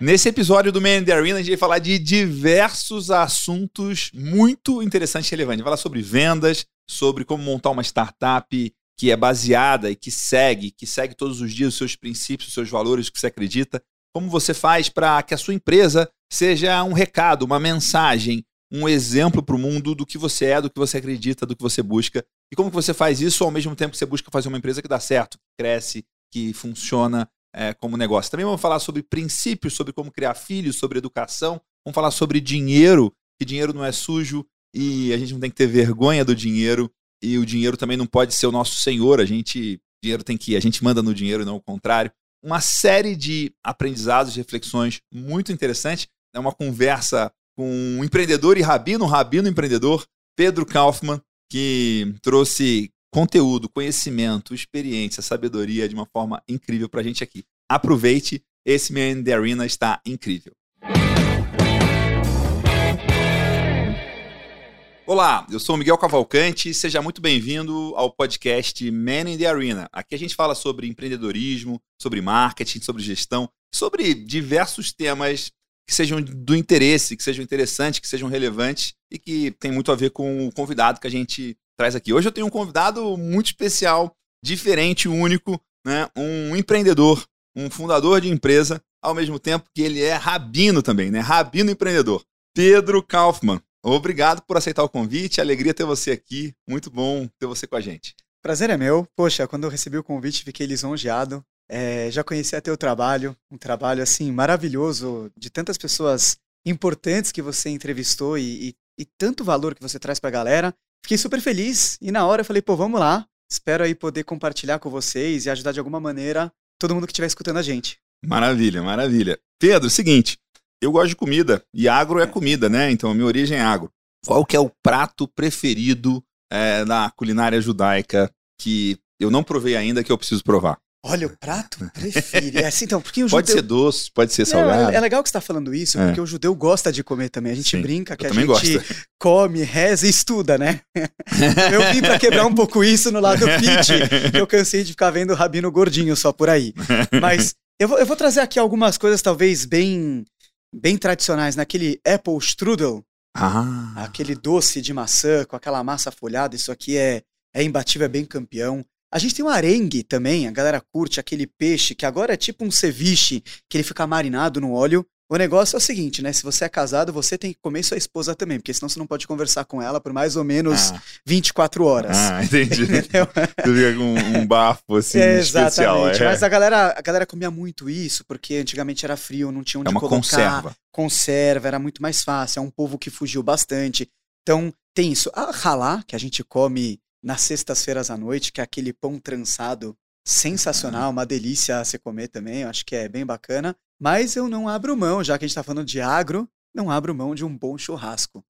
Nesse episódio do Man in the Arena, a gente vai falar de diversos assuntos muito interessantes e relevantes. Vai falar sobre vendas, sobre como montar uma startup que é baseada e que segue, que segue todos os dias os seus princípios, os seus valores, o que você acredita. Como você faz para que a sua empresa seja um recado, uma mensagem, um exemplo para o mundo do que você é, do que você acredita, do que você busca. E como que você faz isso ao mesmo tempo que você busca fazer uma empresa que dá certo, que cresce, que funciona é, como negócio. Também vamos falar sobre princípios, sobre como criar filhos, sobre educação. Vamos falar sobre dinheiro, que dinheiro não é sujo e a gente não tem que ter vergonha do dinheiro. E o dinheiro também não pode ser o nosso senhor. A gente, dinheiro tem que, a gente manda no dinheiro, não o contrário. Uma série de aprendizados, reflexões muito interessantes. É uma conversa com um empreendedor e rabino, um rabino empreendedor, Pedro Kaufmann, que trouxe conteúdo, conhecimento, experiência, sabedoria de uma forma incrível para a gente aqui. Aproveite, esse Man the Arena está incrível. Olá, eu sou Miguel Cavalcante, seja muito bem-vindo ao podcast Man in the Arena. Aqui a gente fala sobre empreendedorismo, sobre marketing, sobre gestão, sobre diversos temas que sejam do interesse, que sejam interessantes, que sejam relevantes e que tem muito a ver com o convidado que a gente traz aqui. Hoje eu tenho um convidado muito especial, diferente, único, né? um empreendedor, um fundador de empresa, ao mesmo tempo que ele é rabino também, né? Rabino empreendedor. Pedro Kaufmann. Obrigado por aceitar o convite, alegria ter você aqui, muito bom ter você com a gente. Prazer é meu. Poxa, quando eu recebi o convite, fiquei lisonjeado. É, já conheci teu trabalho, um trabalho assim maravilhoso, de tantas pessoas importantes que você entrevistou e, e, e tanto valor que você traz para a galera. Fiquei super feliz e na hora eu falei, pô, vamos lá. Espero aí poder compartilhar com vocês e ajudar de alguma maneira todo mundo que estiver escutando a gente. Maravilha, maravilha. Pedro, seguinte, eu gosto de comida e agro é comida, né? Então a minha origem é agro. Qual que é o prato preferido é, da culinária judaica que eu não provei ainda que eu preciso provar? Olha, o prato preferido. É assim, então, porque o pode judeu... ser doce, pode ser salgado. Não, é legal que você está falando isso, é. porque o judeu gosta de comer também. A gente Sim, brinca que a gente gosto. come, reza e estuda, né? eu vim para quebrar um pouco isso no lado fit, que eu cansei de ficar vendo o rabino gordinho só por aí. Mas eu vou, eu vou trazer aqui algumas coisas talvez bem, bem tradicionais. Naquele apple strudel, Ah, aquele doce de maçã com aquela massa folhada, isso aqui é, é imbatível, é bem campeão. A gente tem um arengue também, a galera curte aquele peixe que agora é tipo um ceviche, que ele fica marinado no óleo. O negócio é o seguinte, né? Se você é casado, você tem que comer sua esposa também, porque senão você não pode conversar com ela por mais ou menos Ah. 24 horas. ah entendi. Entendeu? Tu fica com um bafo assim É, especial. exatamente. É, Mas a galera, a galera comia muito isso, porque antigamente era frio, não tinha onde é uma colocar. conserva. Conserva, era muito mais fácil. É um povo que fugiu bastante. Então, tem isso. A halá, que a gente come nas sextas-feiras à noite, que é aquele pão trançado sensacional, uma delícia a se comer também, eu acho que é bem bacana. Mas eu não abro mão, já que a gente tá falando de agro, não abro mão de um bom churrasco.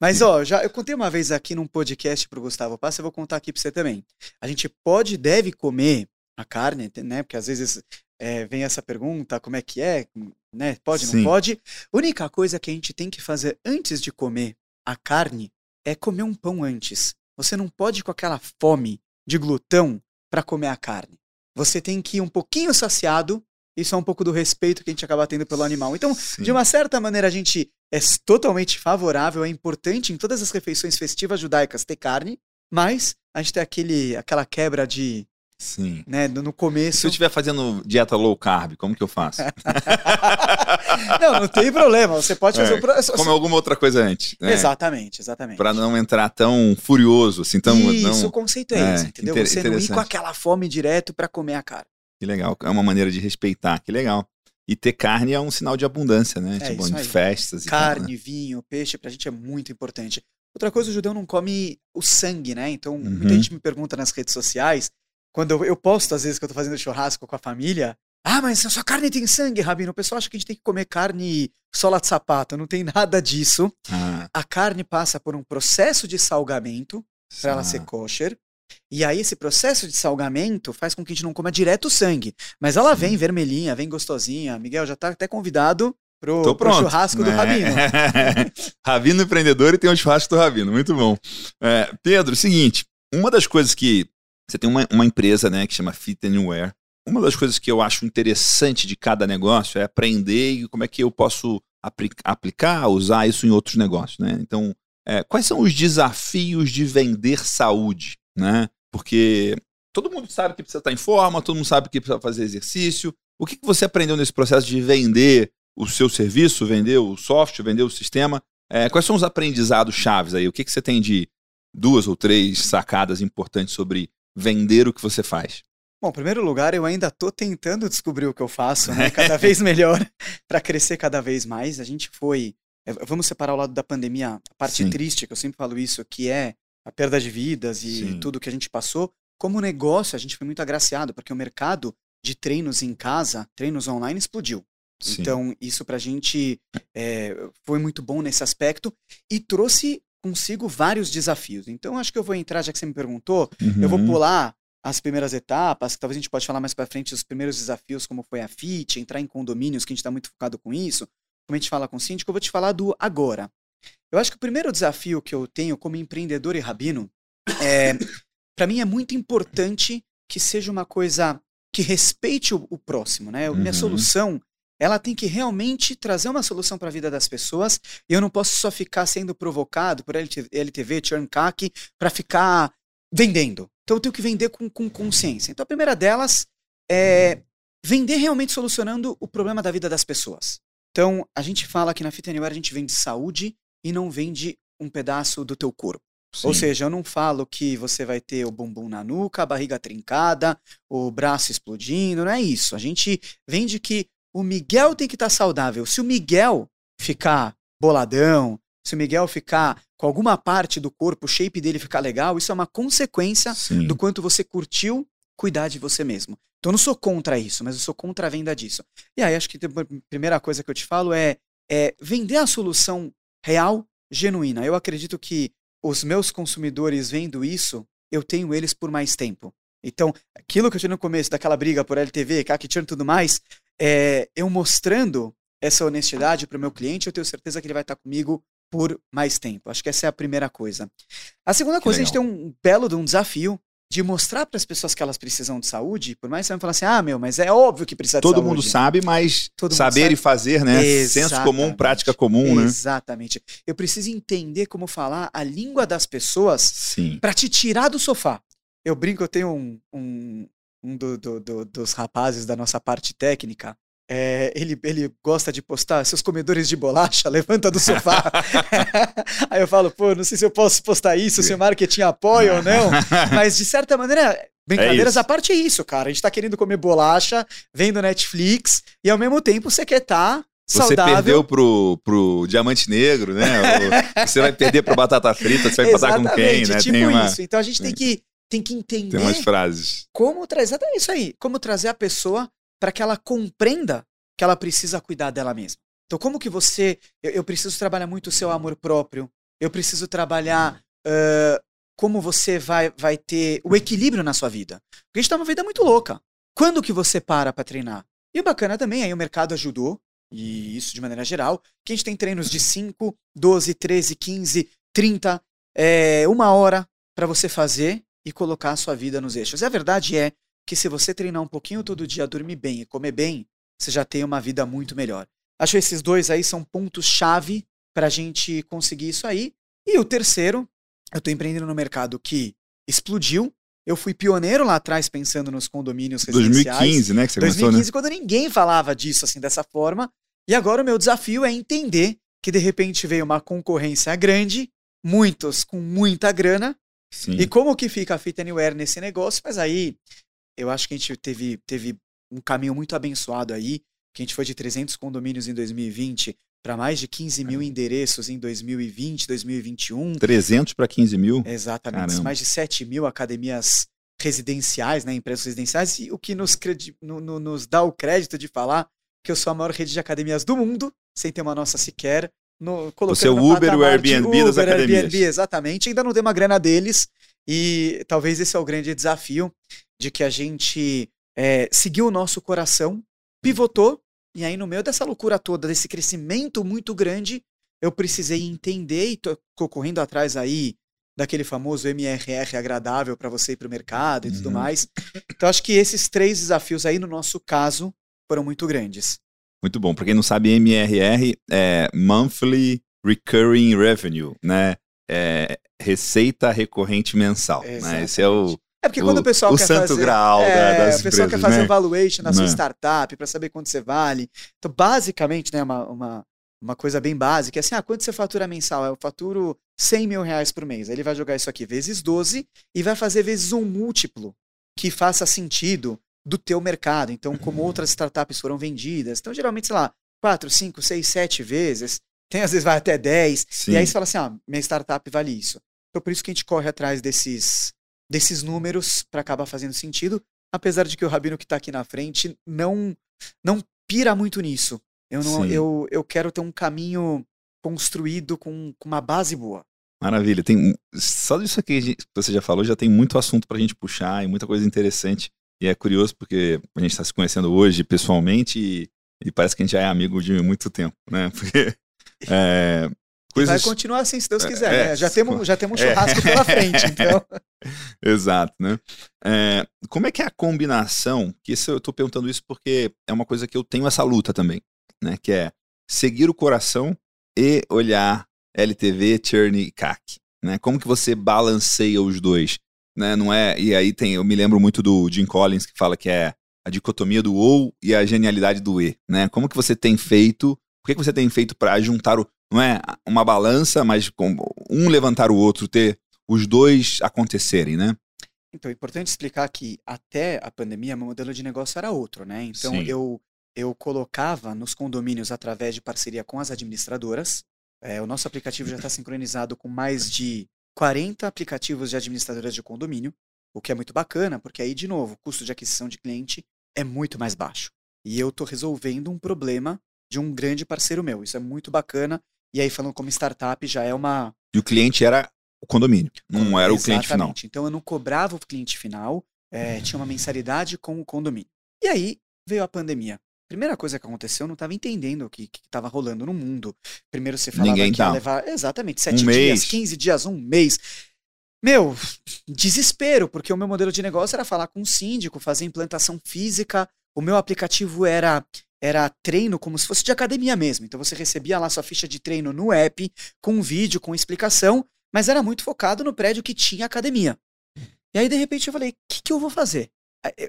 Mas, ó, já eu contei uma vez aqui num podcast pro Gustavo Passa, eu vou contar aqui pra você também. A gente pode, deve comer a carne, né? Porque às vezes é, vem essa pergunta, como é que é, né? Pode, Sim. não pode? Única coisa que a gente tem que fazer antes de comer a carne é comer um pão antes. Você não pode ir com aquela fome de glutão para comer a carne. Você tem que ir um pouquinho saciado. Isso é um pouco do respeito que a gente acaba tendo pelo animal. Então, sim. de uma certa maneira, a gente é totalmente favorável, é importante em todas as refeições festivas judaicas ter carne, mas a gente tem aquele, aquela quebra de, Sim. né, no no E se começo. eu estiver fazendo dieta low carb, como que eu faço? não, não tem problema, você pode fazer É, o processo. Come alguma outra coisa antes. Né? Exatamente, exatamente. Pra não entrar tão furioso, assim, tão. Isso, não... o conceito é, É, esse, entendeu? inter- Você não ir com aquela fome direto para comer a carne. Que legal. É uma maneira de respeitar, que legal. E ter carne é um sinal de abundância, né? É tipo, em festas e tal, Carne, né? vinho, peixe, pra gente é muito importante. Outra coisa, o judeu não come o sangue, né? Então, Uhum. muita gente me pergunta nas redes sociais, quando eu, eu posto, às vezes, que eu tô fazendo churrasco com a família, Ah, mas a sua carne tem sangue, Rabino. O pessoal acha que a gente tem que comer carne sola de sapato. Não tem nada disso. Ah, A carne passa por um processo de salgamento para ela ser kosher. E aí esse processo de salgamento faz com que a gente não coma direto o sangue. Mas ela Sim. vem vermelhinha, vem gostosinha. Miguel já tá até convidado pro, Tô pro churrasco do É. Rabino. Rabino empreendedor e tem o churrasco do Rabino. Muito bom. É, Pedro, seguinte. Uma das coisas que. Você tem uma, uma empresa né, que chama Fit Anywhere. Uma das coisas que eu acho interessante de cada negócio é aprender e como é que eu posso apli- aplicar, usar isso em outros negócios. Né? Então, é, quais são os desafios de vender saúde? Né? Porque todo mundo sabe que precisa estar em forma, todo mundo sabe que precisa fazer exercício. O que, que você aprendeu nesse processo de vender o seu serviço, vender o software, vender o sistema? É, quais são os aprendizados chaves aí? O que, que você tem de duas ou três sacadas importantes sobre vender o que você faz? Bom, em primeiro lugar, eu ainda tô tentando descobrir o que eu faço, né? Cada vez melhor para crescer cada vez mais. A gente foi. é, Vamos separar o lado da pandemia, a parte Sim. triste, que eu sempre falo isso, que é a perda de vidas e Sim. tudo que a gente passou. Como negócio, a gente foi muito agraciado, porque o mercado de treinos em casa, treinos online, explodiu. Sim. Então, isso pra gente é, foi muito bom nesse aspecto e trouxe consigo vários desafios. Então, acho que eu vou entrar, já que você me perguntou, eu vou Uhum. pular as primeiras etapas, que talvez a gente pode falar mais pra frente dos primeiros desafios, como foi a FIT, entrar em condomínios, que a gente está muito focado com isso, como a gente fala com o síndico, eu vou te falar do agora. Eu acho que o primeiro desafio que eu tenho como empreendedor e rabino é, para mim é muito importante que seja uma coisa que respeite o, o próximo, né? Minha Uhum. solução, ela tem que realmente trazer uma solução para a vida das pessoas e eu não posso só ficar sendo provocado por LT LTV, churn CAC, para ficar vendendo. Então eu tenho que vender com, com consciência. Então a primeira delas é vender realmente solucionando o problema da vida das pessoas. Então a gente fala que na Fit Anywhere a gente vende saúde e não vende um pedaço do teu corpo. Ou Sim. seja, eu não falo que você vai ter o bumbum na nuca, a barriga trincada, o braço explodindo, não é isso. A gente vende que o Miguel tem que estar saudável. Se o Miguel ficar boladão, se o Miguel ficar com alguma parte do corpo, o shape dele ficar legal, isso é uma consequência Sim. do quanto você curtiu cuidar de você mesmo. Então eu não sou contra isso, mas eu sou contra a venda disso. E aí acho que a primeira coisa que eu te falo é, é vender a solução real, genuína. Eu acredito que os meus consumidores vendo isso, eu tenho eles por mais tempo. Então, aquilo que eu tinha no começo, daquela briga por LTV, CAC e tudo mais, é, eu mostrando essa honestidade para o meu cliente, eu tenho certeza que ele vai estar comigo por mais tempo. Acho que essa é a primeira coisa. A segunda Que coisa, a gente tem legal. um belo de um desafio de mostrar para as pessoas que elas precisam de saúde, por mais que você vai falar assim, ah, meu, mas é óbvio que precisa de Todo saúde. mundo sabe, mas Todo saber sabe. e fazer, né? Senso comum, Exatamente. prática comum, né? Exatamente. Eu preciso entender como falar a língua das pessoas para te tirar do sofá. Eu brinco, eu tenho um, um, um do- do- do- dos rapazes da nossa parte técnica. é, ele, ele gosta de postar seus comedores de bolacha, levanta do sofá. Aí eu falo, pô, não sei se eu posso postar isso, se o marketing apoia ou não. Mas de certa maneira, brincadeiras isso. à parte é isso, cara. A gente tá querendo comer bolacha, vendo Netflix, e ao mesmo tempo você quer estar Você saudável. perdeu pro, pro Diamante Negro, né? Você vai perder pro Batata Frita, você vai empatar com quem, né? tipo tem, uma, isso. Então a gente tem que, tem que entender tem umas frases. como trazer exatamente isso aí, como trazer a pessoa para que ela compreenda que ela precisa cuidar dela mesma. Então, como que você. Eu, eu preciso trabalhar muito o seu amor próprio, eu preciso trabalhar ãh, como você vai, vai ter o equilíbrio na sua vida. Porque a gente tá numa vida muito louca. Quando que você para para treinar? E o bacana também, aí o mercado ajudou, e isso de maneira geral, que a gente tem treinos de 5, 12, 13, 15, 30, é, uma hora para você fazer e colocar a sua vida nos eixos. E a verdade é que se você treinar um pouquinho todo dia, dormir bem e comer bem, você já tem uma vida muito melhor. Acho que esses dois aí são pontos-chave para a gente conseguir isso aí. E o terceiro, eu estou empreendendo no mercado que explodiu. Eu fui pioneiro lá atrás pensando nos condomínios residenciais. 2015, né? Que você 2015, começou, né? quando ninguém falava disso assim dessa forma. E agora o meu desafio é entender que de repente veio uma concorrência grande, muitos com muita grana, Sim. e como que fica a Fit Anywhere nesse negócio? Mas aí eu acho que a gente teve, teve um caminho muito abençoado aí, que a gente foi de 300 condomínios em 2020 para mais de 15 mil endereços em 2020, 2021. 300 para 15 mil. Exatamente. Caramba. Mais de 7 mil academias residenciais, né, empresas residenciais, e o que nos, no, no, nos dá o crédito de falar que eu sou a maior rede de academias do mundo, sem ter uma nossa sequer. No, colocando o Uber, o Airbnb Uber, das academias. Airbnb, exatamente. Ainda não tem uma grana deles, e talvez esse é o grande desafio de que a gente é, seguiu o nosso coração, pivotou, e aí no meio dessa loucura toda, desse crescimento muito grande, eu precisei entender e tô, correndo atrás aí daquele famoso MRR agradável para você ir para o mercado e tudo uhum. mais. Então, acho que esses três desafios aí, no nosso caso, foram muito grandes. Muito bom. Para quem não sabe, MRR é Monthly Recurring Revenue, né? É receita recorrente mensal. Né? Esse é o. É porque quando o, pessoal o quer santo fazer, graal é, das o pessoal empresas, quer fazer né? valuation na sua Né. startup para saber quanto você vale. Então, basicamente, né, uma, uma, uma coisa bem básica, é assim, ah, quanto você fatura mensal? Eu faturo 100 mil reais por mês. Aí ele vai jogar isso aqui vezes 12 e vai fazer vezes um múltiplo que faça sentido do teu mercado. Então, como outras startups foram vendidas. Então, geralmente, sei lá, 4, 5, 6, 7 vezes. Tem, às vezes, vai até 10. Sim. E aí você fala assim, ah, minha startup vale isso. Então, por isso que a gente corre atrás desses, desses números para acabar fazendo sentido. Apesar de que o Rabino que está aqui na frente não, não pira muito nisso. Eu, não, Sim. eu, eu quero ter um caminho construído com, com uma base boa. Maravilha. Tem, só disso aqui que você já falou, já tem muito assunto pra gente puxar e muita coisa interessante. E é curioso porque a gente está se conhecendo hoje pessoalmente e, e parece que a gente já é amigo de muito tempo, né? Porque é, coisas... Vai continuar assim, se Deus quiser. É, né? Já, temos, já temos um é. churrasco pela frente, então. Exato, né? É, como é que é a combinação? Que isso, eu tô perguntando isso porque é uma coisa que eu tenho essa luta também, né? Que é seguir o coração e olhar LTV, churn e CAC, né? Como que você balanceia os dois, né? Não é? E aí tem, eu me lembro muito do Jim Collins que fala que é a dicotomia do ou e a genialidade do e, né? Como que você tem feito? O que, que você tem feito para juntar o, não é uma balança, mas com um levantar o outro, ter os dois acontecerem, né? Então, é importante explicar que até a pandemia, meu modelo de negócio era outro, né? Então, Sim. eu, eu colocava nos condomínios através de parceria com as administradoras. É, o nosso aplicativo já está sincronizado com mais de 40 aplicativos de administradoras de condomínio, o que é muito bacana, porque aí, de novo, o custo de aquisição de cliente é muito mais baixo. E eu estou resolvendo um problema de um grande parceiro meu. Isso é muito bacana. E aí, falando como startup, já é uma, E o cliente era o condomínio, não era o cliente final. Exatamente. Então eu não cobrava o cliente final, é, tinha uma mensalidade com o condomínio. E aí veio a pandemia. Primeira coisa que aconteceu, eu não estava entendendo o que estava rolando no mundo. Primeiro você falava Ninguém que ia tava. levar, exatamente, sete Um dias, mês. 15 dias, um mês. Meu, desespero, porque o meu modelo de negócio era falar com o síndico, fazer implantação física. O meu aplicativo era era treino como se fosse de academia mesmo. Então você recebia lá sua ficha de treino no app, com um vídeo, com explicação, mas era muito focado no prédio que tinha academia. E aí, de repente, eu falei: o que, que eu vou fazer?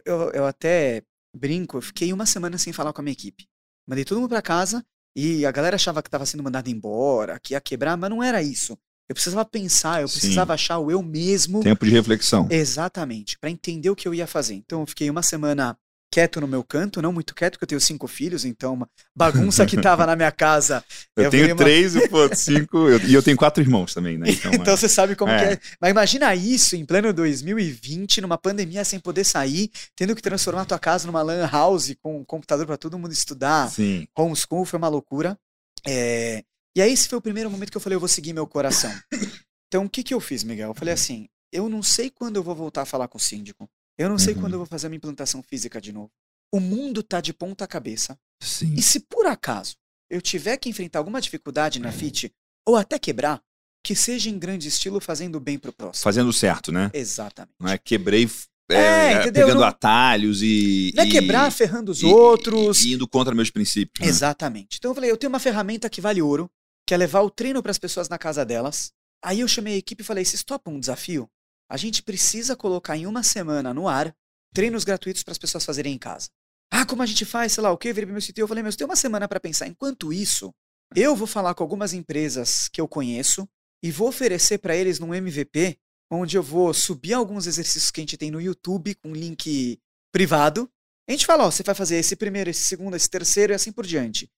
Eu- eu até brinco, eu fiquei uma semana sem falar com a minha equipe. Mandei todo mundo pra casa e a galera achava que estava sendo mandado embora, que ia quebrar, mas não era isso. Eu precisava pensar, eu Sim. precisava achar o eu mesmo. Tempo de reflexão. Exatamente, para entender o que eu ia fazer. Então eu fiquei uma semana quieto no meu canto, não muito quieto, porque eu tenho cinco filhos, então uma bagunça que tava na minha casa. Eu, virei tenho uma- três e pô, cinco, eu- e eu tenho quatro irmãos também, né? Então, Então é. você sabe como É. que é. Mas imagina isso em pleno 2020, numa pandemia sem poder sair, tendo que transformar a tua casa numa lan house com um computador para todo mundo estudar. Sim. Homeschool foi uma loucura. É, E aí esse foi o primeiro momento que eu falei, eu vou seguir meu coração. Então o que, que eu fiz, Miguel? Eu falei assim, eu não sei quando eu vou voltar a falar com o síndico. Eu não sei Uhum. quando eu vou fazer a minha implantação física de novo. O mundo tá de ponta cabeça. Sim. E se por acaso eu tiver que enfrentar alguma dificuldade na FIT, ou até quebrar, que seja em grande estilo fazendo bem pro próximo. Fazendo certo, né? Exatamente. Não é quebrei é, É, entendeu? pegando Não- atalhos e. Não é e- quebrar ferrando os e- outros. E, indo contra meus princípios. né? Exatamente. Então eu falei, eu tenho uma ferramenta que vale ouro, que é levar o treino para as pessoas na casa delas. Aí eu chamei a equipe e falei, vocês topam um desafio? A gente precisa colocar em uma semana no ar treinos gratuitos para as pessoas fazerem em casa. Ah, como a gente faz, sei lá, o? Eu virei meu CTO, eu falei, meu, você tem uma semana para pensar. Enquanto isso, eu vou falar com algumas empresas que eu conheço e vou oferecer para eles num MVP, onde eu vou subir alguns exercícios que a gente tem no YouTube com link privado. A gente fala, ó, você vai fazer esse primeiro, esse segundo, esse terceiro e assim por diante.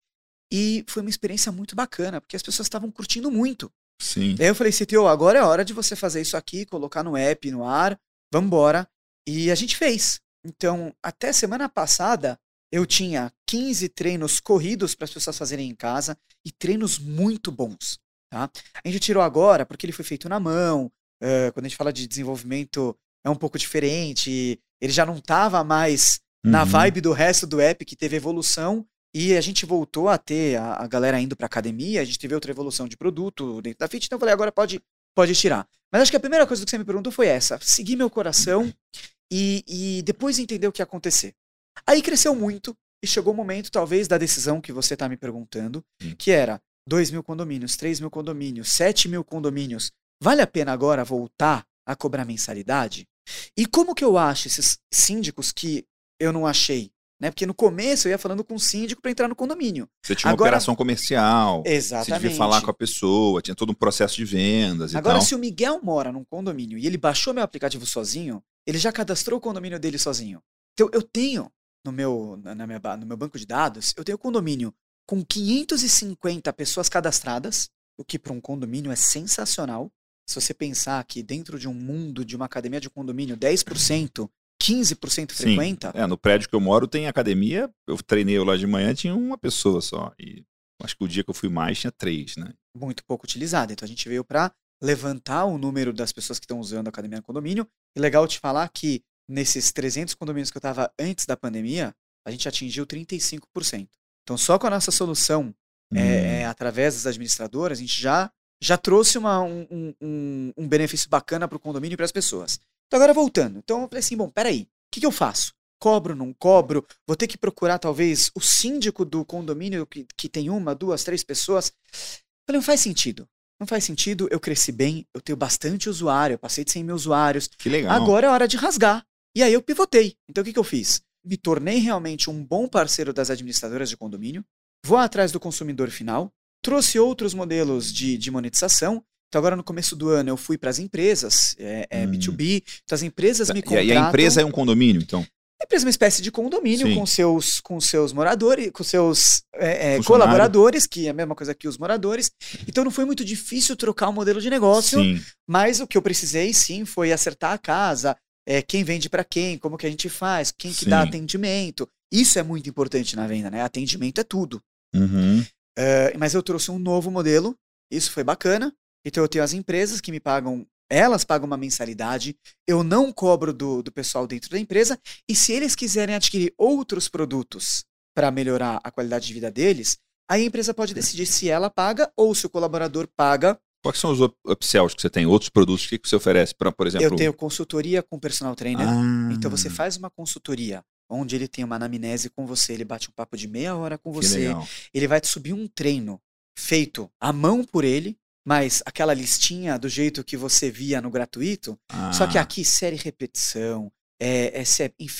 E foi uma experiência muito bacana, porque as pessoas estavam curtindo muito. Sim. Daí eu falei, CTO, agora é hora de você fazer isso aqui, colocar no app, no ar, vambora. E a gente fez. Então, até semana passada, eu tinha 15 treinos corridos para as pessoas fazerem em casa e treinos muito bons. Tá? A gente tirou agora porque ele foi feito na mão. Uh, quando a gente fala de desenvolvimento, é um pouco diferente. Ele já não estava mais uhum. na vibe do resto do app, que teve evolução. E a gente voltou a ter a, a galera indo para academia. A gente teve outra evolução de produto dentro da Fit. Então eu falei, agora pode, pode tirar. Mas acho que a primeira coisa que você me perguntou foi essa: seguir meu coração e, e depois entender o que ia acontecer. Aí cresceu muito e chegou o momento, talvez, da decisão que você está me perguntando, hum. que era 2 mil condomínios, 3 mil condomínios, 7 mil condomínios. Vale a pena agora voltar a cobrar mensalidade? E como que eu acho esses síndicos que eu não achei? Né? Porque no começo eu ia falando com o síndico para entrar no condomínio. Você tinha uma Agora, operação comercial. Exatamente. Você devia falar com a pessoa, tinha todo um processo de vendas Agora, tal. se o Miguel mora num condomínio e ele baixou meu aplicativo sozinho, ele já cadastrou o condomínio dele sozinho. Então eu tenho no meu, na minha, no meu banco de dados, eu tenho condomínio com 550 pessoas cadastradas, o que para um condomínio é sensacional. Se você pensar que dentro de um mundo de uma academia de condomínio, 10%, 15% frequenta. Sim. É, no prédio que eu moro tem academia, eu treinei lá de manhã, tinha uma pessoa só. E acho que o dia que eu fui mais tinha três, né? Muito pouco utilizada. Então a gente veio para levantar o número das pessoas que estão usando a academia no condomínio. E legal te falar que nesses 300 condomínios que eu estava antes da pandemia, a gente atingiu 35%. Então, só com a nossa solução, hum. é, é, através das administradoras, a gente já, já trouxe uma, um, um, um benefício bacana para o condomínio e para as pessoas. Então, agora voltando. Então, eu falei assim: bom, peraí, o que, que eu faço? Cobro, não cobro? Vou ter que procurar, talvez, o síndico do condomínio que, que tem uma, duas, três pessoas. Eu falei, não faz sentido. Não faz sentido, eu cresci bem, eu tenho bastante usuário, eu passei de 100 mil usuários. Que legal. Agora é hora de rasgar. E aí eu pivotei. Então o que, que eu fiz? Me tornei realmente um bom parceiro das administradoras de condomínio, vou atrás do consumidor final, trouxe outros modelos de, de monetização. Então agora no começo do ano eu fui para as empresas, é, é hum. B2B, então as empresas me contratam. E a empresa é um condomínio, então? A empresa é uma espécie de condomínio com seus, com seus moradores, com seus é, é, colaboradores, que é a mesma coisa que os moradores. Então não foi muito difícil trocar o um modelo de negócio, sim. mas o que eu precisei sim foi acertar a casa, é, quem vende para quem, como que a gente faz, quem que dá atendimento. Isso é muito importante na venda, né? Atendimento é tudo. Uhum. Uh, mas eu trouxe um novo modelo, isso foi bacana. Então eu tenho as empresas que me pagam, elas pagam uma mensalidade, eu não cobro do, do pessoal dentro da empresa, e se eles quiserem adquirir outros produtos para melhorar a qualidade de vida deles, aí a empresa pode decidir se ela paga ou se o colaborador paga Quais são os upsells que você tem? Outros produtos que você oferece para, por exemplo? Eu tenho consultoria com personal trainer. Ah. Então você faz uma consultoria onde ele tem uma anamnese com você, ele bate um papo de meia hora com você, ele vai te subir um treino feito à mão por ele, mas aquela listinha do jeito que você via no gratuito, ah. só que ah. aqui série repetição, é, é,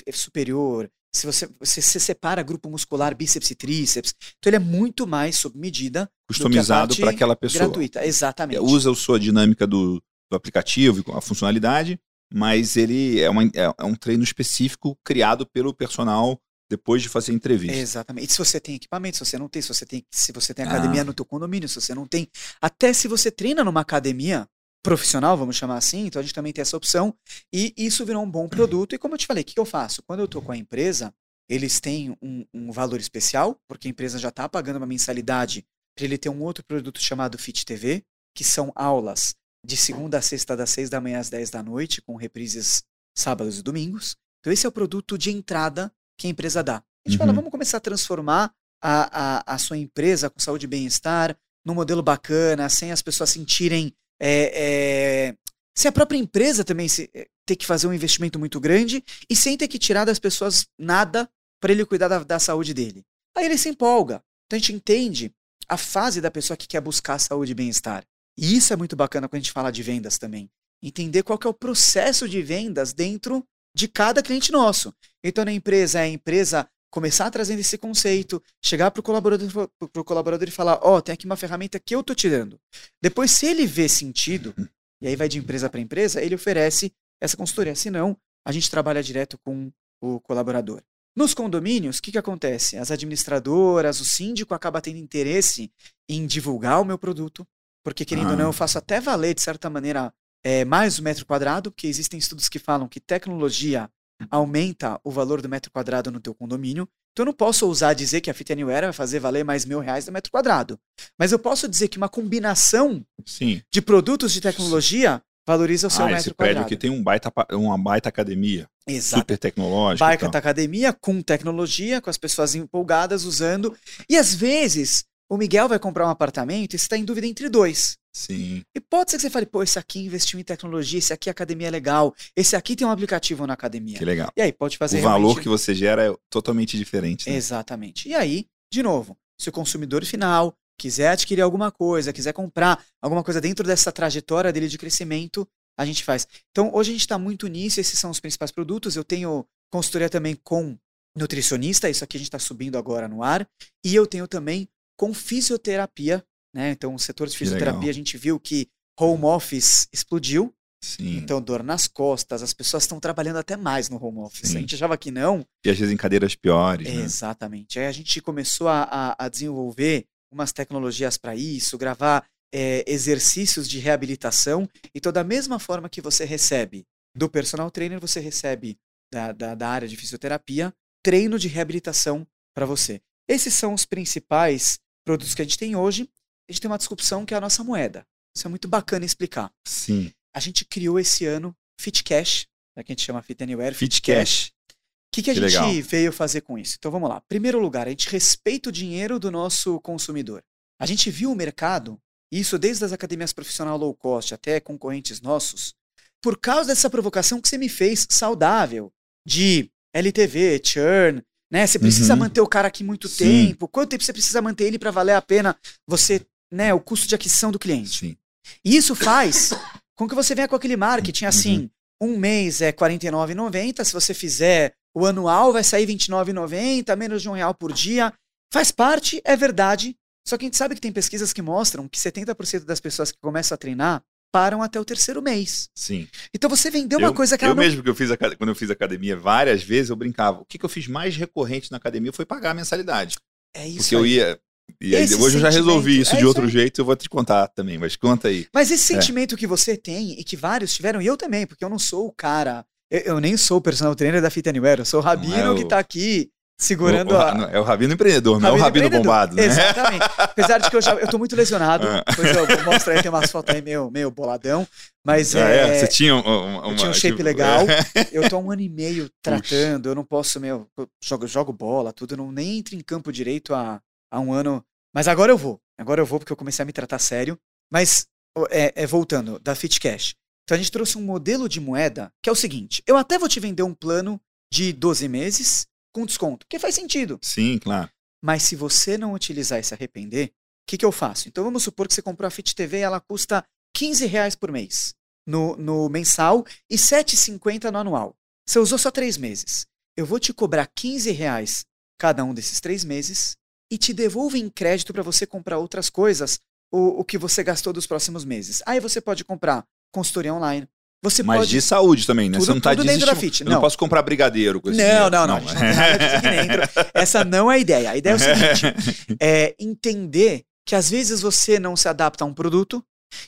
é superior, se você, você, você separa grupo muscular, bíceps e tríceps. Então ele é muito mais sob medida. Customizado para aquela pessoa. Gratuita, exatamente. É, usa a sua dinâmica do, do aplicativo, a funcionalidade, mas ele é, uma, é, é um treino específico criado pelo personal depois de fazer entrevista. Exatamente. E se você tem equipamento, se você não tem, se você tem, se você tem academia ah. no teu condomínio, se você não tem, até se você treina numa academia, profissional, vamos chamar assim, então a gente também tem essa opção, e isso virou um bom produto. E como eu te falei, o que, eu faço? Quando eu estou com a empresa, eles têm um, um, valor especial, porque a empresa já está pagando uma mensalidade para ele ter um outro produto chamado Fit TV, que são aulas de segunda a sexta, das seis da manhã às dez da noite, com reprises sábados e domingos. Então, esse é o produto de entrada que a empresa dá. A gente uhum. fala, vamos começar a transformar a, a, a sua empresa com saúde e bem-estar num modelo bacana, sem as pessoas sentirem é, é, se a própria empresa também se, é, ter que fazer um investimento muito grande e sem ter que tirar das pessoas nada para ele cuidar da, da, saúde dele. Aí ele se empolga. Então a gente entende a fase da pessoa que quer buscar saúde e bem-estar. E isso é muito bacana quando a gente fala de vendas também. Entender qual que é o processo de vendas dentro de cada cliente nosso. Então na empresa é a empresa começar trazendo esse conceito, chegar para o colaborador, pro colaborador e falar, ó, oh, tem aqui uma ferramenta que eu tô te dando. Depois, se ele vê sentido, e aí vai de empresa para empresa, ele oferece essa consultoria. Se não, a gente trabalha direto com o colaborador. Nos condomínios, o que, que acontece? As administradoras, o síndico acaba tendo interesse em divulgar o meu produto, porque, querendo ah. ou não, eu faço até valer, de certa maneira, é, mais o metro quadrado, porque existem estudos que falam que tecnologia aumenta o valor do metro quadrado no teu condomínio. Então eu não posso ousar dizer que a Fit Anywhere vai fazer valer mais mil reais no metro quadrado. Mas eu posso dizer que uma combinação Sim. de produtos de tecnologia valoriza o seu ah, metro esse quadrado. prédio aqui tem um baita, uma baita academia. Exato. Super tecnológica. e tal. da academia com tecnologia, com as pessoas empolgadas usando. E às vezes o Miguel vai comprar um apartamento e você está em dúvida entre dois. Sim. E pode ser que você fale, pô, esse aqui investiu em tecnologia, esse aqui a academia é legal, esse aqui tem um aplicativo na academia. Que legal. E aí pode fazer o valor realmente- que você gera é totalmente diferente. né? Exatamente. E aí, de novo, se o consumidor final quiser adquirir alguma coisa, quiser comprar alguma coisa dentro dessa trajetória dele de crescimento, a gente faz. Então, hoje a gente está muito nisso, esses são os principais produtos. Eu tenho consultoria também com nutricionista, isso aqui a gente está subindo agora no ar. E eu tenho também com fisioterapia, né? Então, o setor de fisioterapia, legal. a gente viu que home office explodiu. Sim. Então, dor nas costas, as pessoas estão trabalhando até mais no home office. Sim. A gente achava que não, E às vezes em cadeiras piores. né? Exatamente. Aí a gente começou a, a- a desenvolver umas tecnologias para isso, gravar é, exercícios de reabilitação. Então, da mesma forma que você recebe do personal trainer, você recebe da, da, da área de fisioterapia treino de reabilitação para você. Esses são os principais produtos que a gente tem hoje. A gente tem uma disrupção que é a nossa moeda. Isso é muito bacana explicar. Sim. A gente criou esse ano Fit Cash, né, que a gente chama Fit Anywhere. Fit Cash. O que, que a Que gente legal. veio fazer com isso? Então vamos lá. Primeiro lugar, a gente respeita o dinheiro do nosso consumidor. A gente viu o mercado, isso desde as academias profissional low cost até concorrentes nossos, por causa dessa provocação que você me fez saudável, de LTV, churn, né? Você precisa Uhum. manter o cara aqui muito Sim. tempo. Quanto tempo você precisa manter ele para valer a pena você, né, o custo de aquisição do cliente? Sim. E isso faz com que você venha com aquele marketing assim, Uhum. um mês é R$ 49,90, se você fizer o anual vai sair R$ 29,90, menos de um real por dia. Faz parte, é verdade. Só que a gente sabe que tem pesquisas que mostram que 70% das pessoas que começam a treinar param até o terceiro mês. Sim. Então você vendeu uma eu, coisa que eu ela não... mesmo que eu fiz quando eu fiz academia várias vezes, eu brincava. O que, que eu fiz mais recorrente na academia foi pagar a mensalidade. É isso Porque eu aí. ia. E aí, Esse hoje eu já resolvi isso é de outro jeito, eu vou te contar também, mas conta aí. Mas esse É. sentimento que você tem e que vários tiveram, e eu também, porque eu não sou o cara... Eu, eu nem sou o personal trainer da Fit Anywhere, eu sou o Rabino é o- que tá aqui segurando O- o- a... não, É o Rabino empreendedor, não é o Rabino bombado, né? Exatamente. Apesar de que eu já eu tô muito lesionado. Ah. Depois eu vou mostrar aí, tem umas fotos aí meio, meio boladão. Mas Ah, é, é? Você tinha um, um- uma, eu tinha um shape tipo, legal. é. eu tô há um ano e meio tratando, eu não posso, meu, eu jogo, jogo bola, tudo, eu não nem entro em campo direito há, há um ano. Mas agora eu vou. Agora eu vou porque eu comecei a me tratar sério. Mas, é, é, voltando, da Fit Cash. Então a gente trouxe um modelo de moeda que é o seguinte: eu até vou te vender um plano de 12 meses com desconto, porque faz sentido. Sim, claro. Mas se você não utilizar e se arrepender, o que, que eu faço? Então vamos supor que você comprou a Fit TV e ela custa 15 reais por mês no, no mensal e 7,50 no anual. Você usou só três meses. Eu vou te cobrar 15 reais cada um desses três meses e te devolvo em crédito para você comprar outras coisas, o, o que você gastou dos próximos meses. Aí você pode comprar consultoria online. Você Mas pode. de saúde também, né? Tudo- você não tá tudo dentro da desestimulando. Fit, Eu não não. posso comprar brigadeiro com esse Não, não, não, não dentro. Essa não é a ideia. A ideia é o seguinte: é entender que às vezes você não se adapta a um produto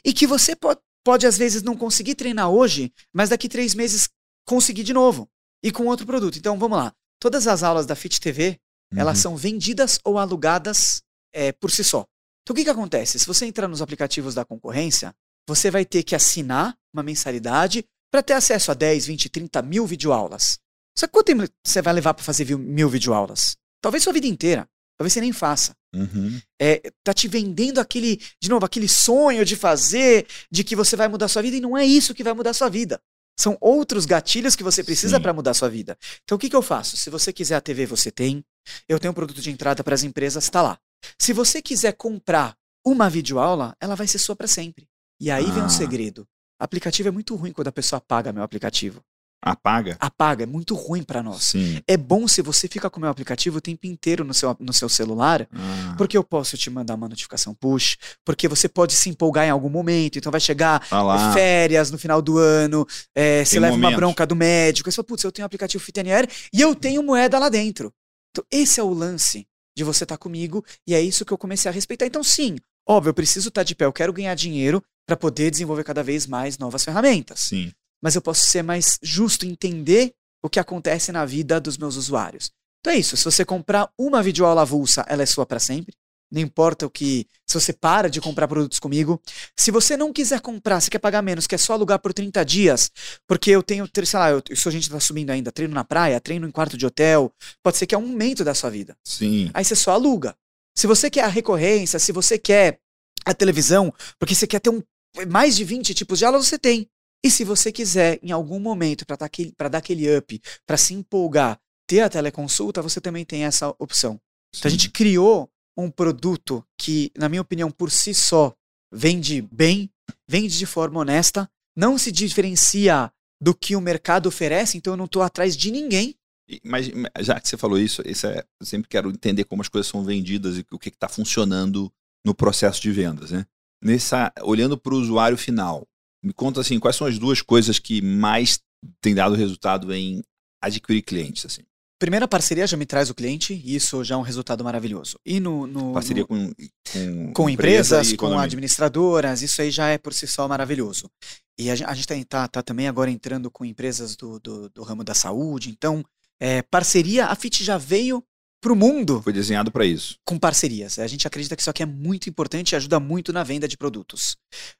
e que você pode, pode às vezes não conseguir treinar hoje, mas daqui três meses conseguir de novo e com outro produto. Então vamos lá. Todas as aulas da Fit TV elas Uhum. são vendidas ou alugadas é, por si só. Então o que, que acontece? Se você entrar nos aplicativos da concorrência, você vai ter que assinar uma mensalidade para ter acesso a 10, 20, 30 mil videoaulas. Só quanto tempo você vai levar para fazer mil videoaulas? Talvez sua vida inteira. Talvez você nem faça. Uhum. É, tá te vendendo aquele, de novo, aquele sonho de fazer, de que você vai mudar sua vida, e não é isso que vai mudar sua vida. São outros gatilhos que você precisa para mudar sua vida. Então o que, que eu faço? Se você quiser a TV, você tem. Eu tenho um produto de entrada para as empresas, está lá. Se você quiser comprar uma videoaula, ela vai ser sua para sempre. E aí vem Ah. um segredo. Aplicativo é muito ruim quando a pessoa apaga meu aplicativo. Apaga? Apaga, é muito ruim para nós. Sim. É bom se você fica com o meu aplicativo o tempo inteiro no seu, no seu celular, Ah, porque eu posso te mandar uma notificação push, porque você pode se empolgar em algum momento, então vai chegar tá lá. férias no final do ano, é, você leva uma bronca do médico, você fala, putz, eu tenho um aplicativo FitNR e eu tenho moeda lá dentro. Então, esse é o lance de você estar comigo e é isso que eu comecei a respeitar. Então, sim, óbvio, eu preciso estar de pé, eu quero ganhar dinheiro, para poder desenvolver cada vez mais novas ferramentas. Sim. Mas eu posso ser mais justo, entender o que acontece na vida dos meus usuários. Então é isso. Se você comprar uma videoaula avulsa, ela é sua para sempre. Não importa o que. Se você para de comprar produtos comigo. Se você não quiser comprar, você quer pagar menos, quer só alugar por 30 dias, porque eu tenho, sei lá, eu, se a gente tá subindo ainda, treino na praia, treino em quarto de hotel, pode ser que é um momento da sua vida. Sim. Aí você só aluga. Se você quer a recorrência, se você quer a televisão, porque você quer ter um, mais de 20 tipos de aulas, você tem. E se você quiser, em algum momento, para dar, aquele, dar aquele up, para se empolgar, ter a teleconsulta, você também tem essa opção. Sim. Então a gente criou um produto que, na minha opinião, por si só vende bem, vende de forma honesta, não se diferencia do que o mercado oferece, então eu não estou atrás de ninguém. Mas já que você falou isso, isso é, eu sempre quero entender como as coisas são vendidas e o que está funcionando no processo de vendas, né? Nessa, olhando para o usuário final, me conta assim, quais são as duas coisas que mais têm dado resultado em adquirir clientes, assim? primeira parceria já me traz o cliente e isso já é um resultado maravilhoso. E no. no parceria no, com, com, com empresas, com administradoras, isso aí já é por si só maravilhoso. E a, a gente está tá, tá, também agora entrando com empresas do, do, do ramo da saúde, então. É, parceria, a FIT já veio para o mundo. Foi desenhado para isso. Com parcerias. A gente acredita que isso aqui é muito importante e ajuda muito na venda de produtos.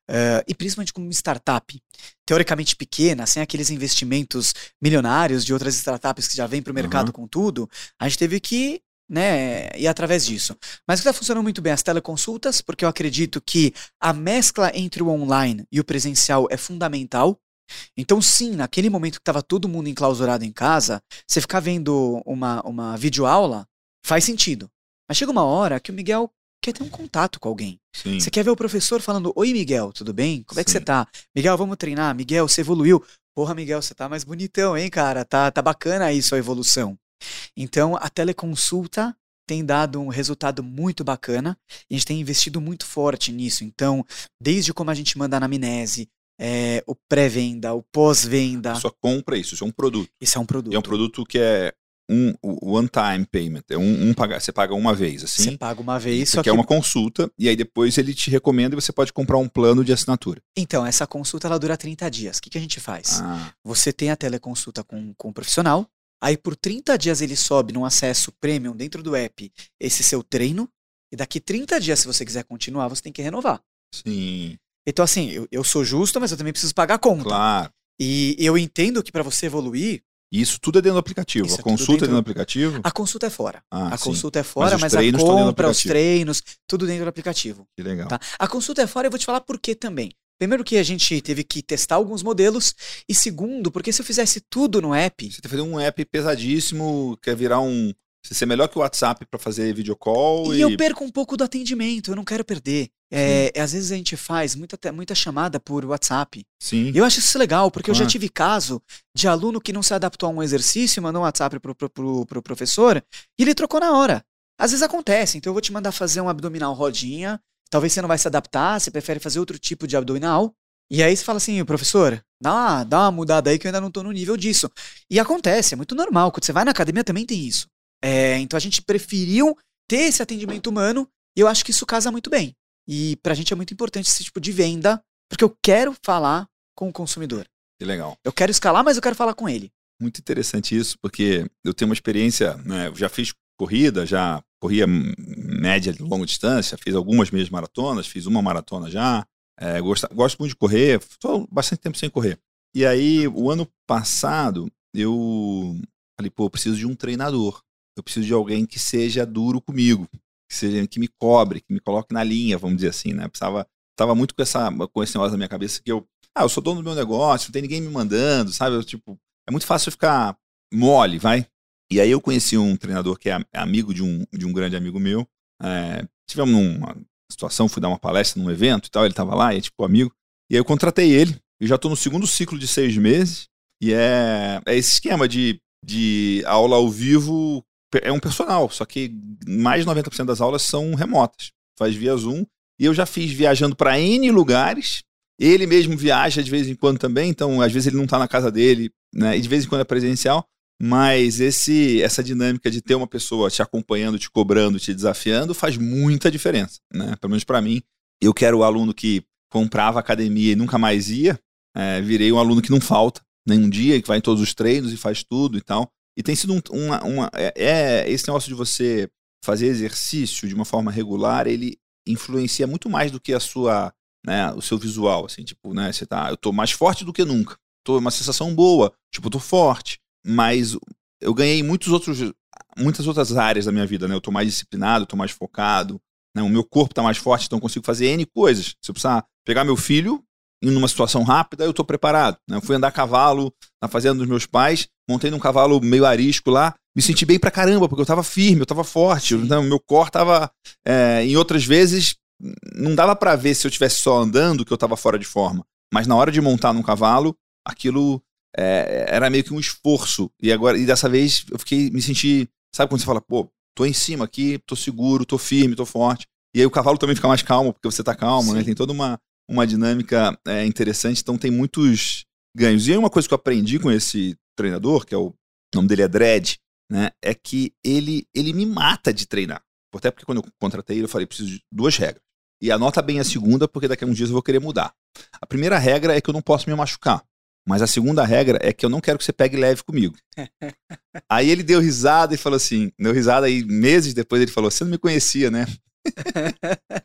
Uh, e principalmente como startup, teoricamente pequena, sem aqueles investimentos milionários de outras startups que já vêm para o mercado uhum. com tudo, a gente teve que né, ir através disso. Mas o que está funcionando muito bem as teleconsultas, porque eu acredito que a mescla entre o online e o presencial é fundamental. Então, sim, naquele momento que estava todo mundo enclausurado em casa, você ficar vendo uma, uma videoaula faz sentido. Mas chega uma hora que o Miguel quer ter um contato com alguém. Sim. Você quer ver o professor falando: Oi, Miguel, tudo bem? Como é que você tá? Miguel, vamos treinar. Miguel, você evoluiu. Porra, Miguel, você tá mais bonitão, hein, cara? Tá, tá bacana aí sua evolução. Então, a teleconsulta tem dado um resultado muito bacana e a gente tem investido muito forte nisso. Então, desde como a gente manda anamnese, é, o pré-venda, o pós-venda. Só compra isso, isso é um produto. Isso é um produto. E é um produto que é um one-time payment. É um, um pagar, você paga uma vez, assim. Você paga uma vez, só que é uma consulta, e aí depois ele te recomenda e você pode comprar um plano de assinatura. Então, essa consulta ela dura 30 dias. O que, que a gente faz? Ah. Você tem a teleconsulta com, com o profissional, aí por 30 dias ele sobe num acesso premium dentro do app esse seu treino, e daqui 30 dias, se você quiser continuar, você tem que renovar. Sim. Então, assim, eu, eu sou justo, mas eu também preciso pagar a conta. Claro. E eu entendo que para você evoluir, e isso tudo é dentro do aplicativo. Isso a é consulta é dentro... do aplicativo? A consulta é fora. Ah, a sim. consulta é fora, mas, mas a compra, os treinos, tudo dentro do aplicativo. Que legal. Tá? A consulta é fora, eu vou te falar por quê também. Primeiro que a gente teve que testar alguns modelos e segundo, porque se eu fizesse tudo no app, você fazer um app pesadíssimo, quer virar um você ser melhor que o WhatsApp para fazer video call. E, e, eu perco um pouco do atendimento, eu não quero perder. É, às vezes a gente faz muita, muita chamada por WhatsApp. Sim. E eu acho isso legal, porque eu já tive caso de aluno que não se adaptou a um exercício, mandou um WhatsApp pro, pro, pro, pro professor e ele trocou na hora. Às vezes acontece, então eu vou te mandar fazer um abdominal rodinha. Talvez você não vai se adaptar, você prefere fazer outro tipo de abdominal. E aí você fala assim, professor, dá uma, dá uma mudada aí que eu ainda não tô no nível disso. E acontece, é muito normal. Quando você vai na academia também tem isso. É, então a gente preferiu ter esse atendimento humano e eu acho que isso casa muito bem. E pra gente é muito importante esse tipo de venda, porque eu quero falar com o consumidor. Que legal. Eu quero escalar, mas eu quero falar com ele. Muito interessante isso, porque eu tenho uma experiência, né, eu já fiz corrida, já corria média de longa distância, fiz algumas meias maratonas, fiz uma maratona já. É, gosto, gosto muito de correr, estou bastante tempo sem correr. E aí, o ano passado, eu falei, pô, eu preciso de um treinador eu preciso de alguém que seja duro comigo, que seja que me cobre, que me coloque na linha, vamos dizer assim, né? Precisava, tava muito com essa com esse negócio na minha cabeça que eu, ah, eu sou dono do meu negócio, não tem ninguém me mandando, sabe? Eu, tipo, é muito fácil ficar mole, vai. E aí eu conheci um treinador que é amigo de um, de um grande amigo meu. É, tivemos uma situação, fui dar uma palestra num evento e tal, ele estava lá, e é tipo amigo. E aí eu contratei ele. Eu já estou no segundo ciclo de seis meses. E é, é esse esquema de, de aula ao vivo é um personal, só que mais de 90% das aulas são remotas. Faz via Zoom. E eu já fiz viajando para N lugares. Ele mesmo viaja de vez em quando também, então às vezes ele não está na casa dele, né? E de vez em quando é presencial. Mas esse, essa dinâmica de ter uma pessoa te acompanhando, te cobrando, te desafiando, faz muita diferença, né? Pelo menos para mim. Eu quero o aluno que comprava academia e nunca mais ia, é, virei um aluno que não falta nenhum dia, que vai em todos os treinos e faz tudo e tal. E tem sido um, uma, uma é, é, esse negócio de você fazer exercício de uma forma regular, ele influencia muito mais do que a sua, né, o seu visual, assim, tipo, né, você tá, eu tô mais forte do que nunca. Tô uma sensação boa, tipo, tô forte, mas eu ganhei muitos outros muitas outras áreas da minha vida, né? Eu tô mais disciplinado, tô mais focado, né? O meu corpo tá mais forte, então eu consigo fazer N coisas. Se eu precisar pegar meu filho em uma situação rápida, eu tô preparado, né? Eu fui andar a cavalo na fazenda dos meus pais, montei num cavalo meio arisco lá, me senti bem pra caramba, porque eu tava firme, eu tava forte, então, meu corpo tava. É, em outras vezes, não dava para ver se eu tivesse só andando que eu tava fora de forma. Mas na hora de montar num cavalo, aquilo é, era meio que um esforço. E agora, e dessa vez, eu fiquei, me senti. Sabe quando você fala, pô, tô em cima aqui, tô seguro, tô firme, tô forte. E aí o cavalo também fica mais calmo, porque você tá calmo, né? Sim. né? Tem toda uma, uma dinâmica é, interessante, então tem muitos ganhos. E aí uma coisa que eu aprendi com esse treinador, que é o, o nome dele é Dredd, né? É que ele, ele me mata de treinar. Até porque quando eu contratei ele, eu falei, preciso de duas regras. E anota bem a segunda, porque daqui a uns dias eu vou querer mudar. A primeira regra é que eu não posso me machucar. Mas a segunda regra é que eu não quero que você pegue leve comigo. aí ele deu risada e falou assim: deu risada aí meses depois ele falou: Você não me conhecia, né?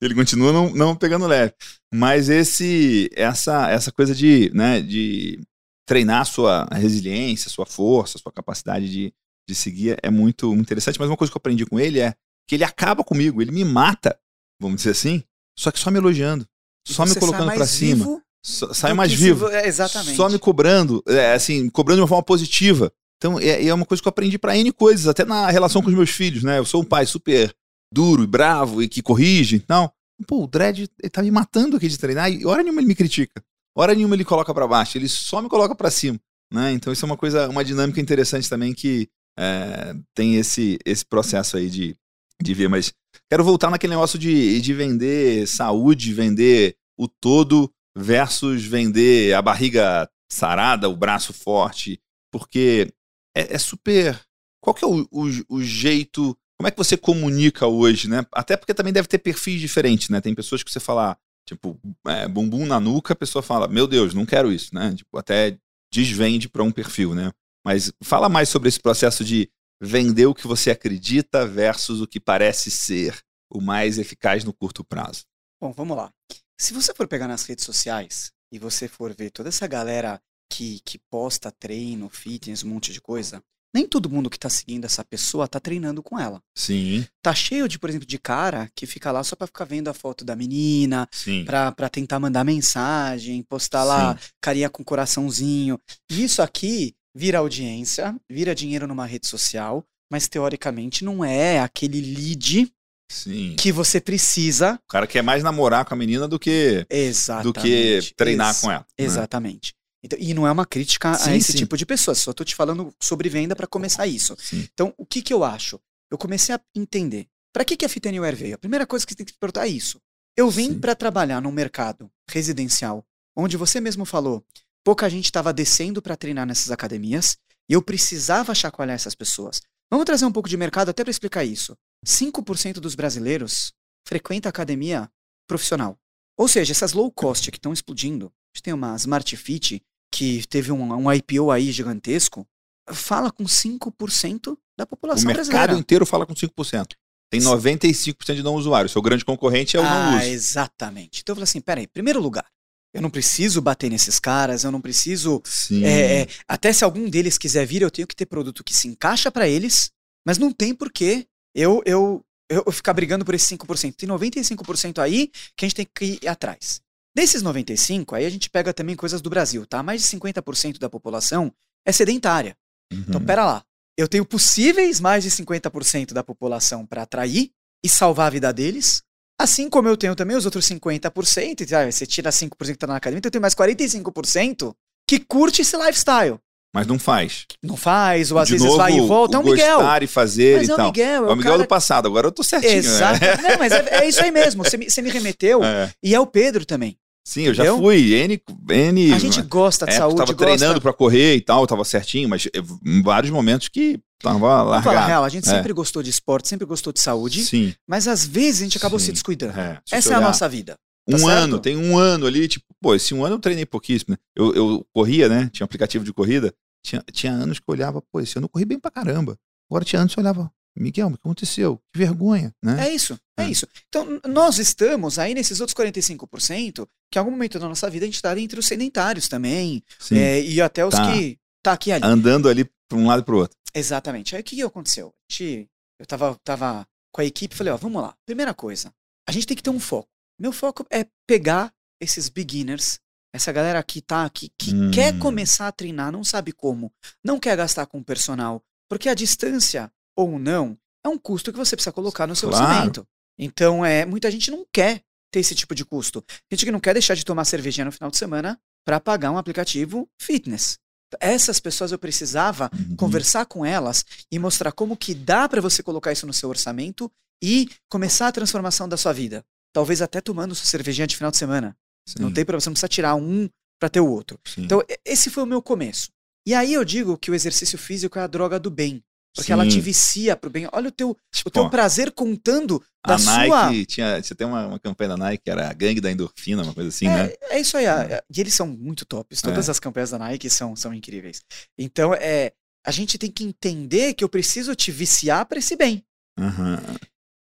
ele continua não, não, pegando leve. Mas esse, essa, essa coisa de, né, de treinar sua resiliência, sua força, sua capacidade de, de seguir é muito interessante. Mas uma coisa que eu aprendi com ele é que ele acaba comigo, ele me mata, vamos dizer assim, só que só me elogiando, só me colocando para cima. sai mais vivo. É, exatamente. Só me cobrando, é, assim, cobrando de uma forma positiva. Então, é, é uma coisa que eu aprendi para N coisas, até na relação com os meus filhos, né? Eu sou um pai super duro e bravo e que corrige. Não. Pô, o Dredd ele tá me matando aqui de treinar e hora nenhuma ele me critica. Hora nenhuma ele coloca para baixo, ele só me coloca para cima. Né? Então isso é uma coisa, uma dinâmica interessante também que é, tem esse, esse processo aí de, de ver. Mas quero voltar naquele negócio de, de vender saúde, vender o todo versus vender a barriga sarada, o braço forte, porque é, é super. Qual que é o, o, o, jeito. Como é que você comunica hoje, né? Até porque também deve ter perfis diferentes, né? Tem pessoas que você fala, tipo, é, bumbum na nuca, a pessoa fala, meu Deus, não quero isso, né? Tipo, até desvende para um perfil, né? Mas fala mais sobre esse processo de vender o que você acredita versus o que parece ser o mais eficaz no curto prazo. Bom, vamos lá. Se você for pegar nas redes sociais e você for ver toda essa galera que, que posta treino, fitness, um monte de coisa, nem todo mundo que tá seguindo essa pessoa tá treinando com ela. Sim. Tá cheio de, por exemplo, de cara que fica lá só pra ficar vendo a foto da menina, Sim. Pra, pra tentar mandar mensagem, postar lá Sim. carinha com coraçãozinho. Isso aqui vira audiência, vira dinheiro numa rede social, mas teoricamente não é aquele lead Sim. que você precisa. O cara quer mais namorar com a menina do que Exatamente. do que treinar Ex com ela. Né? Exatamente. Então, e não é uma crítica sim, a esse sim. tipo de pessoa, só tô te falando sobre venda para começar isso. Sim. Então, o que que eu acho? Eu comecei a entender. Para que que a Fit Anywhere veio? A primeira coisa que você tem que se perguntar é isso. Eu vim para trabalhar num mercado residencial, onde você mesmo falou, pouca gente estava descendo para treinar nessas academias, e eu precisava chacoalhar essas pessoas. Vamos trazer um pouco de mercado até para explicar isso. 5% dos brasileiros frequenta academia profissional. Ou seja, essas low cost que estão explodindo, a gente tem uma Smart Fit que teve um, um IPO aí gigantesco, fala com 5% da população brasileira. O mercado brasileira. inteiro fala com 5%. Tem 95% de não usuários. Seu grande concorrente é o ah, não uso. Exatamente. Então eu falei assim: peraí, primeiro lugar, eu não preciso bater nesses caras, eu não preciso. É, é, até se algum deles quiser vir, eu tenho que ter produto que se encaixa para eles, mas não tem porquê eu, eu, eu ficar brigando por esse 5%. Tem 95% aí que a gente tem que ir atrás. Desses 95, aí a gente pega também coisas do Brasil, tá? Mais de 50% da população é sedentária. Então, uhum. Então, pera lá. Eu tenho possíveis mais de 50% da população para atrair e salvar a vida deles, assim como eu tenho também os outros 50%, ah, você tira 5% que tá na academia, então eu tenho mais 45% que curte esse lifestyle. Mas não faz. Não faz, ou às de vezes novo, vai e volta. É o Miguel. Gostar e fazer mas e é o tal. Miguel. É, é o Miguel cara... do passado, agora eu tô certinho. Exato. É. Não, mas é, é, isso aí mesmo. Você me, você me remeteu. É. E é o Pedro também. Sim, eu já fui. N, N. A gente gosta de saúde. Tava gosta... treinando para correr e tal, tava certinho, mas em vários momentos que tava largado. Vamos falar real, a gente é. sempre gostou de esporte, sempre gostou de saúde. Sim. Mas às vezes a gente acabou Sim. se descuidando. É. Se Essa é a nossa vida. um certo. ano, tem um ano ali, tipo, pô, esse um ano eu treinei pouquíssimo, né? Eu, eu corria, né? Tinha um aplicativo de corrida. Tinha, tinha anos que eu olhava, pô, esse ano eu corri bem pra caramba. Agora tinha anos que eu olhava, Miguel, o que aconteceu? Que vergonha, né? É isso, é, É. isso. Então, nós estamos aí nesses outros 45%, que em algum momento da nossa vida a gente está entre os sedentários também, Sim. é, e até os Tá. que tá aqui ali. Andando ali pra um lado e pro outro. Exatamente. Aí o que aconteceu? Gente, eu tava, tava com a equipe e falei, ó, vamos lá. Primeira coisa, a gente tem que ter um foco. Meu foco é pegar esses beginners, essa galera que tá aqui, que Hum. quer começar a treinar, não sabe como, não quer gastar com personal, porque a distância ou não é um custo que você precisa colocar no seu Claro. orçamento. Então, é, muita gente não quer ter esse tipo de custo. Gente que não quer deixar de tomar cervejinha no final de semana para pagar um aplicativo fitness. Essas pessoas eu precisava Uhum. conversar com elas e mostrar como que dá para você colocar isso no seu orçamento e começar a transformação da sua vida. Talvez até tomando sua cervejinha de final de semana. Sim, Não tem problema, você não precisa tirar um para ter o outro. sim. Então, esse foi o meu começo. E aí eu digo que o exercício físico é a droga do bem. Porque ela Sim. te vicia pro bem. Olha o teu, o Tipo, teu ó, prazer contando da a sua. Nike tinha, você tem uma, uma campanha da Nike era a gangue da endorfina, uma coisa assim, né? É, é isso aí. a- E eles são muito tops. Todas É. as campanhas da Nike são, são incríveis. Então, é, a gente tem que entender que eu preciso te viciar para esse bem. Aham.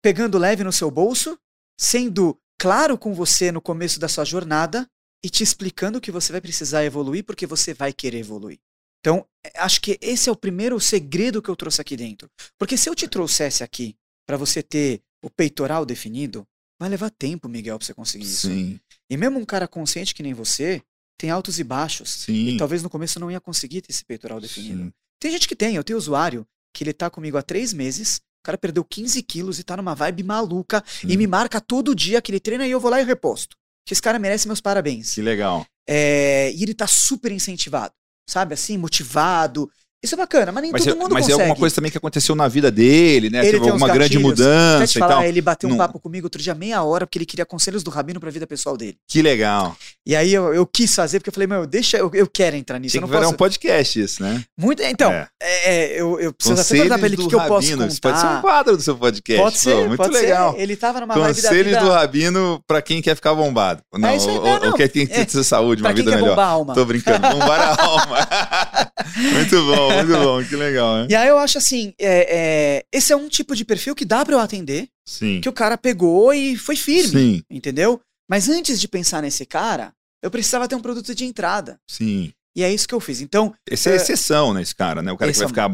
Pegando leve no seu bolso, sendo claro com você no começo da sua jornada e te explicando que você vai precisar evoluir porque você vai querer evoluir. Então, é, acho que esse é o primeiro segredo que eu trouxe aqui dentro. Porque se eu te trouxesse aqui para você ter o peitoral definido, vai levar tempo, Miguel, para você conseguir isso. Sim, E mesmo um cara consciente que nem você, tem altos e baixos. sim. E talvez no começo não ia conseguir ter esse peitoral definido. sim. Tem gente que tem, eu tenho usuário que ele tá comigo há três meses, o cara perdeu 15 quilos e tá numa vibe maluca e Sim. me marca todo dia que ele treina e eu vou lá e reposto. Que esse cara merece meus parabéns. Que legal. É, e ele tá super incentivado, sabe? Assim, motivado. Isso é bacana, mas nem Mas, todo é, mundo mas é consegue. alguma coisa também que aconteceu na vida dele, né? Ele Teve tem alguma grande. Quer mudança te e falar, tal. ele bateu um Não- papo comigo outro dia, meia hora, porque ele queria conselhos do Rabino pra vida pessoal dele. Que legal. E aí eu, eu quis fazer, porque eu falei, meu, deixa, eu, eu quero entrar nisso. Eu que não posso. um podcast isso, né? Muito, então, É. é, é, eu, eu preciso até Conselhos perguntar pra ele o que, que eu posso Rabino. Isso pode ser um contar. quadro do seu podcast. Pode ser, Pô, muito pode legal. ser. Ele tava numa vibe da Conselhos vida... do Rabino pra quem quer ficar bombado. Não, isso aí, ou, não, ou quer quem É, ter saúde, uma vida quer melhor. bombar a alma. Tô brincando. Bombar a alma. Muito bom, muito bom. Que legal, né? E aí eu acho assim, é, é, esse é um tipo de perfil que dá pra eu atender, Sim. que o cara pegou e foi firme, Sim, entendeu? Mas antes de pensar nesse cara, eu precisava ter um produto de entrada. sim. E é isso que eu fiz. Então, Esse é É. exceção, né, esse cara, né? O cara que vai ficar,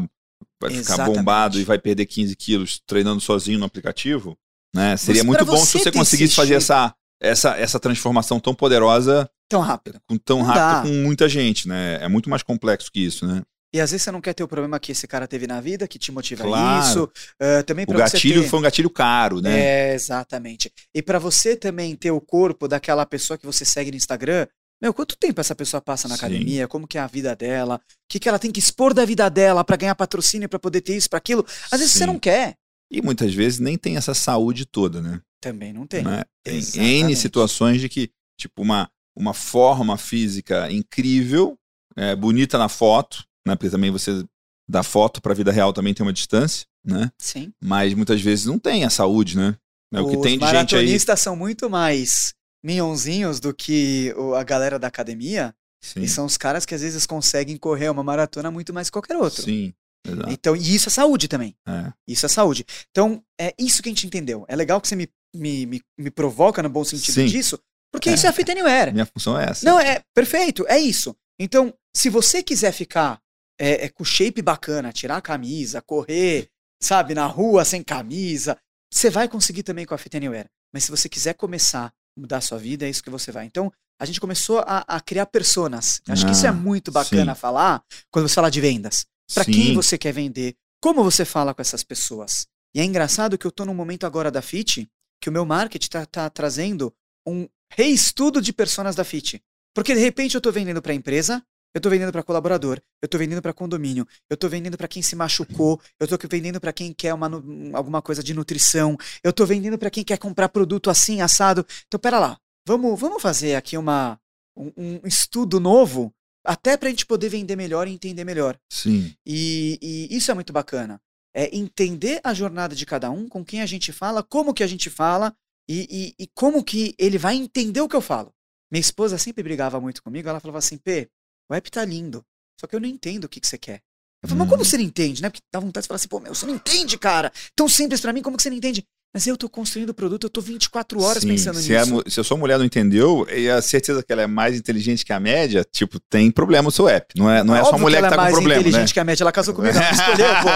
vai ficar bombado e vai perder 15 quilos treinando sozinho no aplicativo, né? Seria muito bom se você conseguisse fazer essa, essa, essa transformação tão poderosa, tão rápido. com, tão dá. com muita gente, né? É muito mais complexo que isso, né? E às vezes você não quer ter o problema que esse cara teve na vida, que te motiva a Claro. isso. eh, também O pra você gatilho ter... foi um gatilho caro, né? É, exatamente. E pra você também ter o corpo daquela pessoa que você segue no Instagram, meu, quanto tempo essa pessoa passa na Sim. academia? Como que é a vida dela? O que, que ela tem que expor da vida dela pra ganhar patrocínio, pra poder ter isso, pra aquilo? Às vezes você Sim. não quer. E muitas vezes nem tem essa saúde toda, né? Também não tem. né? Tem N situações de que, tipo, uma, uma forma física incrível, é, bonita na foto, né? Porque também você, da foto pra vida real também tem uma distância, né? Sim. Mas muitas vezes não tem a saúde, né? É o que Os tem de gente aí. maratonistas são muito mais minhonzinhos do que a galera da academia. Sim, E são os caras que às vezes conseguem correr uma maratona muito mais que qualquer outro. sim, exato. Então, e isso é saúde também. É. Isso é saúde. Então, é isso que a gente entendeu. É legal que você me, me, me, me provoca no bom sentido Sim. disso, porque É. isso é a Fit Anywhere. Minha função é essa. Não, é perfeito, é isso. Então, se você quiser ficar é, é, com shape bacana, tirar a camisa, correr, sabe, na rua sem camisa, você vai conseguir também com a Fit Anywhere. Mas se você quiser começar a mudar a sua vida, é isso que você vai. Então, a gente começou a, a criar personas. Acho que isso é Ah, muito bacana sim. falar quando você fala de vendas. Para quem você quer vender, como você fala com essas pessoas. E é engraçado que eu tô num momento agora da Fit, que o meu marketing tá, tá trazendo um reestudo de personas da Fit. Porque de repente eu tô vendendo para empresa, eu tô vendendo para colaborador, eu tô vendendo para condomínio, eu tô vendendo para quem se machucou, eu tô vendendo para quem quer uma, alguma coisa de nutrição, eu tô vendendo para quem quer comprar produto assim assado. Então pera lá, vamos, vamos fazer aqui uma um, um estudo novo até pra gente poder vender melhor e entender melhor. Sim, E, e isso é muito bacana. É entender a jornada de cada um, com quem a gente fala, como que a gente fala, E, e, e como que ele vai entender o que eu falo? Minha esposa sempre brigava muito comigo, ela falava assim, P, o app tá lindo, só que eu não entendo o que, que você quer. Eu falei, mas como Hum. você não entende, né? Porque dá vontade de falar assim, pô, meu, você não entende, cara. Tão simples pra mim, como que você não entende? Mas eu tô construindo o produto, eu tô 24 horas Sim, pensando se, a nisso. se a sua mulher não entendeu, e a certeza que ela é mais inteligente que a média, tipo, tem problema o seu app. Não é, não é só a mulher que, que, ela tá é com mais problema, né? inteligente que a média, ela casou comigo, ela me escolheu, pô.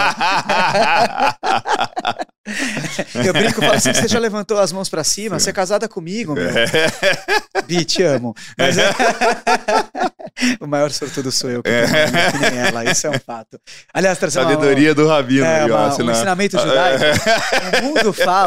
Eu brinco, eu falo assim, você já levantou as mãos pra cima, você é casada comigo, meu. Bi, te amo. Mas é- o maior sortudo sou eu, que, uma que nem ela, isso é um fato. Aliás, trazer uma- Sabedoria do Rabino. é, aí, ó, uma- um ensinamento judaico. O mundo fala,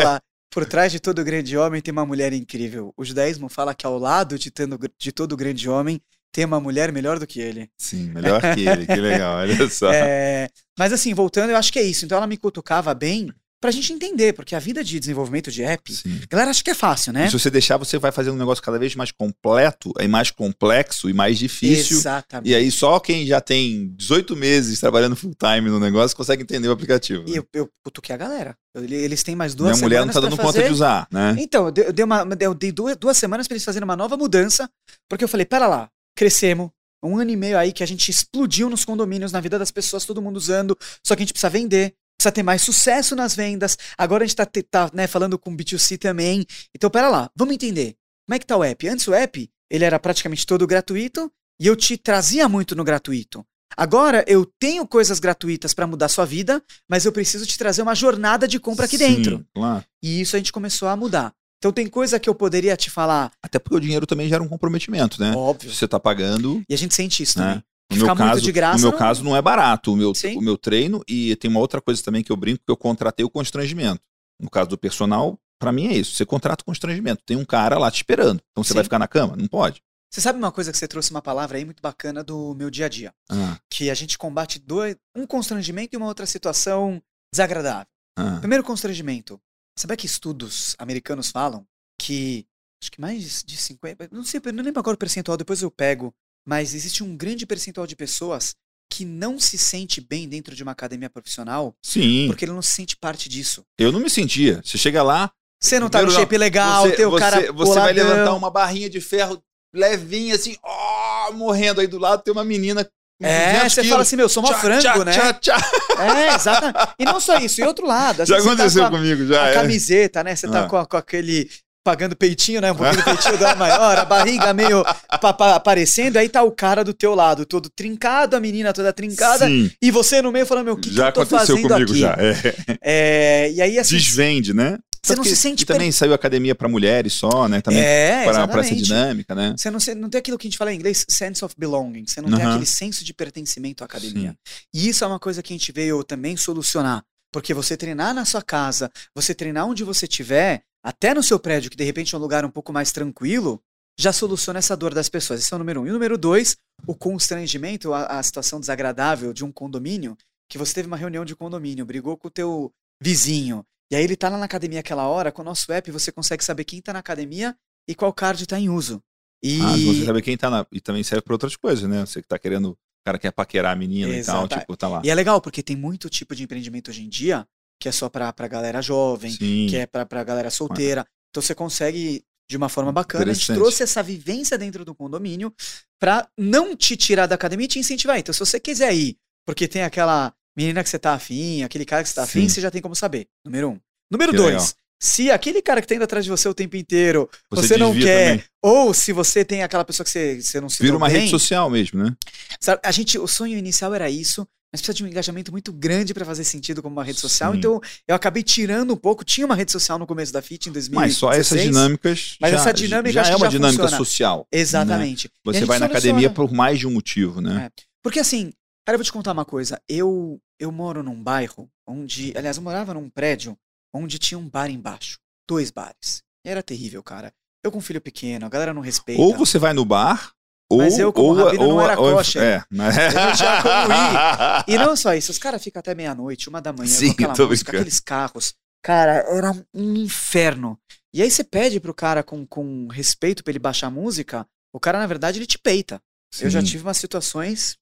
por trás de todo grande homem tem uma mulher incrível. O judaísmo fala que ao lado de, tando- de todo grande homem tem uma mulher melhor do que ele. Sim, melhor que ele, que legal, olha só. É, mas assim, voltando, eu acho que é isso. Então ela me cutucava bem pra gente entender, porque a vida de desenvolvimento de app, Sim. a galera acha que é fácil, né? E se você deixar, você vai fazer um negócio cada vez mais completo, e mais complexo e mais difícil. Exatamente. E aí só quem já tem 18 meses trabalhando full time no negócio consegue entender o aplicativo. E né? eu, eu cutuquei a galera. Eles têm mais duas Minha mulher não semanas tá dando fazer. conta de usar, né? Então, eu dei, uma, eu dei duas, duas semanas pra eles fazerem uma nova mudança, porque eu falei, pera lá, crescemos, um ano e meio aí que a gente explodiu nos condomínios, na vida das pessoas, todo mundo usando, só que a gente precisa vender, precisa ter mais sucesso nas vendas, agora a gente tá, te- tá né, falando com B2C também, então pera lá, vamos entender, como é que tá o app? Antes o app, ele era praticamente todo gratuito, e eu te trazia muito no gratuito. Agora eu tenho coisas gratuitas pra mudar sua vida, mas eu preciso te trazer uma jornada de compra aqui Sim, dentro. claro. E isso a gente começou a mudar. Então tem coisa que eu poderia te falar, Até porque o dinheiro também gera um comprometimento, né? óbvio. Você tá pagando. E a gente sente isso Né? também. No meu, muito caso, de graça no meu não- caso, não é barato o meu, Sim. o meu treino. E tem uma outra coisa também que eu brinco, que eu contratei o constrangimento. No caso do personal, pra mim é isso. Você contrata o constrangimento. Tem um cara lá te esperando. Então você Sim. vai ficar na cama? Não pode. Você sabe uma coisa que você trouxe uma palavra aí muito bacana do meu dia a dia, Ah, que a gente combate dois, um constrangimento e uma outra situação desagradável. ah. Primeiro constrangimento. Sabe que estudos americanos falam que acho que mais de 50, não sei, não lembro agora o percentual, depois eu pego, mas existe um grande percentual de pessoas que não se sente bem dentro de uma academia profissional Sim, porque ele não se sente parte disso. eu não me sentia. Você chega lá, Você não tá no shape legal, você, tem o você- cara você vai levantar uma barrinha de ferro levinha assim, ó, morrendo aí do lado, tem uma menina É, 200 você quilos. fala assim, meu, sou mó frango, tchá, né? tchá, tchá. É, exatamente. E não só isso, e outro lado. Já tá aconteceu com a- comigo, já. a é. camiseta, né? Você tá Ah. com, com aquele. Pagando peitinho, né? Um pouquinho do peitinho da maior, a barriga meio pa- pa- aparecendo, aí tá o cara do teu lado, todo trincado, a menina toda trincada, Sim, e você no meio falando, meu, o que, que já eu tô aconteceu fazendo comigo aqui? já. é. É, e aí, assim, Desvende, né? você não se que- sente que também saiu academia pra mulheres só, né? Também É, para, para essa dinâmica, né? Você não, não tem aquilo que a gente fala em inglês, sense of belonging. Você não tem Aham. aquele senso de pertencimento à academia. E isso é uma coisa que a gente veio também solucionar. Porque você treinar na sua casa, você treinar onde você estiver, até no seu prédio, que de repente é um lugar um pouco mais tranquilo, já soluciona essa dor das pessoas. Esse é o número um. E o número dois, o constrangimento, a, a situação desagradável de um condomínio, que você teve uma reunião de condomínio, brigou com o teu vizinho, e aí ele tá lá na academia aquela hora, com o nosso app você consegue saber quem tá na academia e qual card tá em uso. E Ah, você sabe quem tá na. E também serve pra outras coisas, né? Você que tá querendo. O cara quer paquerar a menina Exato. e tal, tipo, tá lá. E é legal, porque tem muito tipo de empreendimento hoje em dia que é só pra, pra galera jovem, Sim. que é pra, pra galera solteira. Então você consegue, de uma forma bacana, a gente trouxe essa vivência dentro do condomínio pra não te tirar da academia e te incentivar. Então, se você quiser ir, porque tem aquela menina que você tá afim, aquele cara que você tá afim, Sim. você já tem como saber. Número um. Número Que dois, legal. Se aquele cara que tá indo atrás de você o tempo inteiro, Você, você não quer, também. ou se você tem aquela pessoa que você, você não se Vira uma bem, rede social mesmo, né? Sabe, a gente, o sonho inicial era isso, mas precisa de um engajamento muito grande para fazer sentido como uma rede social. Sim. Então, eu acabei tirando um pouco. Tinha uma rede social no começo da FIT em 2016. Mas só essas dinâmicas. Mas já, essa dinâmica já é uma já dinâmica funciona. social. Exatamente. E a Você vai na soluciona. academia por mais de um motivo, né? Porque assim, cara, eu vou te contar uma coisa. Eu, eu moro num bairro onde. Aliás, eu morava num prédio onde tinha um bar embaixo. Dois bares. Era terrível, cara. Eu com um filho pequeno, a galera não respeita. Ou você vai no bar, ou. Mas eu, como ou, rabino, não ou- era ou- kosher. É, mas... Eu não tinha como E não só isso, os caras ficam até meia-noite, uma da manhã, Sim, com aquela música, aqueles carros. Cara, era um inferno. E aí você pede pro cara com, com respeito pra ele baixar a música, o cara, na verdade, ele te peita. Eu já Sim. tive umas situações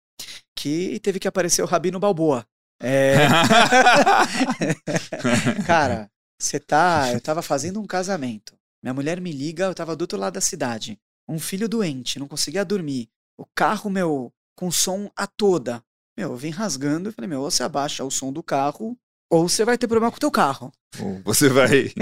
que teve que aparecer o Rabino Balboa. É, cara, você tá. Eu tava fazendo um casamento. Minha mulher me liga, eu tava do outro lado da cidade. Um filho doente, não conseguia dormir. O carro, meu, com som a toda. Meu, eu vim rasgando e falei, meu, ou você abaixa o som do carro, ou você vai ter problema com o teu carro. Ou você vai.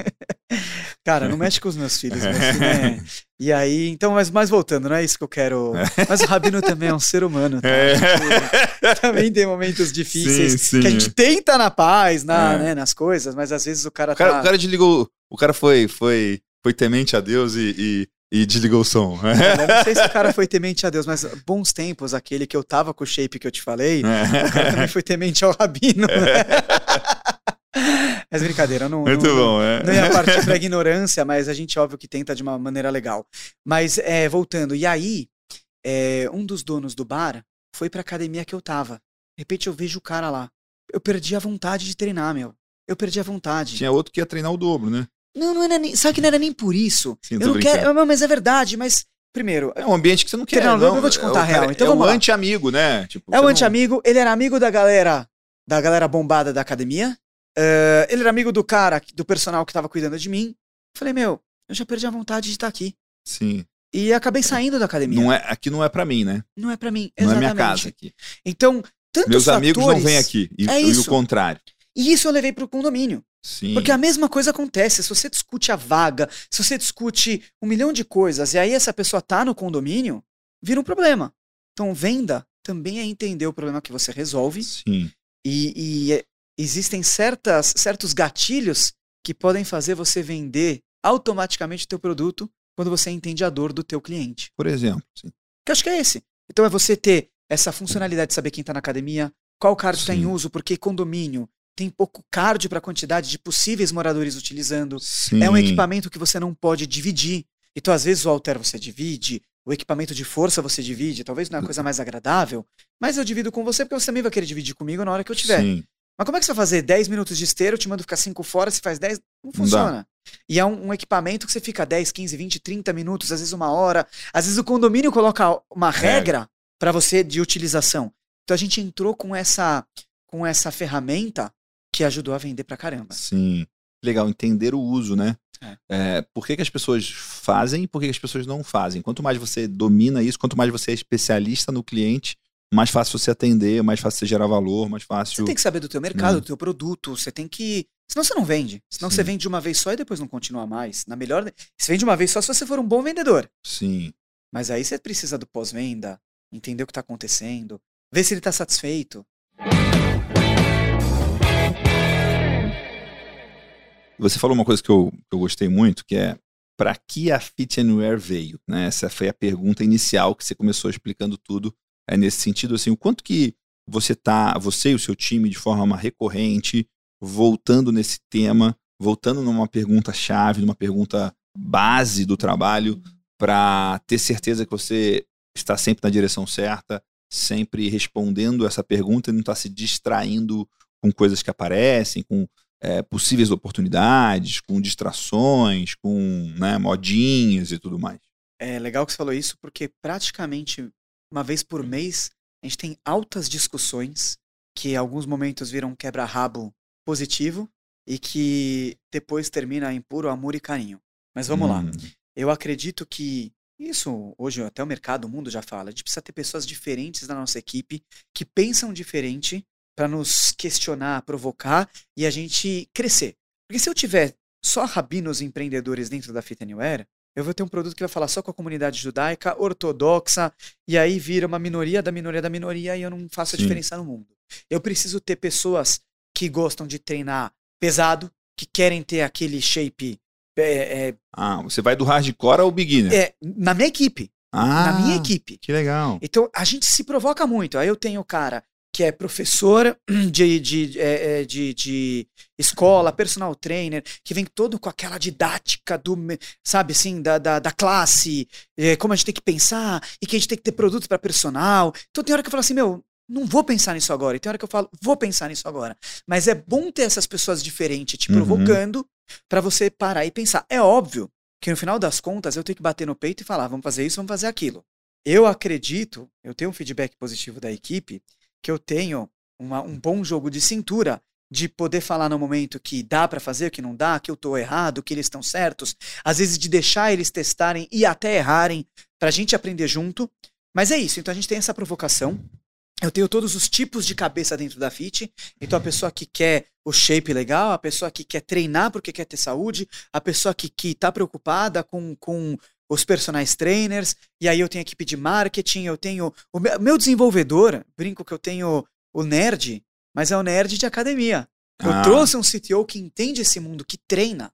Cara, não mexe com os meus filhos, filho é... E aí, então, mas, mas voltando, não é isso que eu quero. Mas o Rabino também é um ser humano, tá? É. Gente, também tem momentos difíceis Sim, sim. que a gente tenta na paz, na, É. né, nas coisas, mas às vezes o cara O cara, tá. o cara desligou. O cara foi, foi, foi temente a Deus e, e, e desligou o som. Eu não sei se o cara foi temente a Deus, mas bons tempos, aquele que eu tava com o shape que eu te falei, o cara também foi temente ao Rabino. né? Mas brincadeira, eu não. Muito não, bom, é. Não ia partir pra ignorância, mas a gente, óbvio, que tenta de uma maneira legal. Mas, é, voltando, e aí, é, um dos donos do bar foi pra academia que eu tava. De repente eu vejo o cara lá. Eu perdi a vontade de treinar, meu. Eu perdi a vontade. Tinha outro que ia treinar o dobro, né? Não, não era nem. Sabe que não era nem por isso. Sim, eu não brincando. quero. Mas é verdade, mas. Primeiro, É um ambiente que você não quer. Não, não, eu vou te é contar o a real, então é lá. anti-amigo, né? Tipo, É não- anti-amigo, ele era amigo da galera, da galera bombada da academia. Eh, ele era amigo do cara, do personal que tava cuidando de mim. Falei, meu, eu já perdi a vontade de estar aqui. Sim. E acabei saindo da academia. Não é, aqui não é pra mim, né? Não é pra mim, Não é exatamente. minha casa aqui. Então, tantos Meus amigos não fatores- vêm aqui. E, É e o isso. contrário. E isso eu levei pro condomínio. Sim. Porque a mesma coisa acontece. Se você discute a vaga, se você discute um milhão de coisas, e aí essa pessoa tá no condomínio, vira um problema. Então, venda também é entender o problema que você resolve Sim. E, e, é, existem certas, certos gatilhos que podem fazer você vender automaticamente o teu produto quando você entende a dor do teu cliente. Por exemplo. sim. Que eu acho que é esse. Então é você ter essa funcionalidade de saber quem está na academia, qual cardio está em uso, porque condomínio tem pouco cardio para a quantidade de possíveis moradores utilizando. Sim. É um equipamento que você não pode dividir. Então, às vezes, o halter você divide, o equipamento de força você divide. Talvez não é a coisa mais agradável, mas eu divido com você porque você também vai querer dividir comigo na hora que eu tiver. Sim. Mas como é que você vai fazer 10 minutos de esteira, eu te mando ficar 5 fora, você faz 10? Não dá. funciona. E é um, um equipamento que você fica 10, 15, 20, 30 minutos, às vezes uma hora. Às vezes o condomínio coloca uma regra para você de utilização. Então a gente entrou com essa, com essa ferramenta que ajudou a vender pra caramba. Sim. Legal, entender o uso, né? É. É, por que, que as pessoas fazem e por que, que as pessoas não fazem? Quanto mais você domina isso, quanto mais você é especialista no cliente, mais fácil você atender, mais fácil você gerar valor, mais fácil. Você tem que saber do teu mercado, Hum. do teu produto, você tem que... Senão você não vende. Senão Sim. você vende de uma vez só e depois não continua mais. Na melhor... Você vende de uma vez só se você for um bom vendedor. Sim. Mas aí você precisa do pós-venda, entender o que está acontecendo, ver se ele está satisfeito. Você falou uma coisa que eu, eu gostei muito, que é para que a Fit Anywhere veio? Né? Essa foi a pergunta inicial que você começou explicando tudo. É nesse sentido, assim, o quanto que você tá, você e o seu time, de forma recorrente, voltando nesse tema, voltando numa pergunta chave, numa pergunta base do trabalho, para ter certeza que você está sempre na direção certa, sempre respondendo essa pergunta e não está se distraindo com coisas que aparecem, com é, possíveis oportunidades, com distrações, com né, modinhas e tudo mais. É legal que você falou isso, porque praticamente uma vez por mês a gente tem altas discussões que em alguns momentos viram um quebra-rabo positivo e que depois termina em puro amor e carinho. Mas vamos lá. Hum, Eu acredito que isso, hoje até o mercado, o mundo já fala, a gente precisa ter pessoas diferentes na nossa equipe que pensam diferente para nos questionar, provocar e a gente crescer. Porque se eu tiver só rabinos empreendedores dentro da Fit Anywhere, eu vou ter um produto que vai falar só com a comunidade judaica, ortodoxa, e aí vira uma minoria da minoria da minoria e eu não faço a Sim. diferença no mundo. Eu preciso ter pessoas que gostam de treinar pesado, que querem ter aquele shape é, é, Ah, você vai do hardcore ao beginner. é, na minha equipe. ah, na minha equipe. Que legal. Então a gente se provoca muito. Aí eu tenho o cara que é professor de, de, é, é, de, de escola, personal trainer, que vem todo com aquela didática do, sabe assim, da, da, da classe, é, como a gente tem que pensar, e que a gente tem que ter produtos para personal. Então tem hora que eu falo assim, meu, não vou pensar nisso agora. E tem hora que eu falo, vou pensar nisso agora. Mas é bom ter essas pessoas diferentes te Uhum. provocando para você parar e pensar. É óbvio que no final das contas eu tenho que bater no peito e falar, vamos fazer isso, vamos fazer aquilo. Eu acredito, eu tenho um feedback positivo da equipe, que eu tenho uma- um bom jogo de cintura de poder falar no momento que dá para fazer, que não dá, que eu tô errado, que eles estão certos, às vezes de deixar eles testarem e até errarem, pra gente aprender junto. Mas é isso, então a gente tem essa provocação. Eu tenho todos os tipos de cabeça dentro da FIT. Então a pessoa que quer o shape legal, a pessoa que quer treinar porque quer ter saúde, a pessoa que, que tá preocupada com, com os personagens trainers, e aí eu tenho a equipe de marketing, eu tenho. O meu desenvolvedor, brinco que eu tenho o nerd, mas é o nerd de academia. Eu ah. trouxe um CTO que entende esse mundo, que treina.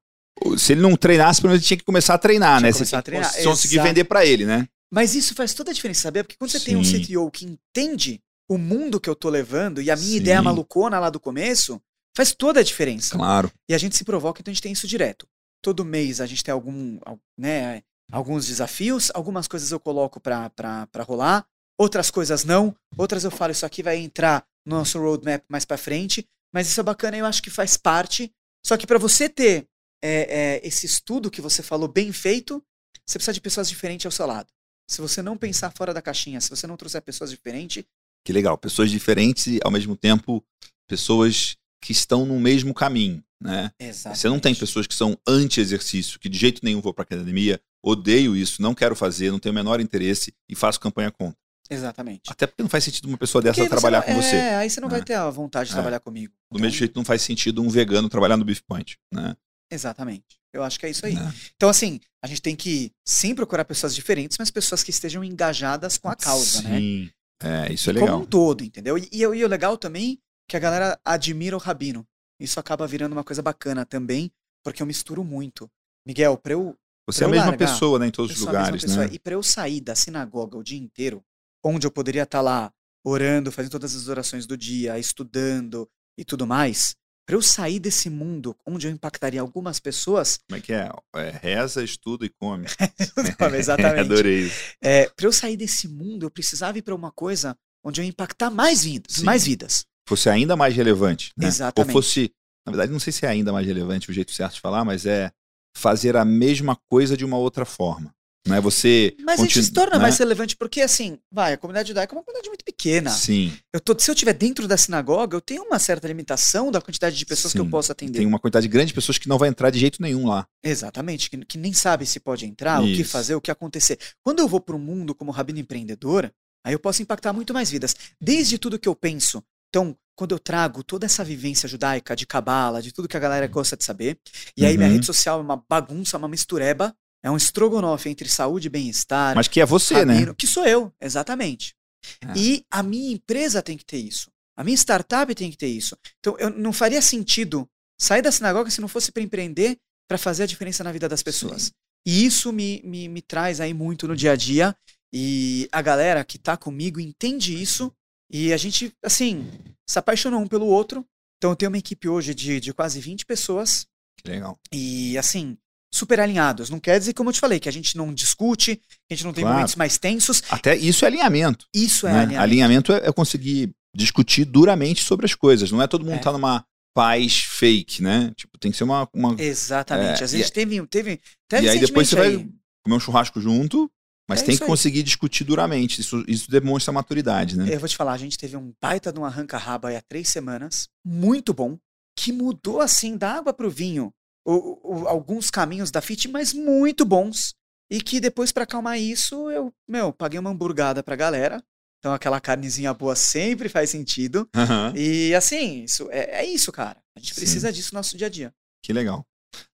Se ele não treinasse, pelo menos ele tinha que começar a treinar, tinha né? Começar a treinar. Você conseguir vender para ele, né? Mas isso faz toda a diferença, saber? Porque quando você Sim. tem um CTO que entende o mundo que eu tô levando e a minha Sim. ideia malucona lá do começo, faz toda a diferença. Claro. E a gente se provoca, então a gente tem isso direto. Todo mês a gente tem algum, né, alguns desafios, algumas coisas eu coloco para rolar, outras coisas não, outras eu falo, isso aqui vai entrar no nosso roadmap mais para frente, mas isso é bacana, eu acho que faz parte. Só que para você ter é, é, esse estudo que você falou bem feito, você precisa de pessoas diferentes ao seu lado. Se você não pensar fora da caixinha, se você não trouxer pessoas diferentes. Que legal, pessoas diferentes e ao mesmo tempo pessoas que estão no mesmo caminho, né? Exatamente. Você não tem pessoas que são anti-exercício, que de jeito nenhum vou para academia, odeio isso, não quero fazer, não tenho o menor interesse e faço campanha contra. Exatamente. Até porque não faz sentido uma pessoa dessa trabalhar não, com você. É, aí você não vai né? ter a vontade de é. trabalhar comigo. Do então... mesmo jeito não faz sentido um vegano trabalhar no Beef Point, né? Exatamente. Eu acho que é isso aí. Né? Então, assim, a gente tem que sim procurar pessoas diferentes, mas pessoas que estejam engajadas com a causa, sim. né? Sim. É, isso é legal. Como um todo, entendeu? E, e, e o legal também que a galera admira o Rabino. Isso acaba virando uma coisa bacana também, porque eu misturo muito. Miguel, pra eu. Você é a mesma largar, pessoa, né, em todos os lugares, né? E pra eu sair da sinagoga o dia inteiro, onde eu poderia estar tá lá orando, fazendo todas as orações do dia, estudando e tudo mais, para eu sair desse mundo onde eu impactaria algumas pessoas. Como é que é? é reza, estuda e come. Exatamente. Adorei isso. É, para eu sair desse mundo, eu precisava ir para uma coisa onde eu ia impactar mais vidas, Sim. mais vidas. Fosse ainda mais relevante. Né? Exatamente. Ou fosse, na verdade, não sei se é ainda mais relevante o jeito certo de falar, mas é fazer a mesma coisa de uma outra forma. Não é você. Mas continu... gente se torna né? mais relevante porque, assim, vai, a comunidade judaica é uma comunidade muito pequena. Sim. Eu tô, se eu estiver dentro da sinagoga, eu tenho uma certa limitação da quantidade de pessoas Sim. que eu posso atender. Tem uma quantidade grande de pessoas que não vai entrar de jeito nenhum lá. Exatamente, que, que nem sabe se pode entrar, Isso. o que fazer, o que acontecer. Quando eu vou para um mundo como rabino empreendedor, aí eu posso impactar muito mais vidas. Desde tudo que eu penso. Então, quando eu trago toda essa vivência judaica, de cabala, de tudo que a galera gosta de saber, e aí uhum. minha rede social é uma bagunça, uma mistureba, é um estrogonofe entre saúde e bem-estar. Mas que é você, né? Que sou eu, exatamente. É. E a minha empresa tem que ter isso. A minha startup tem que ter isso. Então, eu não faria sentido sair da sinagoga se não fosse para empreender, para fazer a diferença na vida das pessoas. Sim. E isso me, me, me traz aí muito no dia a dia. E a galera que tá comigo entende isso. E a gente, assim, se apaixonou um pelo outro. Então, eu tenho uma equipe hoje de, de quase 20 pessoas. Que legal. E, assim, super alinhados. Não quer dizer, como eu te falei, que a gente não discute, que a gente não tem claro. momentos mais tensos. Até isso é alinhamento. Isso é né? alinhamento. Alinhamento é, é, conseguir discutir duramente sobre as coisas. Não é todo mundo é. tá numa paz fake, né? Tipo, tem que ser uma. uma Exatamente. É, Às vezes e, teve, teve. e aí depois você aí. vai comer um churrasco junto. Mas é tem que conseguir discutir duramente. Isso, isso demonstra maturidade, né? Eu vou te falar, a gente teve um baita de um arranca-raba há três semanas, muito bom, que mudou assim da água pro vinho o, o, alguns caminhos da FIT, mas muito bons. E que depois, para acalmar isso, eu, meu, paguei uma hamburgada pra galera. Então aquela carnezinha boa sempre faz sentido. Uhum. E assim, isso é, é, isso, cara. A gente precisa Sim. disso no nosso dia a dia. Que legal.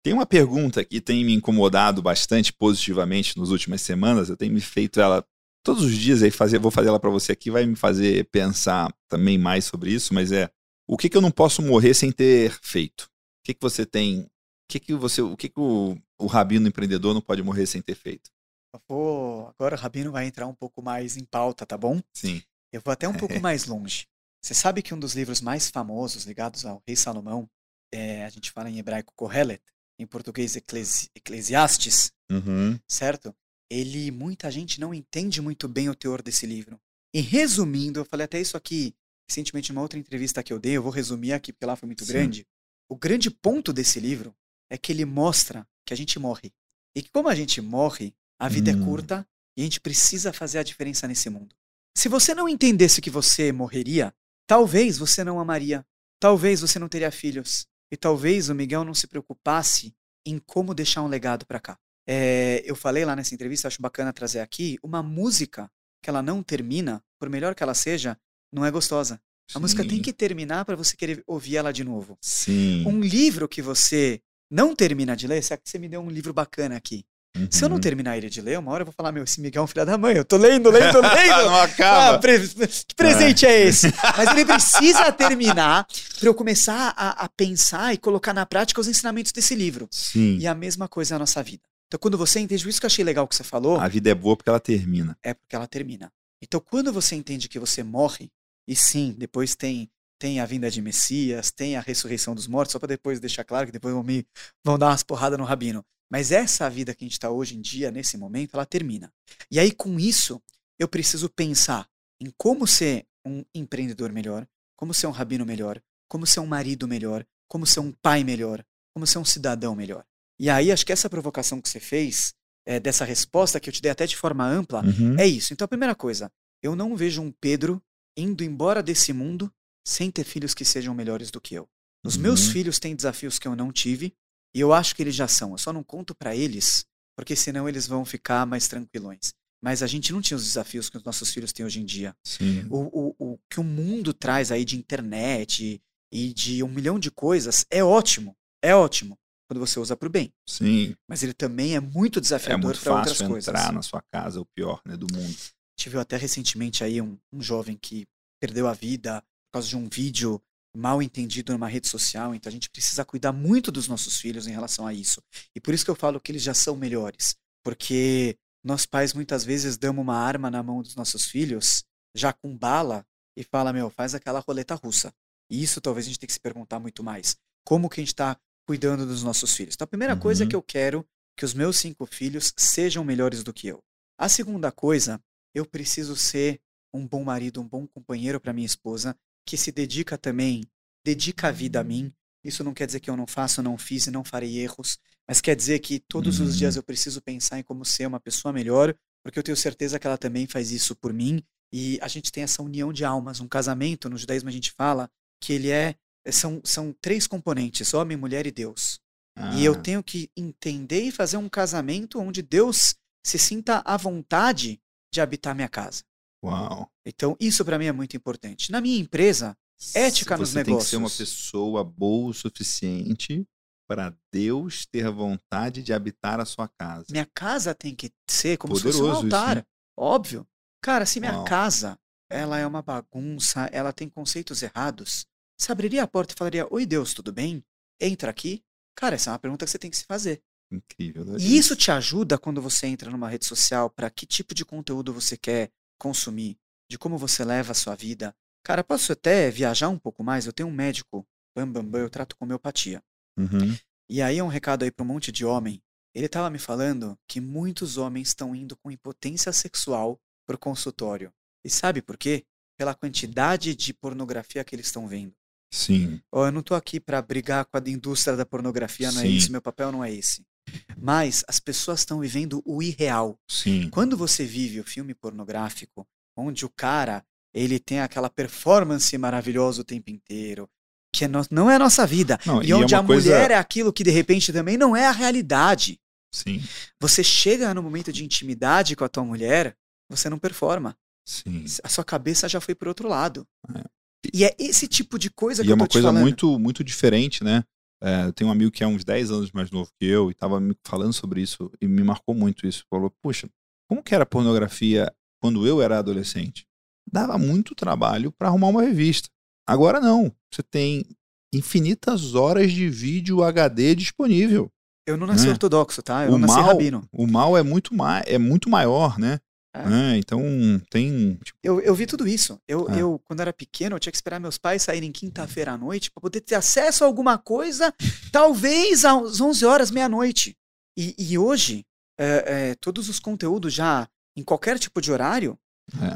Tem uma pergunta que tem me incomodado bastante positivamente nas últimas semanas. Eu tenho me feito ela todos os dias aí fazer, vou fazer ela para você aqui, vai me fazer pensar também mais sobre isso, mas é o que, que eu não posso morrer sem ter feito? O que, que você tem que, que você, o que, que o, o rabino empreendedor não pode morrer sem ter feito? Vou, agora o rabino vai entrar um pouco mais em pauta, tá bom? Sim. Eu vou até um pouco mais longe. Você sabe que um dos livros mais famosos ligados ao rei Salomão, é, a gente fala em hebraico Kohelet, em português Eclesi Eclesiastes, uhum. certo? Ele, muita gente não entende muito bem o teor desse livro. E resumindo, eu falei até isso aqui recentemente numa outra entrevista que eu dei, eu vou resumir aqui porque lá foi muito Sim. grande. O grande ponto desse livro é que ele mostra que a gente morre. E que como a gente morre, a vida é hum. é curta e a gente precisa fazer a diferença nesse mundo. Se você não entendesse que você morreria, talvez você não amaria. talvez você não teria filhos. E talvez o Miguel não se preocupasse em como deixar um legado para cá. É, eu falei lá nessa entrevista, acho bacana trazer aqui, uma música que ela não termina, por melhor que ela seja, não é gostosa. A música tem que terminar para você querer ouvir ela de novo. Sim. Um livro que você não termina de ler, será que você me deu um livro bacana aqui? Uhum. Se eu não uhum. terminar ele de ler, uma hora eu vou falar, meu, esse Miguel é um filho da mãe, eu tô lendo, lendo, lendo. não acaba. Ah, pre que presente é. é. esse? Mas ele precisa terminar para eu começar a, a, pensar e colocar na prática os ensinamentos desse livro. Sim. E a mesma coisa é a nossa vida. Então, quando você entende, isso que eu achei legal que você falou. A vida é boa porque ela termina. É porque ela termina. Então, quando você entende que você morre, e sim, depois tem tem a vinda de Messias, tem a ressurreição dos mortos, só para depois deixar claro que depois vão, me, vão dar umas porradas no rabino. Mas essa vida que a gente está hoje em dia, nesse momento, ela termina. E aí, com isso, eu preciso pensar em como ser um empreendedor melhor, como ser um rabino melhor, como ser um marido melhor, como ser um pai melhor, como ser um cidadão melhor. E aí, acho que essa provocação que você fez, é, dessa resposta que eu te dei até de forma ampla, uhum. é isso. Então, a primeira coisa, eu não vejo um Pedro indo embora desse mundo sem ter filhos que sejam melhores do que eu. Os uhum. meus filhos têm desafios que eu não tive e eu acho que eles já são. Eu só não conto para eles, porque senão eles vão ficar mais tranquilões. Mas a gente não tinha os desafios que os nossos filhos têm hoje em dia. O, o, o que o mundo traz aí de internet e de um milhão de coisas é ótimo. É ótimo quando você usa para o bem. Sim. Mas ele também é muito desafiador para outras coisas. É muito fácil entrar na sua casa, o pior né, do mundo. Tive até recentemente aí um, um jovem que perdeu a vida causa de um vídeo mal entendido numa rede social. Então a gente precisa cuidar muito dos nossos filhos em relação a isso. E por isso que eu falo que eles já são melhores. Porque nós pais muitas vezes damos uma arma na mão dos nossos filhos, já com bala, e fala, meu, faz aquela roleta russa. E isso talvez a gente tenha que se perguntar muito mais. Como que a gente está cuidando dos nossos filhos? Então a primeira uhum. coisa é que eu quero que os meus cinco filhos sejam melhores do que eu. A segunda coisa, eu preciso ser um bom marido, um bom companheiro para minha esposa, que se dedica também, dedica a vida a mim. Isso não quer dizer que eu não faço, não fiz e não farei erros, mas quer dizer que todos uhum. os dias uhum. eu preciso pensar em como ser uma pessoa melhor, porque eu tenho certeza que ela também faz isso por mim. E a gente tem essa união de almas. Um casamento, no judaísmo a gente fala que ele é são, são três componentes: homem, mulher e Deus. Ah. E eu ah. tenho que entender e fazer um casamento onde Deus se sinta à vontade de habitar minha casa. Uau. Então, isso para mim é muito importante. Na minha empresa, ética Você nos negócios. Você tem que ser uma pessoa boa o suficiente para Deus ter vontade de habitar a sua casa. Minha casa tem que ser como Poderoso se fosse um altar. Isso, Óbvio. Cara, se minha Uau. casa ela é uma bagunça, ela tem conceitos errados, você abriria a porta e falaria: Oi, Deus, tudo bem? Entra aqui. Cara, essa é uma pergunta que você tem que se fazer. Incrível. Né? E isso te ajuda quando você entra numa rede social para que tipo de conteúdo você quer consumir, de como você leva a sua vida. Cara, posso até viajar um pouco mais? Eu tenho um médico, bam, bam, bam eu trato com homeopatia. Uhum. E aí é um recado aí para um monte de homem. Ele estava me falando que muitos homens estão indo com impotência sexual pro consultório. E sabe por quê? Pela quantidade de pornografia que eles estão vendo. Sim. Oh, eu não estou aqui para brigar com a indústria da pornografia, não é Sim. é isso, meu papel não é esse. Mas as pessoas estão vivendo o irreal. Sim. Quando você vive o filme pornográfico, onde o cara ele tem aquela performance maravilhosa o tempo inteiro, que é no, não é a nossa vida, não, e, e, é onde é a coisa... mulher é aquilo que de repente também não é a realidade. Sim. Você chega no momento de intimidade com a tua mulher, você não performa. Sim. A sua cabeça já foi para outro lado. É. E é esse tipo de coisa e que é eu tô uma coisa muito muito diferente, né? É, eu tenho um amigo que é uns 10 anos mais novo que eu e estava me falando sobre isso e me marcou muito isso. Falou, puxa, como que era a pornografia quando eu era adolescente? Dava muito trabalho para arrumar uma revista. Agora não. Você tem infinitas horas de vídeo HD disponível. Eu não nasci né? ortodoxo, tá? Eu o não nasci mal, rabino. O mal é muito, ma é muito maior, né? É. Né? Então tem. Tipo... Eu, eu vi tudo isso. Eu, é. eu, quando era pequeno, eu tinha que esperar meus pais saírem quinta-feira à noite para poder ter acesso a alguma coisa, talvez às 11 horas, meia-noite. E, e, hoje, é, é, todos os conteúdos já, em qualquer tipo de horário,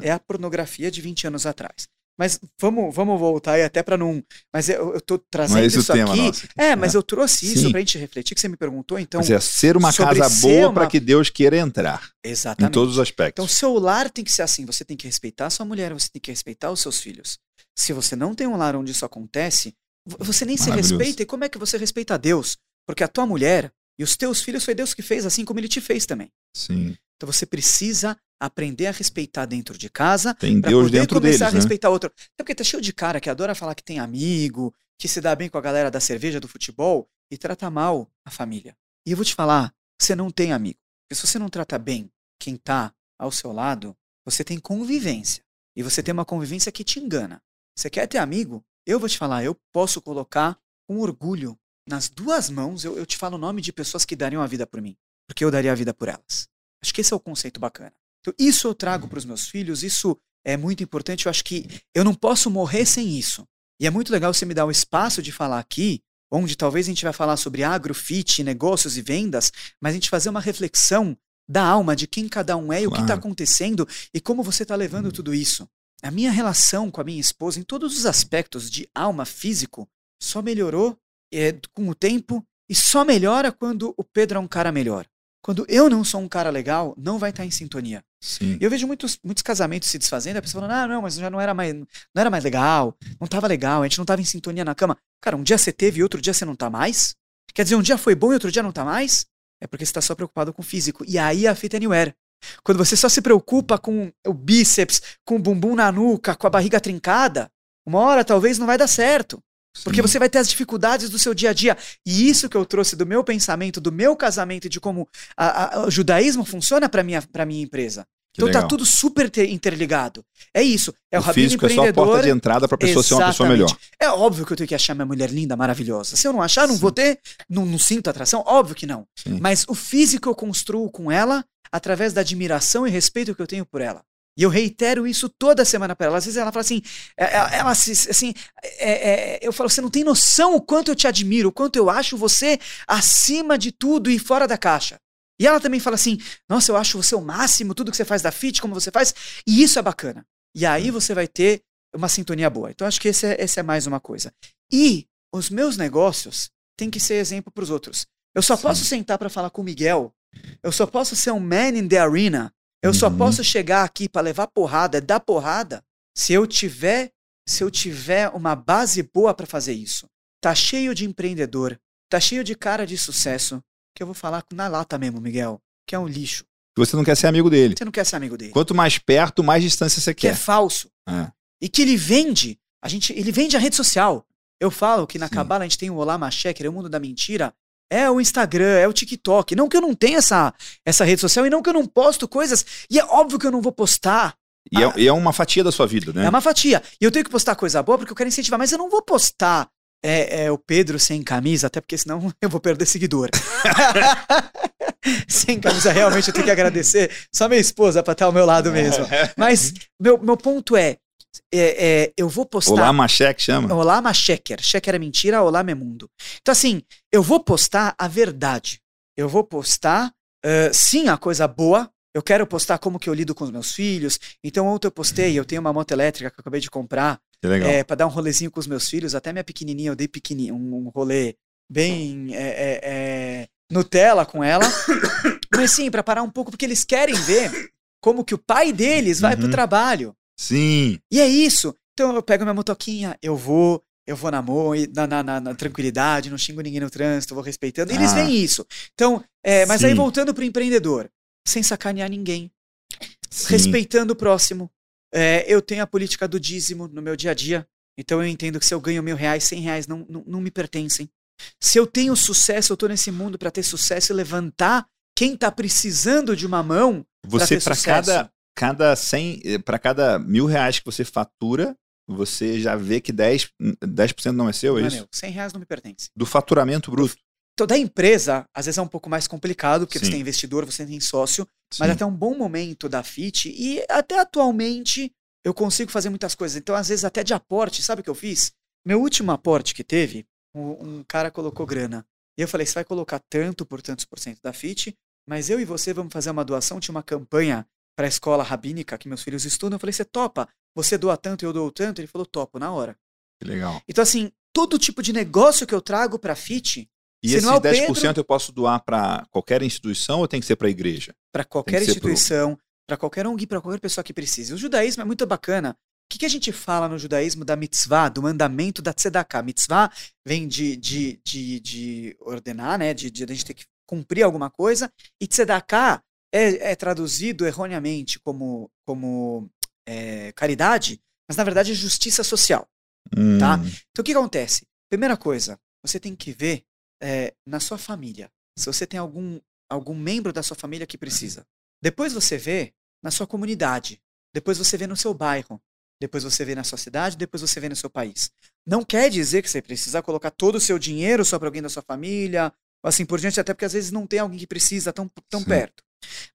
é. é a pornografia de 20 anos atrás. Mas vamos, vamos voltar aí até para não. Mas eu, eu tô trazendo é isso aqui. Nossa. É, mas eu trouxe isso para a gente refletir, que você me perguntou. Então, mas é ser uma casa boa uma... para que Deus queira entrar. Exatamente. Em todos os aspectos. Então, seu lar tem que ser assim. Você tem que respeitar sua mulher, você tem que respeitar os seus filhos. Se você não tem um lar onde isso acontece, você nem se respeita. E como é que você respeita a Deus? Porque a tua mulher e os teus filhos foi Deus que fez, assim como ele te fez também. Sim. Então você precisa aprender a respeitar dentro de casa Tem Deus poder dentro começar deles, a né? respeitar outro. Até porque tá cheio de cara que adora falar que tem amigo, que se dá bem com a galera da cerveja, do futebol e trata mal a família. E eu vou te falar, você não tem amigo. Porque se você não trata bem quem tá ao seu lado, você tem convivência. E você tem uma convivência que te engana. Você quer ter amigo? Eu vou te falar, eu posso colocar com orgulho nas duas mãos, eu, eu te falo o nome de pessoas que dariam a vida por mim. Porque eu daria a vida por elas. Acho que esse é o conceito bacana. Então, isso eu trago para os meus filhos, isso é muito importante. Eu acho que eu não posso morrer sem isso. E é muito legal você me dar o espaço de falar aqui, onde talvez a gente vai falar sobre agrofit, negócios e vendas, mas a gente fazer uma reflexão da alma, de quem cada um é e o que está Claro. acontecendo e como você está levando tudo isso. A minha relação com a minha esposa, em todos os aspectos de alma físico, só melhorou é, com o tempo e só melhora quando o Pedro é um cara melhor. Quando eu não sou um cara legal, não vai estar em sintonia. Sim. Eu vejo muitos, muitos casamentos se desfazendo, a pessoa falando, ah, não, mas já não era mais, não era mais legal, não estava legal, a gente não estava em sintonia na cama. Cara, um dia você teve e outro dia você não tá mais? Quer dizer, um dia foi bom e outro dia não tá mais? É porque você está só preocupado com o físico. E aí a fita é anywhere. Quando você só se preocupa com o bíceps, com o bumbum na nuca, com a barriga trincada, uma hora talvez não vai dar certo. Porque você vai ter as dificuldades do seu dia a dia. E isso que eu trouxe do meu pensamento, do meu casamento e de como a- a- o judaísmo funciona para minha, pra minha empresa. Que então tá legal. tudo super te- interligado. É isso. É o, o rabino físico é só a empreendedor. porta de entrada para a pessoa ser uma pessoa Exatamente. melhor. É óbvio que eu tenho que achar minha mulher linda, maravilhosa. Se eu não achar, não Sim. vou ter, não, não sinto atração, óbvio que não. Sim. Mas o físico eu construo com ela através da admiração e respeito que eu tenho por ela. E eu reitero isso toda semana para ela. Às vezes ela fala assim, é, é, ela se, assim, é, é, eu falo, você não tem noção o quanto eu te admiro, o quanto eu acho você acima de tudo e fora da caixa. E ela também fala assim, nossa, eu acho você o máximo, tudo que você faz da FIT, como você faz, e isso é bacana. E aí você vai ter uma sintonia boa. Então acho que esse é, esse é mais uma coisa. E os meus negócios têm que ser exemplo para os outros. Eu só Sim. posso sentar para falar com o Miguel, eu só posso ser um man in the arena, eu só Uhum. posso chegar aqui para levar porrada, dar porrada, se eu tiver, se eu tiver uma base boa para fazer isso. Tá cheio de empreendedor, tá cheio de cara de sucesso, que eu vou falar na lata mesmo, Miguel, que é um lixo. Você não quer ser amigo dele. Você não quer ser amigo dele. Quanto mais perto, mais distância você Que é quer. falso. É. E que ele vende, a gente, ele vende a rede social. Eu falo que na Sim. Cabala a gente tem o Olá Machecker, é o mundo da mentira. É o Instagram, é o TikTok. Não que eu não tenha essa, essa rede social e não que eu não posto coisas. E é óbvio que eu não vou postar. E, é, e é uma fatia da sua vida, né? É uma fatia. E eu tenho que postar coisa boa porque eu quero incentivar, mas eu não vou postar é, é, o Pedro sem camisa, até porque senão eu vou perder seguidor. sem camisa, realmente eu tenho que agradecer. Só minha esposa pra estar ao meu lado mesmo. Mas meu, meu ponto é, é, é, eu vou postar. Olá, Machek chama. Olá, mas checker. É mentira, olá, é mundo. Então, assim, eu vou postar a verdade. Eu vou postar, eh, sim, a coisa boa. Eu quero postar como que eu lido com os meus filhos. Então, ontem eu postei, eu tenho uma moto elétrica que eu acabei de comprar, Que legal. é, para dar um rolezinho com os meus filhos. Até minha pequenininha, eu dei pequenininho, um, um rolê bem é, é, é, Nutella com ela. Mas sim, para parar um pouco, porque eles querem ver como que o pai deles vai pro Uhum. trabalho. Sim. E é isso. Então eu pego minha motoquinha, eu vou, eu vou na, mo- na, na, na- na tranquilidade, não xingo ninguém no trânsito, vou respeitando. Eles Ah. veem isso. Então, é, mas aí Sim. voltando pro empreendedor, sem sacanear ninguém, sim. respeitando o próximo. É, eu tenho a política do dízimo no meu dia a dia. Então eu entendo que se eu ganho mil reais, cem reais não, não, não me pertencem. Se eu tenho sucesso, eu tô nesse mundo para ter sucesso e levantar quem tá precisando de uma mão. Você, para cada, cada 100, para cada mil reais que você fatura, você já vê que 10%, 10 não é seu, é Não é isso? meu, cem reais não me pertence. Do faturamento bruto. Então, da empresa, às vezes é um pouco mais complicado, porque Sim. você tem investidor, você tem sócio, mas Sim. até um bom momento da FIT, e até atualmente eu consigo fazer muitas coisas. Então, às vezes, até de aporte, sabe o que eu fiz? Meu último aporte que teve, um, um cara colocou grana. E eu falei, você vai colocar tanto por tantos por cento da FIT, mas eu e você vamos fazer uma doação. Tinha uma campanha para a escola rabínica que meus filhos estudam. Eu falei, você topa? Você doa tanto e eu dou tanto? Ele falou, topo, na hora. Que legal. Então, assim, todo tipo de negócio que eu trago para a FIT, E Se esse não é o 10% Pedro- eu posso doar para qualquer instituição ou tem que ser para a igreja? para qualquer pro- instituição, para qualquer ONG, para qualquer pessoa que precise. O judaísmo é muito bacana, que, que a gente fala no judaísmo da mitzvah, do mandamento da tzedakah? Mitzvah vem de, de, de, de ordenar, né? De, de, a gente ter que cumprir alguma coisa. E tzedakah é, é traduzido erroneamente como, como é, caridade, mas na verdade é justiça social. Tá? Hum. Tá? Então o que acontece? Primeira coisa, você tem que ver é, na sua família. Se você tem algum, algum membro da sua família que precisa. Depois você vê na sua comunidade. Depois você vê no seu bairro. Depois você vê na sua cidade. Depois você vê no seu país. Não quer dizer que você precisa colocar todo o seu dinheiro só para alguém da sua família, ou assim por diante, até porque às vezes não tem alguém que precisa tão, tão perto.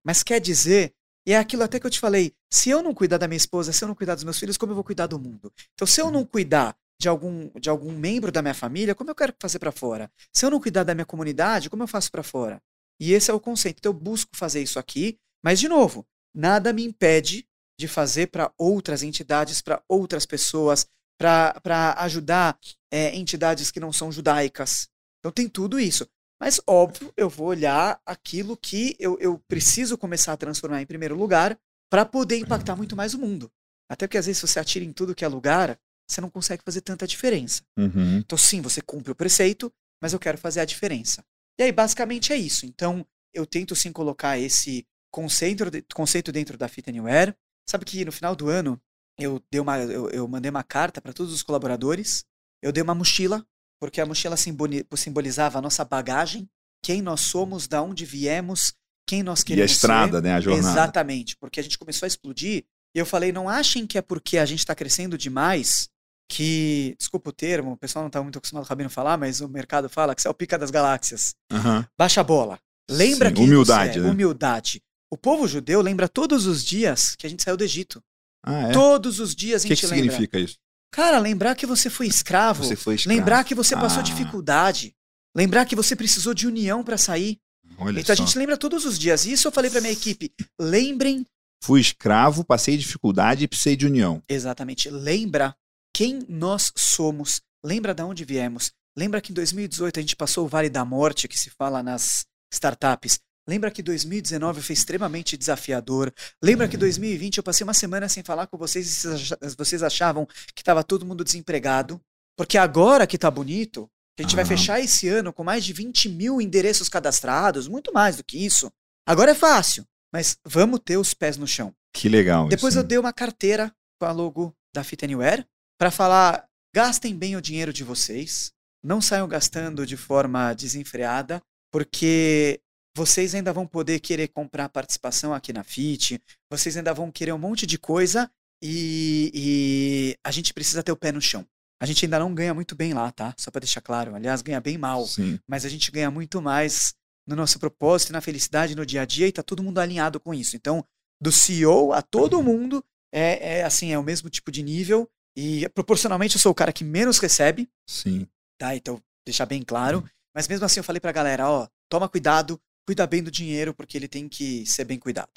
Mas quer dizer, e é aquilo até que eu te falei, se eu não cuidar da minha esposa, se eu não cuidar dos meus filhos, como eu vou cuidar do mundo? Então, se eu não cuidar de algum, de algum membro da minha família, como eu quero fazer para fora? Se eu não cuidar da minha comunidade, como eu faço para fora? E esse é o conceito. Então, eu busco fazer isso aqui, mas, de novo, nada me impede de fazer para outras entidades, para outras pessoas, para ajudar é, entidades que não são judaicas. Então, tem tudo isso. Mas, óbvio, eu vou olhar aquilo que eu, eu preciso começar a transformar em primeiro lugar para poder impactar muito mais o mundo. Até porque, às vezes, se você atira em tudo que é lugar, você não consegue fazer tanta diferença. Uhum. Então, sim, você cumpre o preceito, mas eu quero fazer a diferença. E aí, basicamente, é isso. Então, eu tento sim colocar esse conceito, conceito dentro da Fit Anywhere. Sabe que no final do ano, eu, dei uma, eu, eu mandei uma carta para todos os colaboradores, eu dei uma mochila porque a mochila simbolizava a nossa bagagem, quem nós somos, da onde viemos, quem nós queremos ser. E a estrada, ser. né, a jornada. Exatamente, porque a gente começou a explodir e eu falei, não achem que é porque a gente está crescendo demais que, desculpa o termo, o pessoal não está muito acostumado com o Rabino falar, mas o mercado fala que você é o pica das galáxias. Uhum. Baixa a bola. Lembra Sim, que humildade, é, né? humildade. O povo judeu lembra todos os dias que a gente saiu do Egito. Ah, é? Todos os dias a gente que que lembra. O que significa isso? Cara, lembrar que você foi escravo. Você foi escravo. Lembrar que você passou ah. dificuldade. Lembrar que você precisou de união para sair. Olha então só. a gente lembra todos os dias. Isso eu falei para minha equipe. Lembrem. Fui escravo, passei dificuldade e precisei de união. Exatamente. Lembra quem nós somos. Lembra de onde viemos. Lembra que em 2018 a gente passou o Vale da Morte, que se fala nas startups. Lembra que 2019 foi extremamente desafiador. Lembra que 2020 eu passei uma semana sem falar com vocês e vocês achavam que estava todo mundo desempregado. Porque agora que tá bonito, a gente vai fechar esse ano com mais de 20 mil endereços cadastrados, muito mais do que isso. Agora é fácil, mas vamos ter os pés no chão. Que legal. Depois isso, eu dei uma carteira com a logo da Fit Anywhere para falar: gastem bem o dinheiro de vocês, não saiam gastando de forma desenfreada, porque vocês ainda vão poder querer comprar participação aqui na FIT, vocês ainda vão querer um monte de coisa e, e, a gente precisa ter o pé no chão. A gente ainda não ganha muito bem lá, tá? Só para deixar claro. Aliás, ganha bem mal. Sim. Mas a gente ganha muito mais no nosso propósito, na felicidade, no dia a dia e tá todo mundo alinhado com isso. Então, do CEO a todo mundo é, é assim, é o mesmo tipo de nível e proporcionalmente eu sou o cara que menos recebe. Sim. Tá? Então, deixar bem claro. Mas mesmo assim eu falei pra galera, ó, toma cuidado, cuida bem do dinheiro, porque ele tem que ser bem cuidado.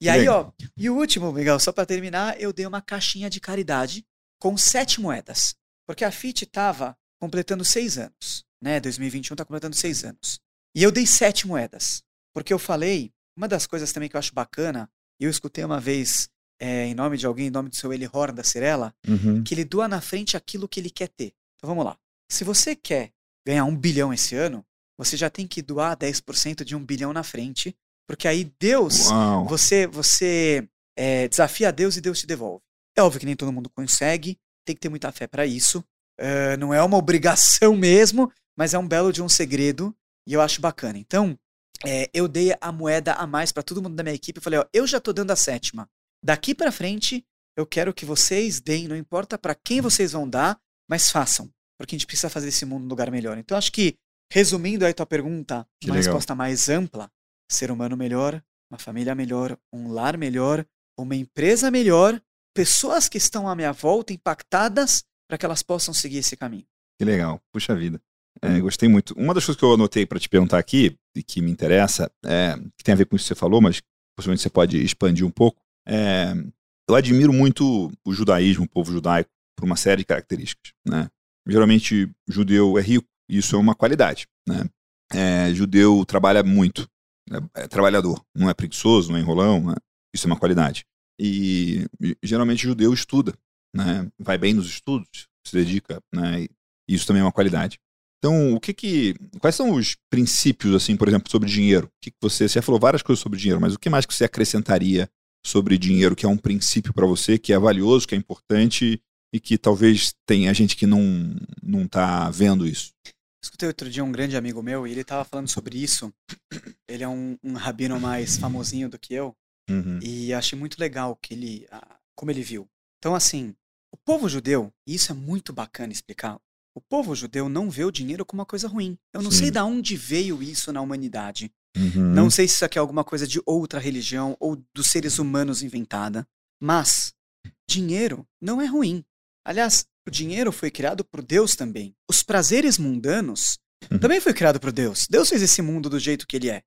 E aí, legal. ó, e o último, Miguel, só para terminar, eu dei uma caixinha de caridade com sete moedas. Porque a FIT tava completando seis anos, né? 2021 tá completando seis anos. E eu dei sete moedas. Porque eu falei, uma das coisas também que eu acho bacana, e eu escutei uma vez é, em nome de alguém, em nome do seu Eli Horn da Cirela, Uhum. que ele doa na frente aquilo que ele quer ter. Então vamos lá. Se você quer ganhar um bilhão esse ano, você já tem que doar 10% de um bilhão na frente, porque aí Deus, Uau. você, você é, desafia a Deus e Deus te devolve. É óbvio que nem todo mundo consegue, tem que ter muita fé para isso. É, não é uma obrigação mesmo, mas é um belo de um segredo e eu acho bacana. Então, é, eu dei a moeda a mais para todo mundo da minha equipe. Eu falei, ó, eu já tô dando a sétima. Daqui para frente, eu quero que vocês deem, não importa para quem vocês vão dar, mas façam, porque a gente precisa fazer esse mundo um lugar melhor. Então, acho que, resumindo aí tua pergunta, Que uma legal. resposta mais ampla: ser humano melhor, uma família melhor, um lar melhor, uma empresa melhor, pessoas que estão à minha volta impactadas para que elas possam seguir esse caminho. Que legal. Puxa vida. É, gostei muito. Uma das coisas que eu anotei para te perguntar aqui, e que me interessa, é, que tem a ver com isso que você falou, mas possivelmente você pode expandir um pouco. é, eu admiro muito o judaísmo, o povo judaico, por uma série de características. Né? Geralmente, judeu é rico, isso é uma qualidade. Né? É, judeu trabalha muito, é, é trabalhador, não é preguiçoso, não é enrolão, né? isso é uma qualidade. E geralmente judeu estuda, né? Vai bem nos estudos, se dedica, né? E isso também é uma qualidade. Então, o que que, quais são os princípios, assim, por exemplo, sobre dinheiro? O que, que você, você já falou várias coisas sobre dinheiro, mas o que mais que você acrescentaria sobre dinheiro, que é um princípio para você, que é valioso, que é importante e que talvez tenha gente que não não está vendo isso? Escutei outro dia um grande amigo meu e ele estava falando sobre isso. Ele é um, um, rabino mais famosinho do que eu uhum. e achei muito legal que ele, como ele viu. Então, assim, o povo judeu, e isso é muito bacana explicar, o povo judeu não vê o dinheiro como uma coisa ruim. Eu não Sim. sei de onde veio isso na humanidade. Uhum. Não sei se isso aqui é alguma coisa de outra religião ou dos seres humanos inventada. Mas dinheiro não é ruim. Aliás, o dinheiro foi criado por Deus também. Os prazeres mundanos uhum. também foi criado por Deus. Deus fez esse mundo do jeito que ele é.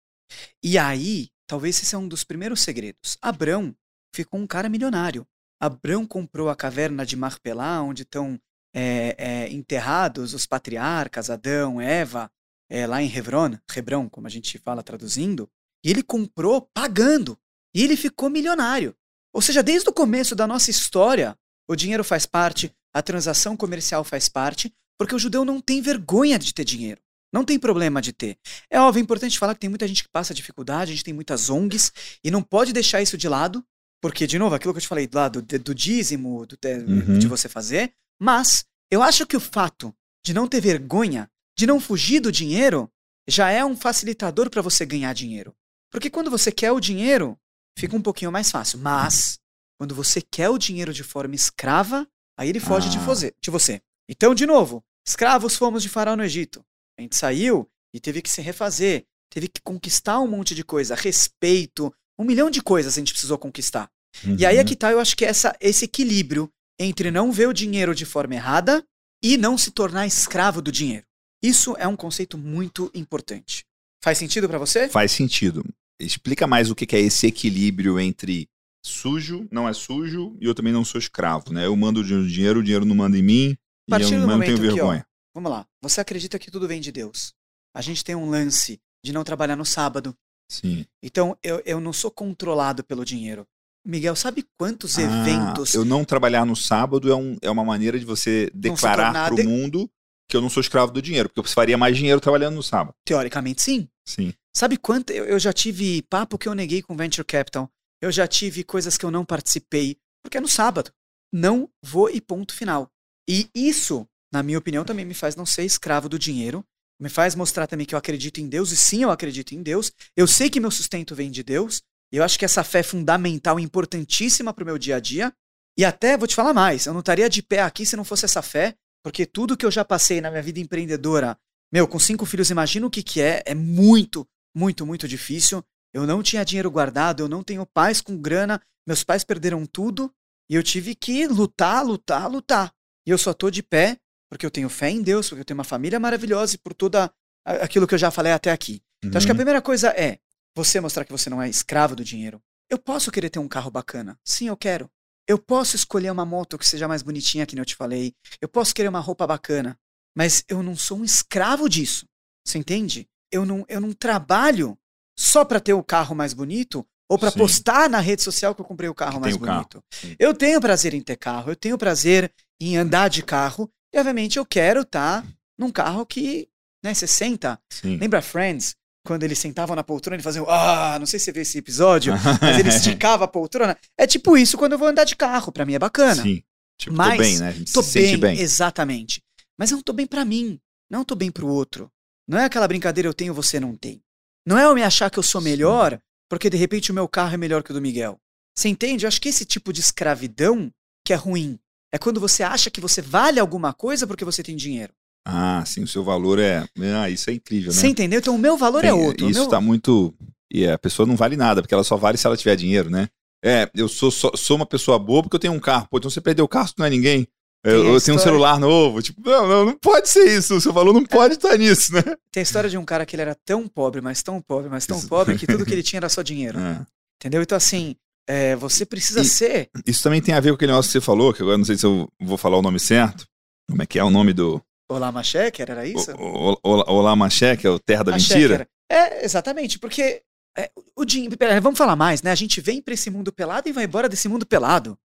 E aí, talvez esse é um dos primeiros segredos. Abrão ficou um cara milionário. Abrão comprou a caverna de Marpelá, onde estão é, é, enterrados os patriarcas, Adão, Eva, é, lá em Hebron, Hebron, como a gente fala traduzindo, e ele comprou pagando. E ele ficou milionário. Ou seja, desde o começo da nossa história, o dinheiro faz parte, a transação comercial faz parte, porque o judeu não tem vergonha de ter dinheiro. Não tem problema de ter. É óbvio, é importante falar que tem muita gente que passa dificuldade, a gente tem muitas ONGs, e não pode deixar isso de lado, porque, de novo, aquilo que eu te falei do lado do dízimo, do, uhum. de você fazer, mas eu acho que o fato de não ter vergonha, de não fugir do dinheiro, já é um facilitador para você ganhar dinheiro. Porque quando você quer o dinheiro, fica um pouquinho mais fácil. Mas, quando você quer o dinheiro de forma escrava, aí ele foge ah. de, você, de você. Então, de novo, escravos fomos de Faraó no Egito. A gente saiu e teve que se refazer, teve que conquistar um monte de coisa, respeito, um milhão de coisas a gente precisou conquistar. Uhum. E aí é uhum. que tá, eu acho que essa, esse equilíbrio entre não ver o dinheiro de forma errada e não se tornar escravo do dinheiro. Isso é um conceito muito importante. Faz sentido para você? Faz sentido. Explica mais o que é esse equilíbrio entre sujo, não é sujo, e eu também não sou escravo, né? Eu mando o dinheiro, o dinheiro não manda em mim, e eu não tenho vergonha. Aqui, ó, vamos lá. Você acredita que tudo vem de Deus. A gente tem um lance de não trabalhar no sábado. Sim. Então, eu, eu não sou controlado pelo dinheiro. Miguel, sabe quantos ah, eventos. Eu não trabalhar no sábado é, um, é uma maneira de você declarar para o de... mundo que eu não sou escravo do dinheiro, porque você faria mais dinheiro trabalhando no sábado. Teoricamente, sim. Sim. Sabe quanto. Eu, eu já tive papo que eu neguei com Venture Capital. Eu já tive coisas que eu não participei, porque é no sábado. Não vou e ponto final. E isso, na minha opinião, também me faz não ser escravo do dinheiro. Me faz mostrar também que eu acredito em Deus, e sim, eu acredito em Deus. Eu sei que meu sustento vem de Deus. Eu acho que essa fé é fundamental e importantíssima para o meu dia a dia. E até vou te falar mais, eu não estaria de pé aqui se não fosse essa fé, porque tudo que eu já passei na minha vida empreendedora, meu, com cinco filhos, imagina o que, que é, é muito, muito, muito difícil. Eu não tinha dinheiro guardado, eu não tenho pais com grana, meus pais perderam tudo e eu tive que lutar, lutar, lutar. E eu só tô de pé porque eu tenho fé em Deus, porque eu tenho uma família maravilhosa e por tudo aquilo que eu já falei até aqui. Então acho que a uhum. primeira coisa é você mostrar que você não é escravo do dinheiro. Eu posso querer ter um carro bacana. Sim, eu quero. Eu posso escolher uma moto que seja mais bonitinha, que nem eu te falei. Eu posso querer uma roupa bacana. Mas eu não sou um escravo disso. Você entende? Eu não, eu não trabalho só para ter o carro mais bonito ou para postar na rede social que eu comprei o carro que mais bonito. Eu tenho prazer em ter carro, eu tenho prazer em andar de carro, e obviamente eu quero estar tá num carro que, né, você senta. Sim. Lembra Friends? quando eles sentavam na poltrona, ele fazia, ah, não sei se você vê esse episódio, mas ele esticava a poltrona. É tipo isso quando eu vou andar de carro, para mim é bacana. Sim. Tipo, mas, tô bem, né? A gente tô se bem, bem, exatamente. Mas eu não tô bem para mim, não tô bem pro outro. Não é aquela brincadeira eu tenho, você não tem. Não é eu me achar que eu sou melhor, Sim. porque de repente o meu carro é melhor que o do Miguel. Você entende? Eu acho que esse tipo de escravidão que é ruim é quando você acha que você vale alguma coisa porque você tem dinheiro. Ah, sim, o seu valor é. Ah, isso é incrível, né? Você entendeu? Então o meu valor é Tem, é outro. Isso meu... tá muito. E a pessoa não vale nada, porque ela só vale se ela tiver dinheiro, né? É, eu sou, sou, sou uma pessoa boa porque eu tenho um carro. Pô, então você perdeu o carro, tu não é ninguém. Eu, eu tenho um celular novo. Tipo, não, não, não pode ser isso. O seu valor não pode estar nisso, né? Tem a história de um cara que ele era tão pobre, mas tão pobre, mas tão isso. pobre, que tudo que ele tinha era só dinheiro. É. Entendeu? Então, assim, é, você precisa e ser. Isso também tem a ver com aquele negócio que você falou, que agora não sei se eu vou falar o nome certo. Como é que é o nome do, Olá Machecker, era isso? O, o, Olá Machecker, é o Terra da Mentira? É, exatamente, porque é, o dinheiro. Vamos falar mais, né? A gente vem para esse mundo pelado e vai embora desse mundo pelado.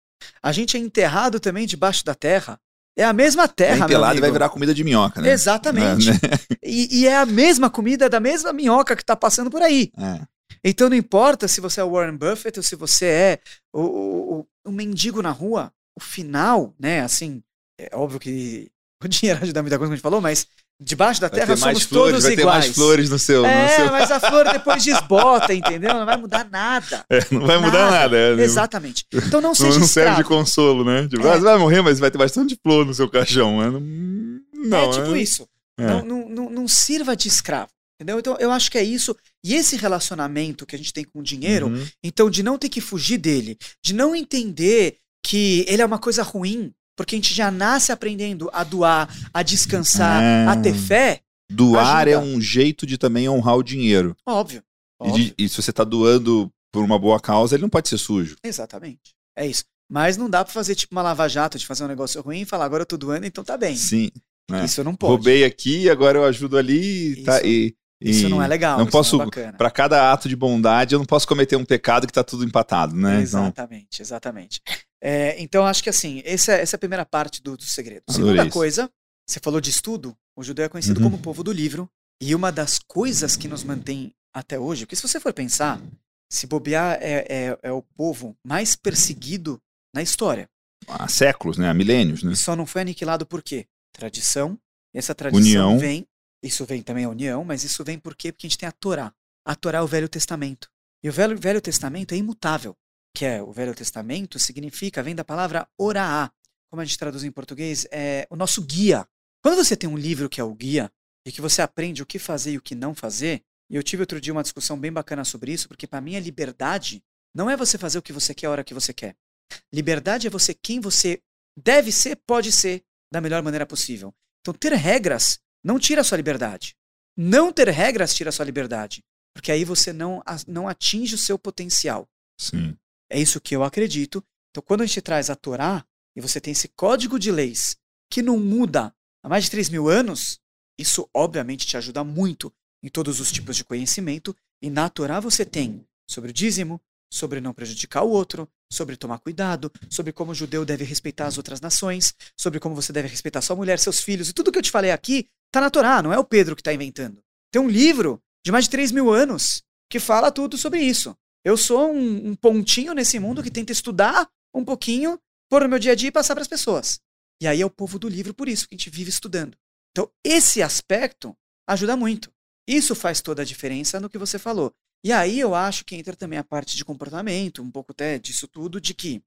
A gente é enterrado também debaixo da terra. É a mesma terra, Bem pelado e vai virar comida de minhoca, né? Exatamente. É, né? E, e é a mesma comida da mesma minhoca que tá passando por aí. É. Então não importa se você é o Warren Buffett ou se você é o, o, o- um mendigo na rua, o final, né, assim, é óbvio que o dinheiro ajuda muita coisa que a gente falou, mas debaixo da Vai terra ter somos flores, todos vai ter iguais. mais flores no seu. no É, seu- mas a flor depois desbota, entendeu? Não vai mudar nada. É, não vai mudar nada. é, Exatamente. Então não seja não serve de escravo. consolo, né? Tipo, É. ah, você vai morrer, mas vai ter bastante flor no seu caixão. né? Não, é tipo né? isso. É. Não, não, não, não sirva de escravo. Entendeu? Então eu acho que é isso. E esse relacionamento que a gente tem com o dinheiro, Uhum. então de não ter que fugir dele, de não entender que ele é uma coisa ruim, porque a gente já nasce aprendendo a doar, a descansar, É. a ter fé, Doar é Ajuda. um jeito de também honrar o dinheiro. óbvio. E, óbvio. de- e se você tá doando por uma boa causa, ele não pode ser sujo. Exatamente. É isso. Mas não dá pra fazer tipo uma lava-jato de fazer um negócio ruim e falar agora eu tô doando, então tá bem. Sim. né? Isso não pode. Roubei aqui, agora eu ajudo ali. e tá, Isso- e, Isso e não é legal. Não isso posso. É bacana. Pra cada ato de bondade, eu não posso cometer um pecado que tá tudo empatado, né? Então, Exatamente, exatamente. É, então, acho que assim, essa, essa é a primeira parte do, do segredo. Adorei Segunda isso. coisa, você falou de estudo, o judeu é conhecido Uhum. como o povo do livro, e uma das coisas que nos mantém até hoje, porque se você for pensar, se bobear é, é, é o povo mais perseguido na história. há séculos, né? Há milênios, né? E só não foi aniquilado por quê? Tradição. E essa tradição União. vem, isso vem também a união, mas isso vem por quê? Porque a gente tem a Torá. A Torá é o Velho Testamento. E o Velho, Velho Testamento é imutável. Que é o Velho Testamento significa, vem da palavra oraá. Como a gente traduz em português, é o nosso guia. Quando você tem um livro que é o guia, e que você aprende o que fazer e o que não fazer, e eu tive outro dia uma discussão bem bacana sobre isso, porque para mim a liberdade não é você fazer o que você quer a hora que você quer. Liberdade é você quem você deve ser, pode ser, da melhor maneira possível. Então, ter regras não tira a sua liberdade. Não ter regras tira a sua liberdade. Porque aí você não, não atinge o seu potencial. Sim. É isso que eu acredito. Então, quando a gente traz a Torá, e você tem esse código de leis que não muda há mais de 3 mil anos, isso obviamente te ajuda muito em todos os tipos de conhecimento. E na Torá você tem sobre o dízimo, sobre não prejudicar o outro, sobre tomar cuidado, sobre como o judeu deve respeitar as outras nações, sobre como você deve respeitar sua mulher, seus filhos. E tudo que eu te falei aqui tá na Torá, não é o Pedro que está inventando. Tem um livro de mais de 3 mil anos que fala tudo sobre isso. Eu sou um, um pontinho nesse mundo que tenta estudar um pouquinho, pôr no meu dia a dia e passar para as pessoas. E aí é o povo do livro, por isso que a gente vive estudando. Então, esse aspecto ajuda muito. Isso faz toda a diferença no que você falou. E aí eu acho que entra também a parte de comportamento, um pouco até disso tudo, de que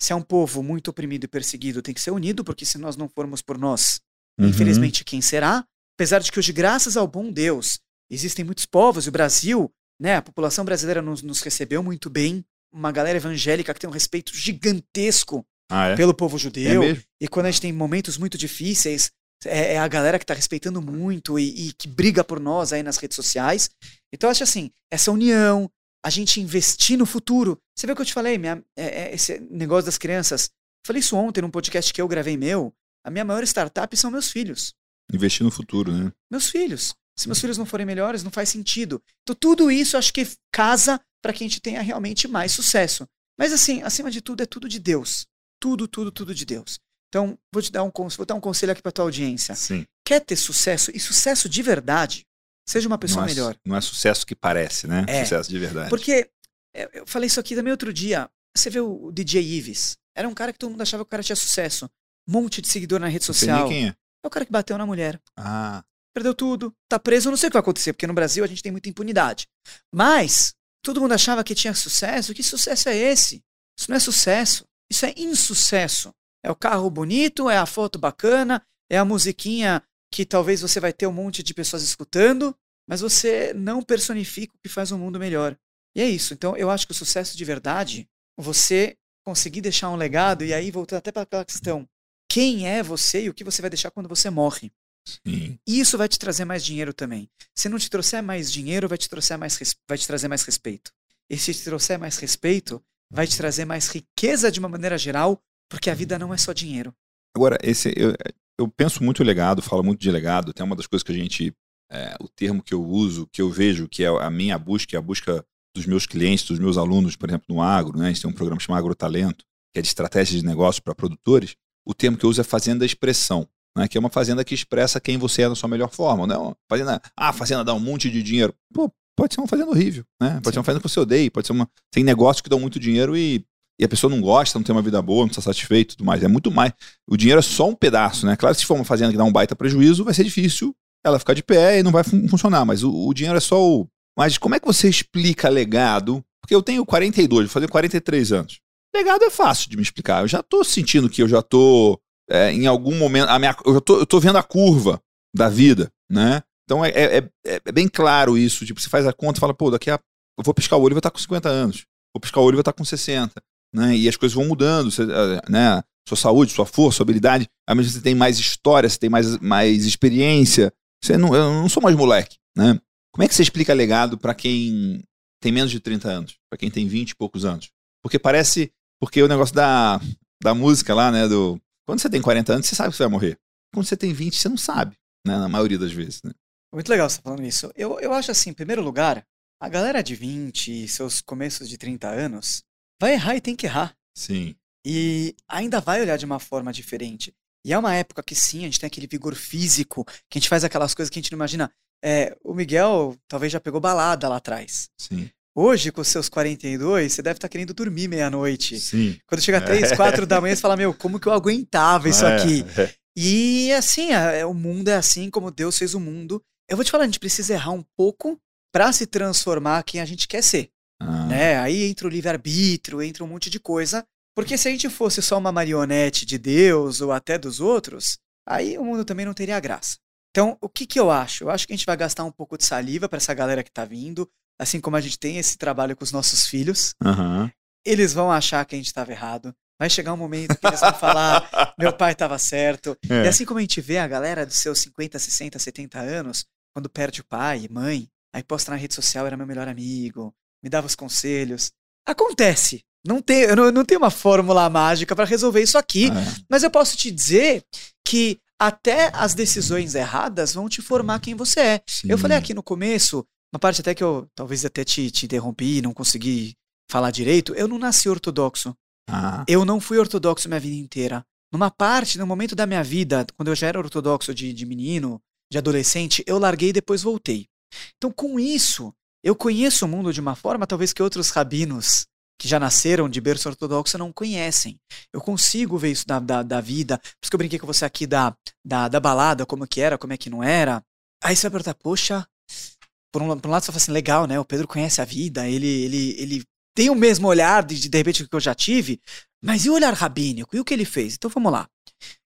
se é um povo muito oprimido e perseguido, tem que ser unido, porque se nós não formos por nós, Uhum. infelizmente quem será? Apesar de que hoje, graças ao bom Deus, existem muitos povos, e o Brasil, né, a população brasileira nos, nos recebeu muito bem, uma galera evangélica que tem um respeito gigantesco Ah, é? pelo povo É judeu, mesmo? e quando a gente tem momentos muito difíceis, é, é a galera que tá respeitando muito e, e que briga por nós aí nas redes sociais. Então, eu acho assim, essa união, a gente investir no futuro. Você vê o que eu te falei, minha, é- é esse negócio das crianças. Falei isso ontem num podcast que eu gravei meu. A minha maior startup são meus filhos. Investir no futuro, né? Meus filhos. Se meus filhos não forem melhores, não faz sentido. Então, tudo isso acho que casa para que a gente tenha realmente mais sucesso. Mas, assim, acima de tudo, é tudo de Deus. Tudo, tudo, tudo de Deus. Então, vou te dar um, vou dar um conselho aqui para tua audiência. Sim. Quer ter sucesso, e sucesso de verdade, seja uma pessoa não é, melhor. Não é sucesso que parece, né? É. Sucesso de verdade. Porque, é, eu falei isso aqui também outro dia, você vê o, DJ Ives, era um cara que todo mundo achava que o cara tinha sucesso. Um monte de seguidor na rede Não sei nem social. quem é. É o cara que bateu na mulher. Ah, perdeu tudo, tá preso, não sei o que vai acontecer, porque no Brasil a gente tem muita impunidade. Mas todo mundo achava que tinha sucesso, que sucesso é esse? Isso não é sucesso, isso é insucesso. É o carro bonito, é a foto bacana, é a musiquinha que talvez você vai ter um monte de pessoas escutando, mas você não personifica o que faz um mundo melhor. E é isso. Então eu acho que o sucesso de verdade, você conseguir deixar um legado, e aí voltando até para aquela questão, quem é você e o que você vai deixar quando você morre? Sim. E isso vai te trazer mais dinheiro também. Se não te trouxer mais dinheiro, vai te, trouxer mais, vai te trazer mais respeito. E se te trouxer mais respeito, vai te trazer mais riqueza de uma maneira geral, porque a vida não é só dinheiro. Agora, esse, eu, eu penso muito em legado, falo muito de legado. Tem uma das coisas que a gente. é, o termo que eu uso, que eu vejo, que é a minha busca, é a busca dos meus clientes, dos meus alunos, por exemplo, no agro, né? A gente tem um programa chamado Agrotalento. que é de estratégia de negócio para produtores, o termo que eu uso é fazenda expressão. Né, que é uma fazenda que expressa quem você é na sua melhor forma. Né? Fazenda, ah, a fazenda dá um monte de dinheiro. Pô, pode ser uma fazenda horrível, né? Pode Sim. ser uma fazenda que você odeia, pode ser uma. Tem negócios que dão muito dinheiro e, e a pessoa não gosta, não tem uma vida boa, não está satisfeito e tudo mais. É muito mais. O dinheiro é só um pedaço, né? Claro que se for uma fazenda que dá um baita prejuízo, vai ser difícil ela ficar de pé e não vai fun funcionar. Mas o, o, dinheiro é só o. Mas como é que você explica legado? Porque eu tenho 42, vou fazer 43 anos. Legado é fácil de me explicar. Eu já tô sentindo que eu já tô é, em algum momento. A minha, eu, tô, eu tô vendo a curva da vida, né? Então é, é, é, é bem claro isso. Tipo, você faz a conta e fala, pô, daqui a. Eu vou piscar o olho e vou estar com 50 anos. Vou piscar o olho e vou estar com 60. Né? E as coisas vão mudando. Você, eh, né? Sua saúde, sua força, sua habilidade. À medida que você tem mais história, você tem mais, mais experiência. Você não, eu não sou mais moleque, né? Como é que você explica legado para quem tem menos de 30 anos? Para quem tem 20 e poucos anos? Porque parece. Porque o negócio da, da música lá, né? Do, quando você tem 40 anos, você sabe que você vai morrer. Quando você tem 20, você não sabe, né? Na maioria das vezes, né? Muito legal você falando isso. Eu, eu acho assim, em primeiro lugar, a galera de 20 e seus começos de 30 anos vai errar e tem que errar. Sim. E ainda vai olhar de uma forma diferente. E é uma época que sim, a gente tem aquele vigor físico, que a gente faz aquelas coisas que a gente não imagina. É, o Miguel talvez já pegou balada lá atrás. Sim. Hoje, com seus 42, você deve estar tá querendo dormir meia-noite. Sim. Quando chega 3, 4 da manhã, você fala, meu, como que eu aguentava isso é, aqui? É. E assim, é, é, o mundo é assim como Deus fez o mundo. Eu vou te falar, a gente precisa errar um pouco para se transformar quem a gente quer ser. Ah. Né? Aí entra o livre-arbítrio, entra um monte de coisa. Porque se a gente fosse só uma marionete de Deus ou até dos outros, aí o mundo também não teria graça. Então, o que, que eu acho? Eu acho que a gente vai gastar um pouco de saliva para essa galera que tá vindo, assim como a gente tem esse trabalho com os nossos filhos. Uhum. Eles vão achar que a gente estava errado. Vai chegar um momento que eles vão falar, meu pai estava certo. É. E assim como a gente vê a galera dos seus 50, 60, 70 anos, quando perde o pai e mãe, aí posta na rede social, era meu melhor amigo, me dava os conselhos. Acontece. Não tem, eu não, não tenho uma fórmula mágica para resolver isso aqui, é. mas eu posso te dizer que até as decisões erradas vão te formar quem você é. Sim. Eu falei aqui no começo, uma parte até que eu talvez até te, te interrompi, não consegui falar direito, eu não nasci ortodoxo. Ah. Eu não fui ortodoxo minha vida inteira. Numa parte, no momento da minha vida, quando eu já era ortodoxo de, de menino, de adolescente, eu larguei e depois voltei. Então, com isso, eu conheço o mundo de uma forma talvez que outros rabinos que já nasceram de berço ortodoxo não conhecem. Eu consigo ver isso da, da, da, vida. Por isso que eu brinquei com você aqui da, da, da balada, como que era, como é que não era. Aí você vai perguntar, poxa, por um, por um lado você fala assim, legal, né? O Pedro conhece a vida, ele, ele, ele tem o mesmo olhar de, de repente que eu já tive, mas e o olhar rabínico? E o que ele fez? Então vamos lá.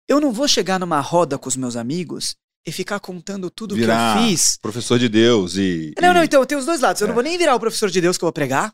Eu não vou chegar numa roda com os meus amigos e ficar contando tudo Virar que eu fiz. Professor de Deus e. Não, não, então tem os dois lados. Eu é. não vou nem virar o professor de Deus que eu vou pregar,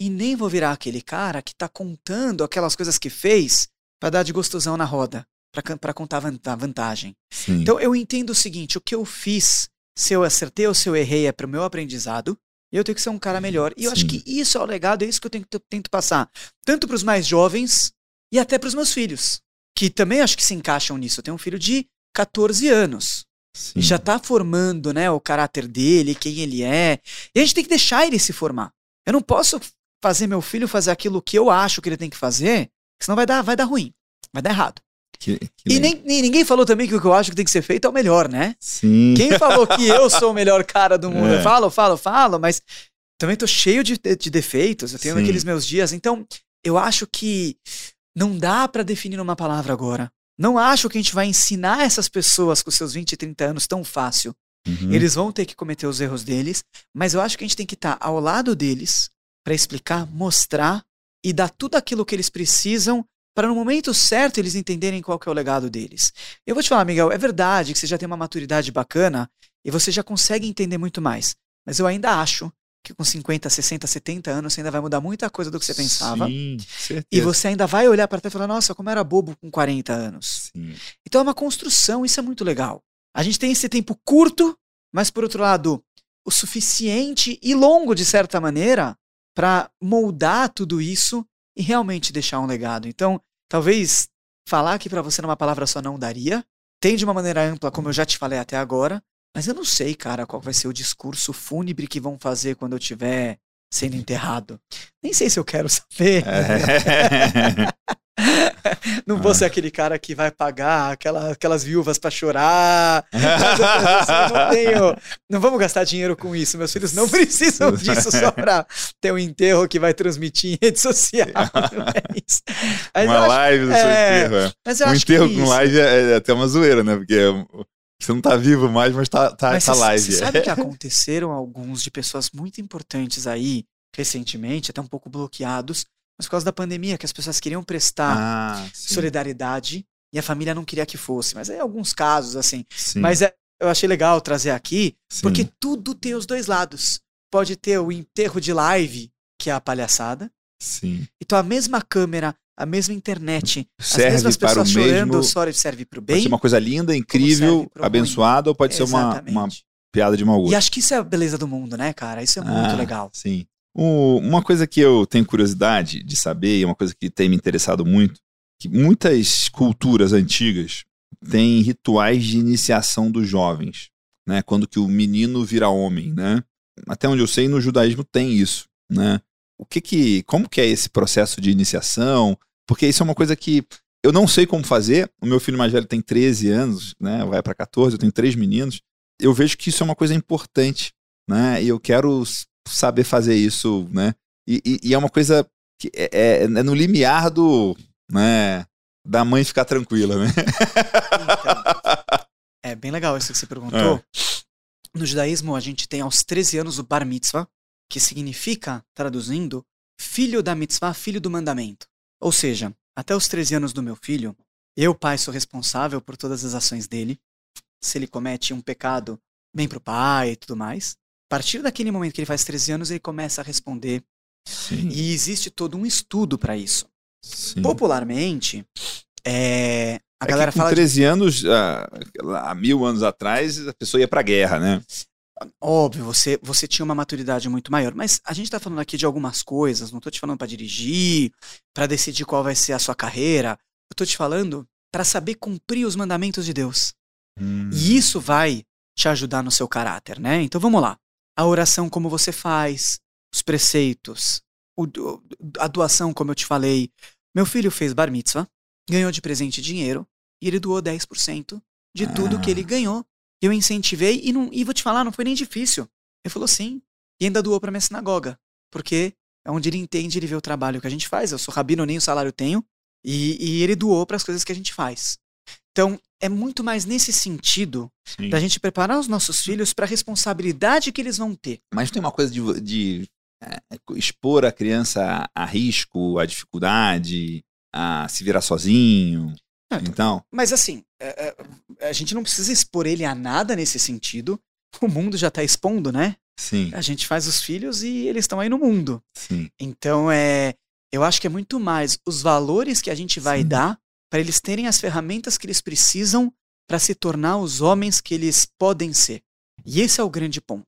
e nem vou virar aquele cara que tá contando aquelas coisas que fez para dar de gostosão na roda, para contar a vantagem. Sim. Então eu entendo o seguinte: o que eu fiz, se eu acertei ou se eu errei, é para o meu aprendizado. E eu tenho que ser um cara melhor. E eu Sim. acho que isso é o legado, é isso que eu tenho, tento passar. Tanto para os mais jovens e até para os meus filhos. Que também acho que se encaixam nisso. Eu tenho um filho de 14 anos. Sim. E já está formando né, o caráter dele, quem ele é. E a gente tem que deixar ele se formar. Eu não posso fazer meu filho fazer aquilo que eu acho que ele tem que fazer, senão vai dar, vai dar ruim. Vai dar errado. Que, que e nem, nem, ninguém falou também que o que eu acho que tem que ser feito é o melhor, né? Sim. Quem falou que eu sou o melhor cara do mundo? É. Eu falo, falo, falo, mas também tô cheio de, de defeitos. Eu tenho Sim. aqueles meus dias. Então, eu acho que não dá para definir uma palavra agora. Não acho que a gente vai ensinar essas pessoas com seus 20 e 30 anos tão fácil. Uhum. Eles vão ter que cometer os erros deles, mas eu acho que a gente tem que estar tá ao lado deles para explicar, mostrar e dar tudo aquilo que eles precisam para no momento certo eles entenderem qual que é o legado deles. Eu vou te falar, Miguel, é verdade que você já tem uma maturidade bacana e você já consegue entender muito mais. Mas eu ainda acho que com 50, 60, 70 anos você ainda vai mudar muita coisa do que você pensava. Sim, certeza. E você ainda vai olhar para trás e falar, nossa, como era bobo com 40 anos. Sim. Então é uma construção, isso é muito legal. A gente tem esse tempo curto, mas por outro lado, o suficiente e longo de certa maneira para moldar tudo isso e realmente deixar um legado. Então, talvez falar aqui para você numa palavra só não daria. Tem de uma maneira ampla, como eu já te falei até agora, mas eu não sei, cara, qual vai ser o discurso fúnebre que vão fazer quando eu estiver sendo enterrado. Nem sei se eu quero saber. É. Não vou Ah. ser aquele cara que vai pagar aquela, aquelas viúvas pra chorar. Eu não tenho. Não vamos gastar dinheiro com isso. Meus filhos não precisam disso só pra ter um enterro que vai transmitir em rede social. É uma acho- live do seu é, enterro. é. mas eu Um acho que enterro é com isso. live é, é até uma zoeira, né? Porque você não tá vivo mais, mas tá, tá, Mas tá cê- live. cê sabe que aconteceram alguns de pessoas muito importantes aí, recentemente, até um pouco bloqueados, mas por causa da pandemia, que as pessoas queriam prestar Ah, solidariedade e a família não queria que fosse. Mas aí alguns casos, assim. sim, Mas é, eu achei legal trazer aqui, sim. porque tudo tem os dois lados. Pode ter o enterro de live, que é a palhaçada, Sim. então a mesma câmera, a mesma internet, as Serve mesmas para o pessoas chorando, mesmo. só serve pro Pode bem. ser uma coisa linda, incrível, abençoada, ou pode ser uma, Exatamente. uma piada de mau gosto. E acho que isso é a beleza do mundo, né, cara? Isso é muito Ah, legal. Sim. O- uma coisa que eu tenho curiosidade de saber, e uma coisa que tem me interessado muito, que muitas culturas antigas têm rituais de iniciação dos jovens, né? Quando que o menino vira homem, né? Até onde eu sei, no judaísmo tem isso, né? O que que, como que é esse processo de iniciação? Porque isso é uma coisa que eu não sei como fazer. O meu filho mais velho tem 13 anos, né? Vai para 14, eu tenho três meninos. Eu vejo que isso é uma coisa importante, né? E eu quero saber fazer isso, né? E, e- e é uma coisa que é, é- é no limiar do, né? Da mãe ficar tranquila, né? Então, é bem legal isso que você perguntou. É. No judaísmo, a gente tem aos 13 anos o bar mitzvah, que significa, traduzindo, filho da mitzvah, filho do mandamento. Ou seja, até os 13 anos do meu filho, eu, pai, sou responsável por todas as ações dele. Se ele comete um pecado, vem pro pai e tudo mais. A partir daquele momento que ele faz 13 anos, ele começa a responder. Sim. E existe todo um estudo para isso. sim. Popularmente, é, a É galera que com fala de 13 anos, ah, há mil anos atrás, a pessoa ia pra guerra, né? Óbvio, você, você tinha uma maturidade muito maior, mas a gente tá falando aqui de algumas coisas, não tô te falando pra dirigir, pra decidir qual vai ser a sua carreira, eu tô te falando pra saber cumprir os mandamentos de Deus. Hum. E isso vai te ajudar no seu caráter, né? Então vamos lá. A oração como você faz, os preceitos, o- a doação como eu te falei. Meu filho fez bar mitzvah, ganhou de presente dinheiro e ele doou 10% de tudo que Ah. ele ganhou. Eu incentivei e, não, e vou te falar, não foi nem difícil. Ele falou sim. E ainda doou pra minha sinagoga. Porque é onde ele entende, ele vê o trabalho que a gente faz. Eu sou rabino, nem o salário tenho. E, e ele doou para as coisas que a gente faz. Então, é muito mais nesse sentido Sim. da gente preparar os nossos filhos para a responsabilidade que eles vão ter. Mas tem uma coisa de, de, é, expor a criança a, a risco, a dificuldade, a se virar sozinho. Ah, Então, Mas assim, é, é, a gente não precisa expor ele a nada nesse sentido. O mundo já está expondo, né? sim, A gente faz os filhos e eles estão aí no mundo. sim. Então, é, eu acho que é muito mais os valores que a gente vai Sim. dar para eles terem as ferramentas que eles precisam para se tornar os homens que eles podem ser. E esse é o grande ponto.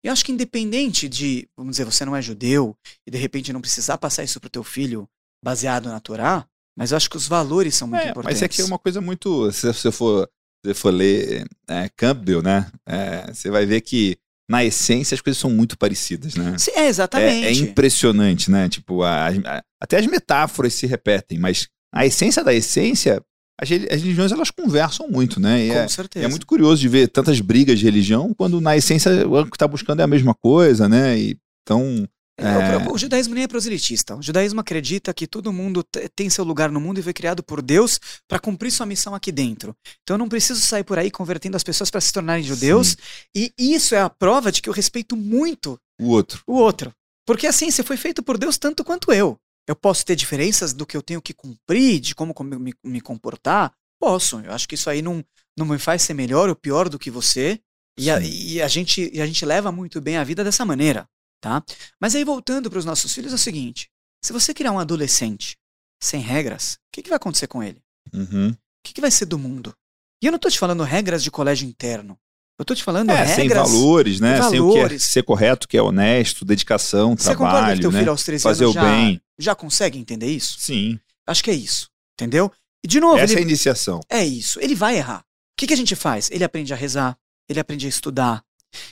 Eu acho que independente de, vamos dizer, você não é judeu e de repente não precisar passar isso pro teu filho baseado na Torá, mas eu acho que os valores são muito É, importantes. mas isso aqui é uma coisa muito. Se você for, se você for ler é, Campbell, né? é, você vai ver que, na essência, as coisas são muito parecidas, né? Sim, é, É, exatamente. é impressionante, né? Tipo, a- a- até as metáforas se repetem, mas a essência da essência, as, reli- as religiões elas conversam muito, né? E Com é, certeza. é muito curioso de ver tantas brigas de religião, quando na essência o que está buscando é a mesma coisa, né? E, então, É, É. O, judaísmo nem é proselitista. O judaísmo acredita que todo mundo te- tem seu lugar no mundo e foi criado por Deus para cumprir sua missão aqui dentro. Então eu não preciso sair por aí convertendo as pessoas para se tornarem judeus. E isso é a prova de que eu respeito muito o outro. o outro. Porque assim, você foi feito por Deus tanto quanto eu. Eu posso ter diferenças do que eu tenho que cumprir, de como com- me, me comportar? Posso. Eu acho que isso aí não, não me faz ser melhor ou pior do que você. E a, e a gente, e a gente leva muito bem a vida dessa maneira, tá? Mas aí voltando para os nossos filhos é o seguinte: se você criar um adolescente sem regras, o que, que vai acontecer com ele? Uhum. O que, que vai ser do mundo? E eu não tô te falando regras de colégio interno. Eu tô te falando É, sem regras. valores, né? Sem o que é valores. ser correto, que é honesto, dedicação, Você concorda que trabalho, teu né? filho aos 13 Fazer anos o já, bem. já consegue entender isso? Sim. Acho que é isso. Entendeu? E de novo, Essa é a ele, iniciação. é isso. Ele vai errar. O que, que a gente faz? Ele aprende a rezar, ele aprende a estudar,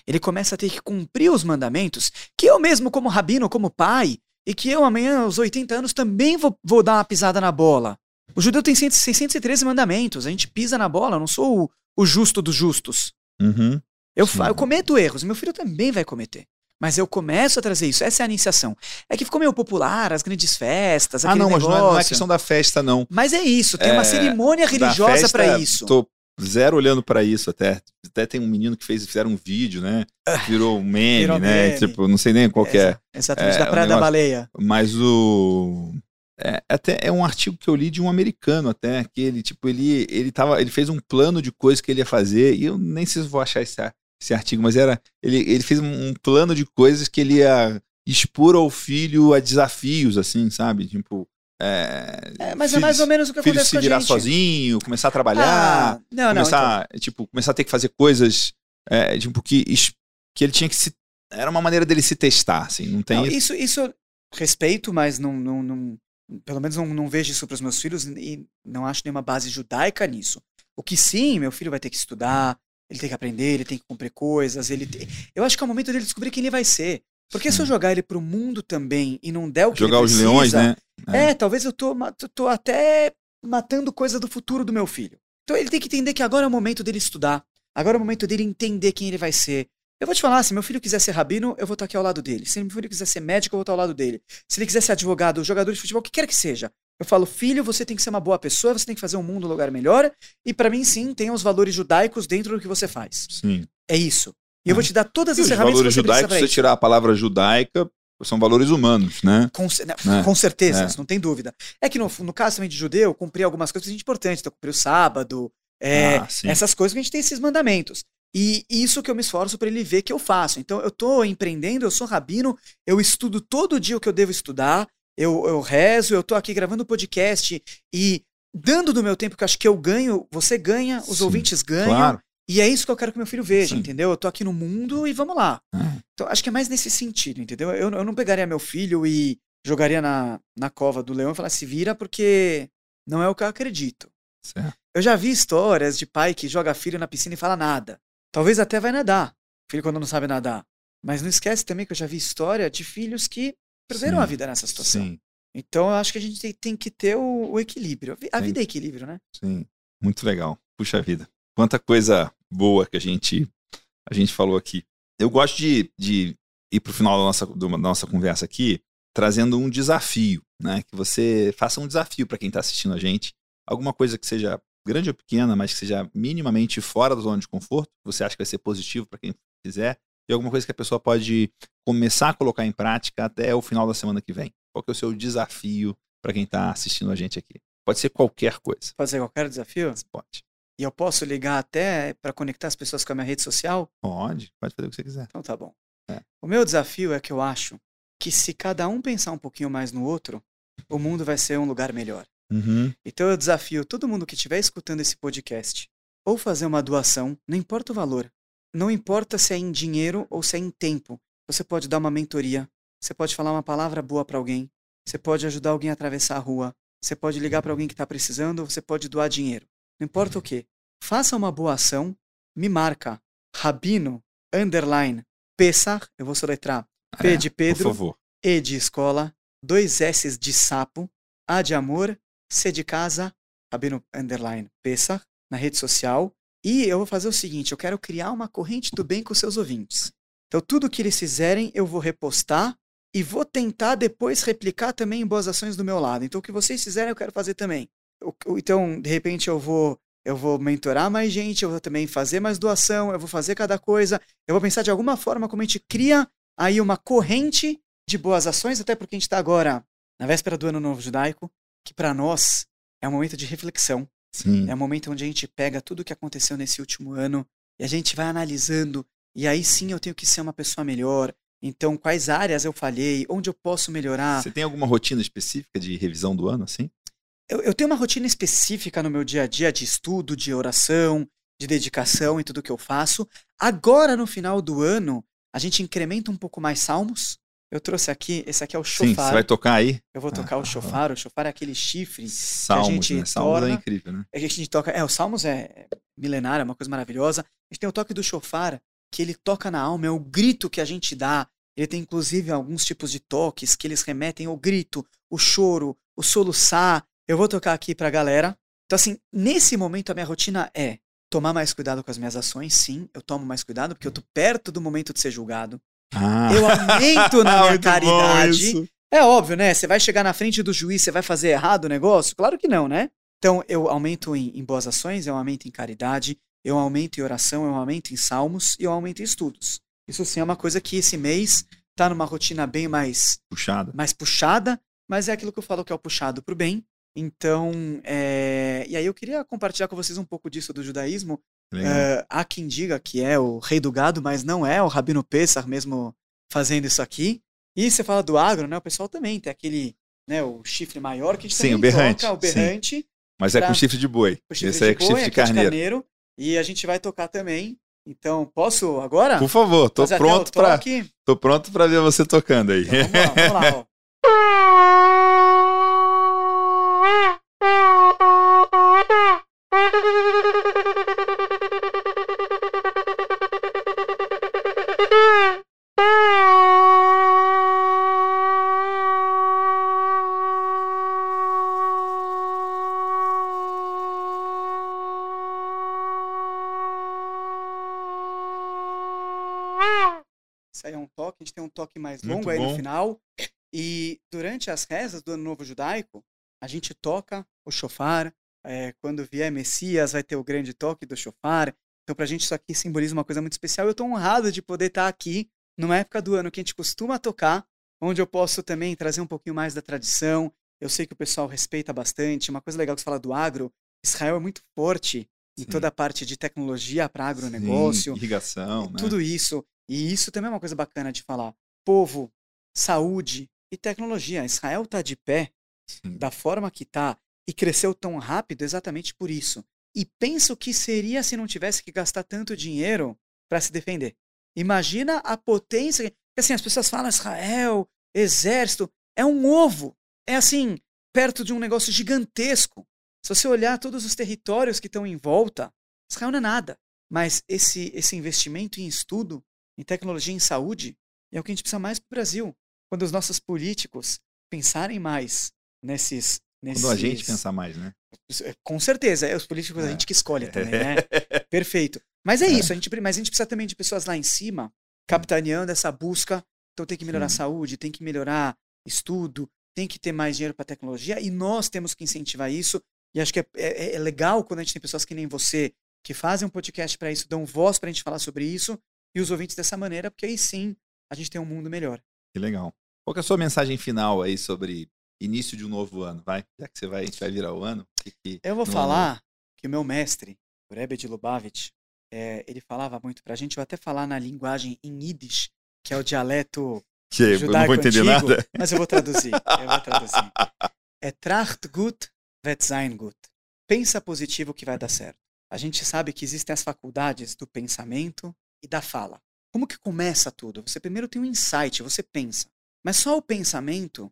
ele começa a ter que cumprir os mandamentos que eu mesmo, como rabino, como pai, e que eu amanhã, aos 80 anos, também vou, vou dar uma pisada na bola. O judeu tem 613 mandamentos, a gente pisa na bola, eu não sou o, o justo dos justos. Uhum. Eu, eu cometo erros, meu filho também vai cometer. Mas eu começo a trazer isso. Essa é a iniciação. É que ficou meio popular, as grandes festas. Ah, não, mas não é, não é, questão da festa, não. Mas é isso, tem é, uma cerimônia religiosa para isso. Tô zero olhando para isso até. Até tem um menino que fez, fizeram um vídeo, né? Ah, virou um meme, Virou né? Meme. Tipo, não sei nem qual que é. Exatamente, é, da Praia da Baleia. Mas o. É, até é um artigo que eu li de um americano até, que ele, tipo, ele, ele, tava, ele fez um plano de coisas que ele ia fazer, e eu nem sei se vou achar esse, esse artigo, mas era. Ele, ele fez um plano de coisas que ele ia expor ao filho a desafios, assim, sabe? Tipo. É, é mas filho, é mais ou menos o que acontece se virar sozinho, começar a trabalhar, ah, não, começar, não, então. tipo, começar a ter que fazer coisas, é, tipo, que, que ele tinha que se... Era uma maneira dele se testar, assim, não tem... Não, isso, isso respeito, mas não, não, não pelo menos não, não vejo isso para os meus filhos e não acho nenhuma base judaica nisso. O que sim, meu filho vai ter que estudar, ele tem que aprender, ele tem que cumprir coisas, ele tem... Eu acho que é o momento dele descobrir quem ele vai ser. Porque se eu jogar ele pro mundo também e não der o que jogar ele precisa, os leões, né? É. é, talvez eu tô, tô até matando coisa do futuro do meu filho. Então ele tem que entender que agora é o momento dele estudar. Agora é o momento dele entender quem ele vai ser. Eu vou te falar, se meu filho quiser ser rabino, eu vou estar aqui ao lado dele. Se meu filho quiser ser médico, eu vou estar ao lado dele. Se ele quiser ser advogado, jogador de futebol, o que quer que seja. Eu falo, filho, você tem que ser uma boa pessoa, você tem que fazer um mundo um lugar melhor. E para mim, sim, tem os valores judaicos dentro do que você faz. Sim. É isso. E eu vou te dar todas as e ferramentas. Os valores judaicos, se você tirar a palavra judaica, são valores humanos, né? Com, né? com certeza, é. não tem dúvida. É que no, no caso também de judeu, cumprir algumas coisas importantes. Então, cumprir o sábado, é, ah, essas coisas que a gente tem esses mandamentos. E isso que eu me esforço para ele ver que eu faço. Então, eu estou empreendendo, eu sou rabino, eu estudo todo dia o que eu devo estudar, eu, eu rezo, eu estou aqui gravando podcast e dando do meu tempo que eu acho que eu ganho, você ganha, os Sim, ouvintes ganham. Claro. E é isso que eu quero que meu filho veja, Sim. entendeu? Eu tô aqui no mundo e vamos lá. É. Então, acho que é mais nesse sentido, entendeu? Eu, eu não pegaria meu filho e jogaria na, na cova do leão e falaria, se vira, porque não é o que eu acredito. Certo. Eu já vi histórias de pai que joga filho na piscina e fala nada. Talvez até vai nadar, filho quando não sabe nadar. Mas não esquece também que eu já vi história de filhos que perderam Sim. a vida nessa situação. Sim. Então eu acho que a gente tem, tem que ter o, o equilíbrio. A Sim. vida é equilíbrio, né? Sim, muito legal. Puxa vida. Quanta coisa boa que a gente, a gente falou aqui. Eu gosto de, de ir para o final da nossa, da nossa conversa aqui trazendo um desafio, né? Que você faça um desafio para quem está assistindo a gente. Alguma coisa que seja grande ou pequena, mas que seja minimamente fora da zona de conforto, você acha que vai ser positivo para quem quiser, e alguma coisa que a pessoa pode começar a colocar em prática até o final da semana que vem. Qual que é o seu desafio para quem está assistindo a gente aqui? Pode ser qualquer coisa. Pode ser qualquer desafio? Pode. E eu posso ligar até para conectar as pessoas com a minha rede social? Pode, pode fazer o que você quiser. Então tá bom. É. O meu desafio é que eu acho que se cada um pensar um pouquinho mais no outro, o mundo vai ser um lugar melhor. Uhum. Então eu desafio todo mundo que estiver escutando esse podcast ou fazer uma doação, não importa o valor, não importa se é em dinheiro ou se é em tempo. Você pode dar uma mentoria, você pode falar uma palavra boa para alguém, você pode ajudar alguém a atravessar a rua, você pode ligar para alguém que está precisando, você pode doar dinheiro. Não importa o que faça uma boa ação, me marca Rabino underline Pesar, eu vou soletrar P de Pedro, E de escola, dois S de sapo, A de amor, C de casa, Rabino underline Pesar, na rede social. E eu vou fazer o seguinte, eu quero criar uma corrente do bem com seus ouvintes. Então tudo que eles fizerem eu vou repostar e vou tentar depois replicar também em boas ações do meu lado. Então o que vocês fizerem eu quero fazer também. Então, de repente eu vou eu vou mentorar mais gente, eu vou também fazer mais doação, eu vou fazer cada coisa, eu vou pensar de alguma forma como a gente cria aí uma corrente de boas ações, até porque a gente está agora na véspera do Ano Novo Judaico, que para nós é um momento de reflexão. Sim. É um momento onde a gente pega tudo o que aconteceu nesse último ano e a gente vai analisando, e aí sim eu tenho que ser uma pessoa melhor. Então, quais áreas eu falhei, onde eu posso melhorar? Você tem alguma rotina específica de revisão do ano, assim? eu, eu tenho uma rotina específica no meu dia a dia de estudo, de oração, de dedicação em tudo que eu faço. Agora, no final do ano, a gente incrementa um pouco mais salmos. Eu trouxe aqui, esse aqui é o chofar. Sim, você vai tocar aí? Eu vou tocar ah, o chofar. Ah, o chofar é aquele chifre salmos, que a gente né? Salmos torna, é incrível, né? A gente toca, é, o salmos é milenário, é uma coisa maravilhosa. A gente tem o toque do chofar, que ele toca na alma, é o grito que a gente dá Ele tem inclusive alguns tipos de toques que eles remetem ao grito, o choro, o soluçar. Eu vou tocar aqui pra galera. Então, assim, nesse momento a minha rotina é tomar mais cuidado com as minhas ações, sim, eu tomo mais cuidado, porque eu tô perto do momento de ser julgado. Ah. Eu aumento na minha caridade. É óbvio, né? Você vai chegar na frente do juiz, você vai fazer errado o negócio? Claro que não, né? Então, eu aumento em, em boas ações, eu aumento em caridade, eu aumento em oração, eu aumento em salmos e eu aumento em estudos. Isso sim é uma coisa que esse mês tá numa rotina bem mais, Puxada. mais puxada, mas é aquilo que eu falo que é o puxado pro bem. Então, é... e aí eu queria compartilhar com vocês um pouco disso do judaísmo. É, há quem diga que é o rei do gado, mas não é o Rabino Pessar mesmo fazendo isso aqui. E você fala do agro, né? O pessoal também tem aquele, né, o chifre maior que a gente Sim, o berrante, toca, o berrante, Mas é pra- com chifre de boi. chifre Esse é de com boi, chifre de aqui carneiro. E a gente vai tocar também. Então, posso agora? Por favor, tô Fazer pronto para tô pronto para ver você tocando aí. Então, vamos lá, vamos lá. ó. mais Muito longo aí no bom. final. E durante as rezas do Ano Novo Judaico, a gente toca o shofar. é, quando vier Messias, vai ter o grande toque do shofar. Então, pra gente, isso aqui simboliza uma coisa muito especial. Eu tô honrado de poder estar aqui numa época do ano que a gente costuma tocar, onde eu posso também trazer um pouquinho mais da tradição. Eu sei que o pessoal respeita bastante. Uma coisa legal que você fala do agro, Israel é muito forte em Sim. toda a parte de tecnologia para agronegócio Sim, irrigação, né? tudo isso. E isso também é uma coisa bacana de falar. Povo, saúde e tecnologia. Israel está de pé Sim. da forma que está e cresceu tão rápido exatamente por isso. E pensa o que seria se não tivesse que gastar tanto dinheiro para se defender. Imagina a potência. que- Assim, as pessoas falam Israel, exército, é um ovo. É assim, perto de um negócio gigantesco. Se você olhar todos os territórios que estão em volta, Israel não é nada. Mas esse, esse investimento em estudo, em tecnologia, em saúde, é o que a gente precisa mais para o Brasil. Quando os nossos políticos pensarem mais nesses. nesses Quando a gente pensar mais, né? Com certeza, é os políticos a É. gente que escolhe também, né? Perfeito. Mas é, isso, a gente, mas a gente precisa também de pessoas lá em cima capitaneando essa busca. Então tem que melhorar a saúde, tem que melhorar estudo, tem que ter mais dinheiro para tecnologia e nós temos que incentivar isso. E acho que é, é- é legal quando a gente tem pessoas que nem você que fazem um podcast para isso, dão voz para a gente falar sobre isso e os ouvintes dessa maneira, porque aí sim a gente tem um mundo melhor. Que legal. Qual que é a sua mensagem final aí sobre início de um novo ano? Vai, já que você vai, a gente vai virar o ano. que que- Eu vou falar que o meu mestre, o Rebbe de Lubavitch, é, ele falava muito pra gente, eu até falar na linguagem em Yiddish, que é o dialeto Que eu não vou entender antigo, nada. mas eu vou traduzir. Eu vou traduzir. É tracht gut, wird sein gut. Pensa positivo que vai dar certo. A gente sabe que existem as faculdades do pensamento e da fala. Como que começa tudo? Você primeiro tem um insight, você pensa. Mas só o pensamento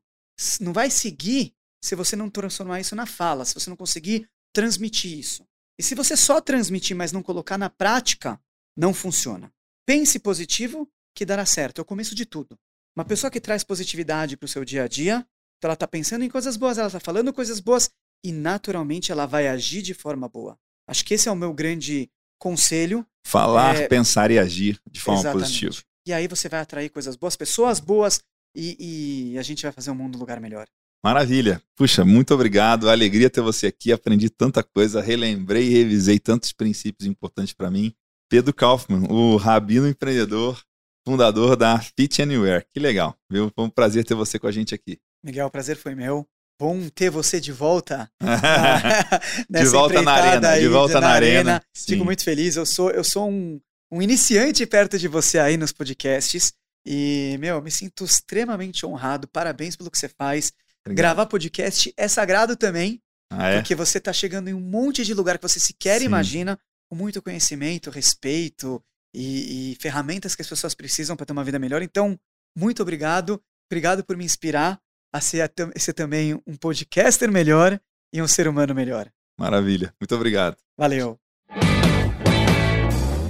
não vai seguir se você não transformar isso na fala, se você não conseguir transmitir isso. E se você só transmitir, mas não colocar na prática, não funciona. Pense positivo que dará certo. É o começo de tudo. Uma pessoa que traz positividade para o seu dia a dia, então ela está pensando em coisas boas, ela está falando coisas boas e naturalmente ela vai agir de forma boa. Acho que esse é o meu grande conselho. Falar, É, pensar e agir de forma Exatamente. positiva. E aí você vai atrair coisas boas, pessoas boas e, e a gente vai fazer o mundo um lugar melhor. Maravilha. Puxa, muito obrigado. Alegria ter você aqui. Aprendi tanta coisa, relembrei e revisei tantos princípios importantes para mim. Pedro Kaufmann, o rabino empreendedor, fundador da Fit Anywhere. Que legal, viu? Foi um prazer ter você com a gente aqui. Miguel, o prazer foi meu. Bom ter você de volta. de volta na arena, de aí volta na, arena. Fico Sim. muito feliz. Eu sou, eu sou um, um iniciante perto de você aí nos podcasts. E, meu, eu me sinto extremamente honrado. Parabéns pelo que você faz. Obrigado. Gravar podcast é sagrado também, Ah, é? porque você está chegando em um monte de lugar que você sequer Sim. imagina, com muito conhecimento, respeito e, e ferramentas que as pessoas precisam para ter uma vida melhor. Então, muito obrigado. Obrigado por me inspirar a ser, a ser também um podcaster melhor e um ser humano melhor. Maravilha. Muito obrigado. Valeu.